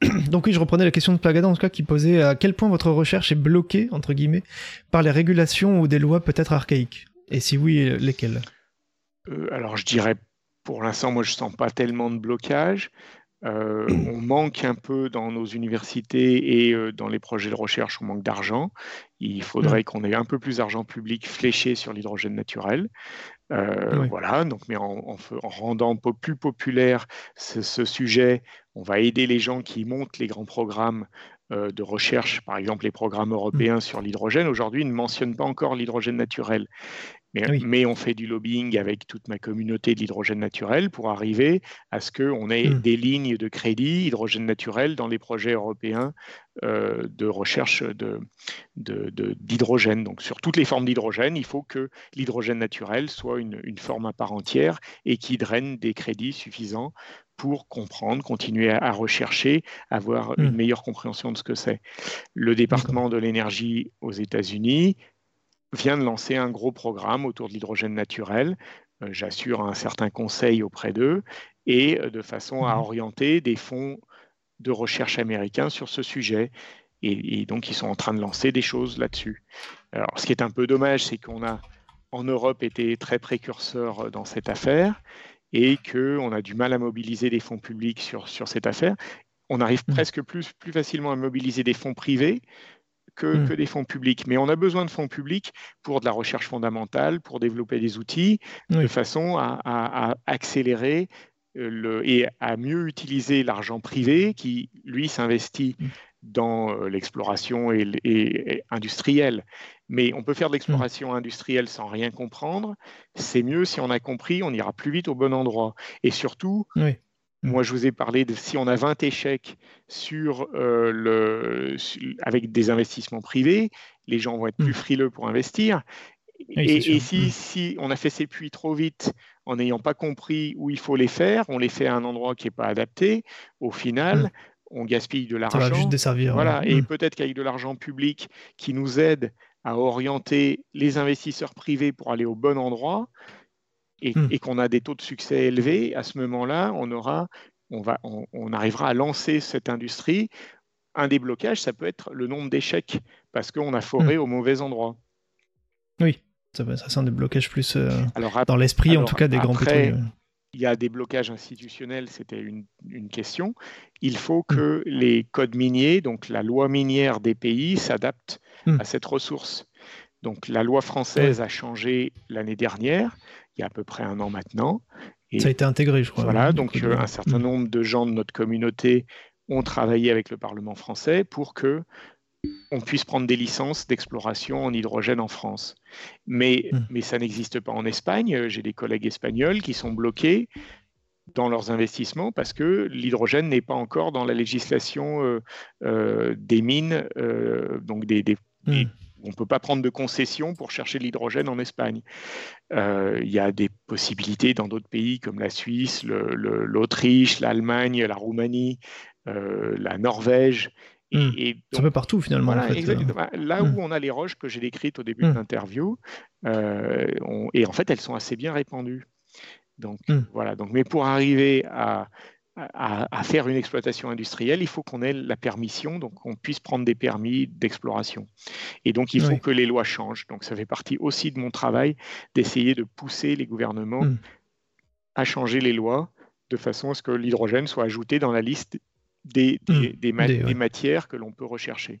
(clears throat) Donc oui, je reprenais la question de Plagada en tout cas qui posait à quel point votre recherche est bloquée entre guillemets par les régulations ou des lois peut-être archaïques? Et si oui, lesquelles? Euh, alors je dirais, pour l'instant, moi je sens pas tellement de blocage. Euh, on manque un peu dans nos universités et euh, dans les projets de recherche, on manque d'argent. Il faudrait qu'on ait un peu plus d'argent public fléché sur l'hydrogène naturel. Euh, Oui. Voilà, donc, mais en, en fe- en rendant plus populaire ce, ce sujet, on va aider les gens qui montent les grands programmes euh, de recherche, par exemple les programmes européens sur l'hydrogène. Aujourd'hui, ils ne mentionnent pas encore l'hydrogène naturel. Mais, Oui. mais on fait du lobbying avec toute ma communauté de l'hydrogène naturel pour arriver à ce qu'on ait Mm. des lignes de crédit hydrogène naturel dans les projets européens euh, de recherche de- de- de- d'hydrogène. Donc sur toutes les formes d'hydrogène, il faut que l'hydrogène naturel soit une, une forme à part entière et qui draine des crédits suffisants pour comprendre, continuer à, à rechercher, avoir une meilleure compréhension de ce que c'est. Le département de l'énergie aux États-Unis vient de lancer un gros programme autour de l'hydrogène naturel. Euh, J'assure un certain conseil auprès d'eux et euh, de façon à Mhm. orienter des fonds de recherche américains sur ce sujet. Et, et donc, ils sont en train de lancer des choses là-dessus. Alors, ce qui est un peu dommage, c'est qu'on a, en Europe, été très précurseur euh, dans cette affaire et qu'on a du mal à mobiliser des fonds publics sur, sur cette affaire. On arrive Mhm. presque plus, plus facilement à mobiliser des fonds privés que, Mm. que des fonds publics. Mais on a besoin de fonds publics pour de la recherche fondamentale, pour développer des outils, de façon à, à- à accélérer euh, le, et à mieux utiliser l'argent privé qui, lui, s'investit Mm. Dans euh, l'exploration et, l- et- et industrielle. Mais on peut faire de l'exploration industrielle sans rien comprendre. C'est mieux si on a compris, on ira plus vite au bon endroit. Et surtout, Oui. Mm. moi, je vous ai parlé de si on a 20 échecs sur, euh, le, avec des investissements privés, les gens vont être Mm. plus frileux pour investir. et, si, si on a fait ces puits trop vite en n'ayant pas compris où il faut les faire, on les fait à un endroit qui n'est pas adapté, au final. On gaspille de Ça va l'argent. juste desservir. Voilà, ouais. et Mm. peut-être qu'avec de l'argent public qui nous aide à orienter les investisseurs privés pour aller au bon endroit et, Hmm. et qu'on a des taux de succès élevés, à ce moment-là, on aura, on va, on, on arrivera à lancer cette industrie. Un des blocages, ça peut être le nombre d'échecs parce qu'on a Hmm. foré au mauvais endroit. Oui, ça, ça c'est un des blocages plus euh, Alors dans l'esprit en tout cas des grands pétroliers. Il y a des blocages institutionnels, c'était une, une question. Il faut que les codes miniers, donc la loi minière des pays, s'adaptent Mm. à cette ressource. Donc la loi française a changé l'année dernière, il y a à peu près un an maintenant. Et Ça a été intégré, je crois. voilà, donc euh, un certain Mm. nombre de gens de notre communauté ont travaillé avec le Parlement français pour que on puisse prendre des licences d'exploration en hydrogène en France. Mais, Mm. mais ça n'existe pas en Espagne. J'ai des collègues espagnols qui sont bloqués dans leurs investissements parce que l'hydrogène n'est pas encore dans la législation euh, euh, des mines, euh, donc des, des- Mm. des- on ne peut pas prendre de concessions pour chercher de l'hydrogène en Espagne. Euh, Il y a des possibilités dans d'autres pays comme la Suisse, l'Autriche, l'Allemagne, la Roumanie, euh, la Norvège Et, donc, ça peut partout finalement. en fait. Bah, là où on a les roches que j'ai décrites au début de l'interview, et en fait elles sont assez bien répandues. Donc voilà. Donc, mais pour arriver à, à, faire une exploitation industrielle, il faut qu'on ait la permission, donc qu'on puisse prendre des permis d'exploration. Et donc, il faut que les lois changent. Donc, ça fait partie aussi de mon travail d'essayer de pousser les gouvernements à changer les lois de façon à ce que l'hydrogène soit ajouté dans la liste des, des hmm. matières que l'on peut rechercher.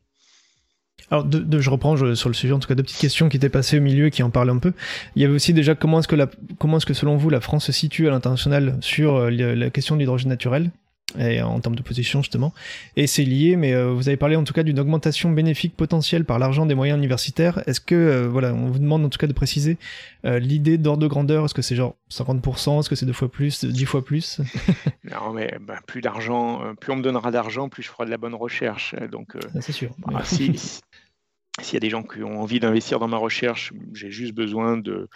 Alors, je reprends sur le sujet, en tout cas, deux petites questions qui étaient passées au milieu et qui en parlaient un peu. Il y avait aussi déjà comment est-ce que, comment est-ce que selon vous, la France se situe à l'international sur euh, la question de l'hydrogène naturel? Et en termes de position justement. Et c'est lié, mais euh, vous avez parlé en tout cas d'une augmentation bénéfique potentielle par l'argent des moyens universitaires. Est-ce que, euh, voilà, on vous demande en tout cas de préciser l'idée d'ordre de grandeur, est-ce que c'est genre 50%, est-ce que c'est deux fois plus, dix fois plus? (laughs) Non, mais bah, plus d'argent, plus on me donnera d'argent, plus je ferai de la bonne recherche. Donc, c'est sûr. Bah, si, s'il y a des gens qui ont envie d'investir dans ma recherche, j'ai juste besoin de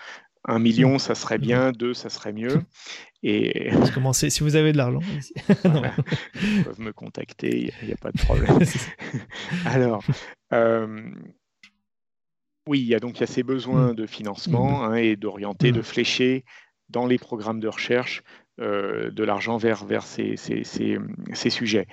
1 million, mm. ça serait bien, 2, ça serait mieux. (laughs) Et commencer si vous avez de l'argent. (laughs) (laughs) Ils peuvent me contacter, il n'y a, pas de problème. Alors, euh, oui, il y a donc il y a ces besoins mm. de financement mm. hein, et d'orienter, de flécher dans les programmes de recherche euh, de l'argent vers, vers ces, ces, ces sujets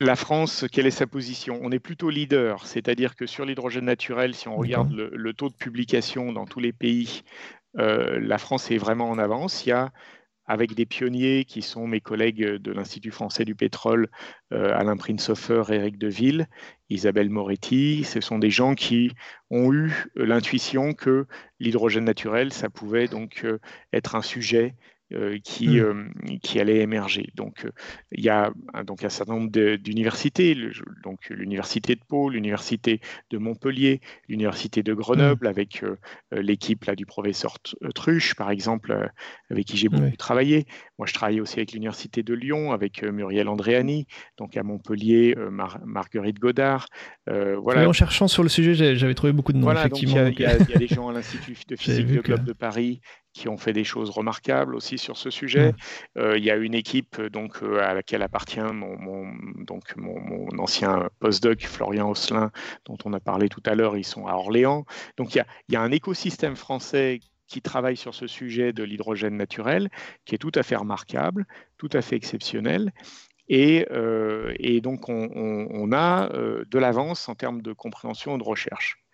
la France, quelle est sa position? On est plutôt leader, c'est-à-dire que sur l'hydrogène naturel, si on regarde le, taux de publication dans tous les pays, euh, la France est vraiment en avance. Il y a, avec des pionniers qui sont mes collègues de l'Institut français du pétrole, euh, Alain Prinzhofer, Eric Deville, Isabelle Moretti, ce sont des gens qui ont eu l'intuition que l'hydrogène naturel, ça pouvait donc euh, être un sujet euh, qui, euh, qui allait émerger. Donc, euh, il y a donc un certain nombre d'universités, donc l'université de Pau, l'université de Montpellier, l'université de Grenoble, mm. avec l'équipe du professeur Truche, par exemple, avec qui j'ai beaucoup travaillé. Moi, je travaille aussi avec l'université de Lyon, avec Muriel Andréani, donc à Montpellier, Marguerite Godard. voilà. en cherchant sur le sujet, j'avais trouvé beaucoup de noms. effectivement, il y, a des gens à l'Institut de (laughs) physique de Globe de Paris qui ont fait des choses remarquables aussi sur ce sujet. Mmh. Euh, il y a une équipe donc, euh, à laquelle appartient mon, donc, mon, ancien postdoc Florian Osselin, dont on a parlé tout à l'heure. Ils sont à Orléans. Donc il y a, il y a un écosystème français qui travaille sur ce sujet de l'hydrogène naturel, qui est tout à fait remarquable, tout à fait exceptionnel. Et, euh, et donc, on, on a de l'avance en termes de compréhension et de recherche.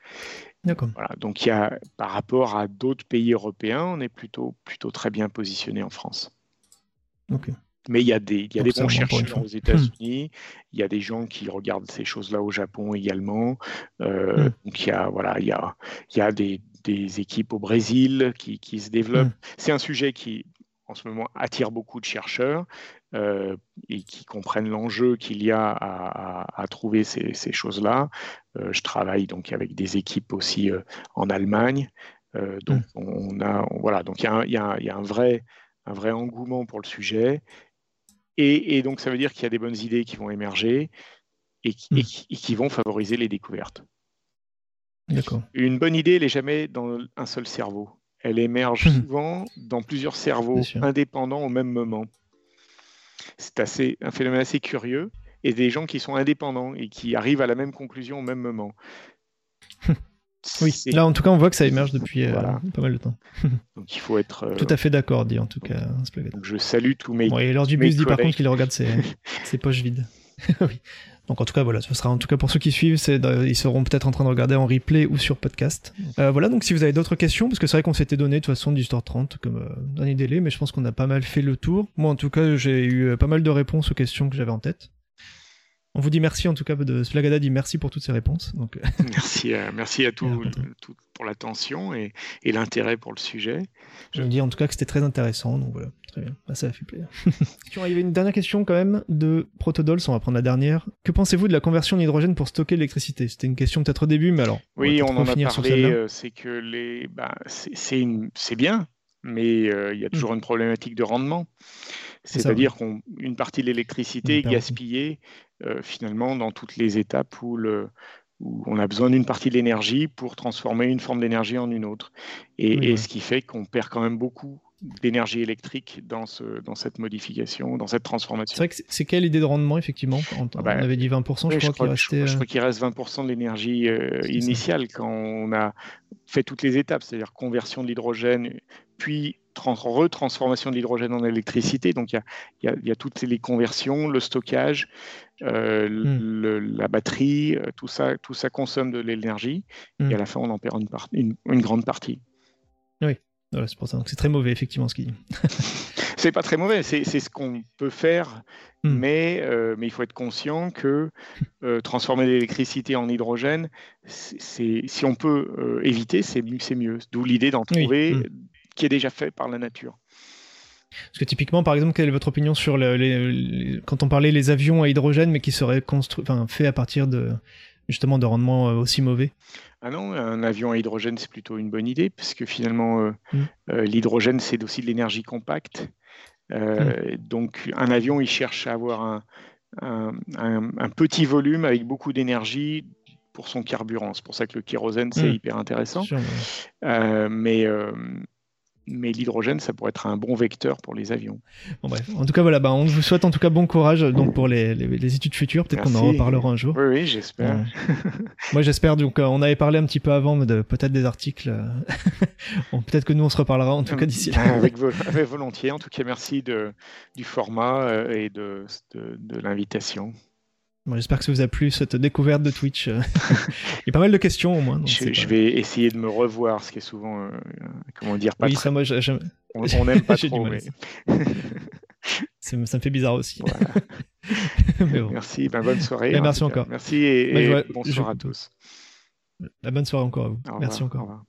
Voilà, donc il y a, par rapport à d'autres pays européens, on est plutôt, plutôt très bien positionné en France. Mais il y a des, il y a des bons chercheurs aux États-Unis, il y a des gens qui regardent ces choses-là au Japon également. Euh, hmm. Donc il y a, voilà, il y a, il y a des, des équipes au Brésil qui, qui se développent. Hmm. C'est un sujet qui, en ce moment, attire beaucoup de chercheurs. Euh, et qui comprennent l'enjeu qu'il y a à, trouver ces, choses-là. Euh, je travaille donc avec des équipes aussi euh, en Allemagne. donc mm. on a voilà donc il y, a un vrai un vrai engouement pour le sujet. Et, donc ça veut dire qu'il y a des bonnes idées qui vont émerger et, mm. qui vont favoriser les découvertes. Une bonne idée, elle n'est jamais dans un seul cerveau. Elle émerge mm. souvent dans plusieurs cerveaux indépendants au même moment. C'est assez, un phénomène assez curieux. Et des gens qui sont indépendants et qui arrivent à la même conclusion au même moment. (laughs) oui, là en tout cas on voit que ça émerge depuis euh, pas mal de temps. (laughs) Donc il faut être. Euh, tout à fait d'accord, dit en tout cas. Donc, je salue tous mes. et lors du bus dit par contre qu'il regarde ses, (laughs) ses poches vides. oui. Donc en tout cas voilà, ce sera en tout cas pour ceux qui suivent, ils seront peut-être en train de regarder en replay ou sur podcast. Euh, voilà, donc si vous avez d'autres questions, parce que c'est vrai qu'on s'était donné de toute façon 10h30 comme euh, dernier délai, mais je pense qu'on a pas mal fait le tour. Moi en tout cas j'ai eu euh, pas mal de réponses aux questions que j'avais en tête. On vous dit merci en tout cas de Splagada dit merci pour toutes ces réponses. Donc... (laughs) merci, à, merci à tous pour l'attention et, et l'intérêt pour le sujet. Je me dis en tout cas que c'était très intéressant, donc voilà. Très bien, bah, ça a fait plaisir. (laughs) Il y avait une dernière question quand même de Protodols, on va prendre la dernière. Que pensez-vous de la conversion en hydrogène pour stocker l'électricité? C'était une question peut-être au début, mais alors. Oui, on, en a parlé, euh, c'est que les, bah, c'est bien, mais euh, il y a toujours hmm. une problématique de rendement. C'est-à-dire qu'une partie de l'électricité est gaspillée euh, finalement dans toutes les étapes où le, où on a besoin d'une partie de l'énergie pour transformer une forme d'énergie en une autre. Et, et ce qui fait qu'on perd quand même beaucoup d'énergie électrique dans, ce, dans cette modification, dans cette transformation. C'est vrai que c'est quelle idée de rendement, effectivement? On, ah bah, avait dit 20%, je, crois qu'il restait... Je, crois qu'il reste 20% de l'énergie euh, initiale quand on a fait toutes les étapes, c'est-à-dire conversion de l'hydrogène, puis retransformation de l'hydrogène en électricité. Donc il y, y a, toutes les conversions, le stockage, euh, hmm. la batterie, euh, tout ça, tout ça consomme de l'énergie. Et hmm. à la fin, on en perd une, une, grande partie. Oui, c'est pour ça. Donc c'est très mauvais, effectivement, ce qu'il dit. (laughs) c'est pas très mauvais, c'est ce qu'on peut faire, hmm. mais, euh, mais il faut être conscient que transformer l'électricité en hydrogène, c'est si on peut éviter, c'est mieux. D'où l'idée d'en trouver qui est déjà fait par la nature. Parce que typiquement, par exemple, quelle est votre opinion sur les, quand on parlait les avions à hydrogène, mais qui seraient construits, enfin, faits à partir de justement de rendements euh, aussi mauvais? Ah non, un avion à hydrogène, c'est plutôt une bonne idée, parce que finalement, euh, mm. euh, l'hydrogène, c'est aussi de l'énergie compacte. Mm. Donc, un avion, il cherche à avoir un, un, petit volume avec beaucoup d'énergie pour son carburant. C'est pour ça que le kérosène, c'est mm. hyper intéressant. mais mais l'hydrogène, ça pourrait être un bon vecteur pour les avions. Bon, bref. En tout cas, voilà, bah, on vous souhaite en tout cas bon courage donc, pour les, les, études futures. Peut-être qu'on en reparlera un jour. Oui, oui j'espère. (laughs) moi, j'espère. Donc, euh, on avait parlé un petit peu avant de peut-être des articles. (laughs) bon, peut-être que nous, on se reparlera en tout cas d'ici là. avec, volontiers. En tout cas, merci de, du format euh, et de, de, de l'invitation. J'espère que ça vous a plu cette découverte de Twitch. (laughs) Il y a pas mal de questions au moins. je, vais essayer de me revoir, ce qui est souvent, euh, comment dire, pas oui, ça, moi, je, On, n'aime pas (laughs) trop. Mais... (laughs) ça me fait bizarre aussi. Merci, ben, bonne soirée. merci encore. Merci et, bonsoir à tous. La bonne soirée encore à vous. merci encore.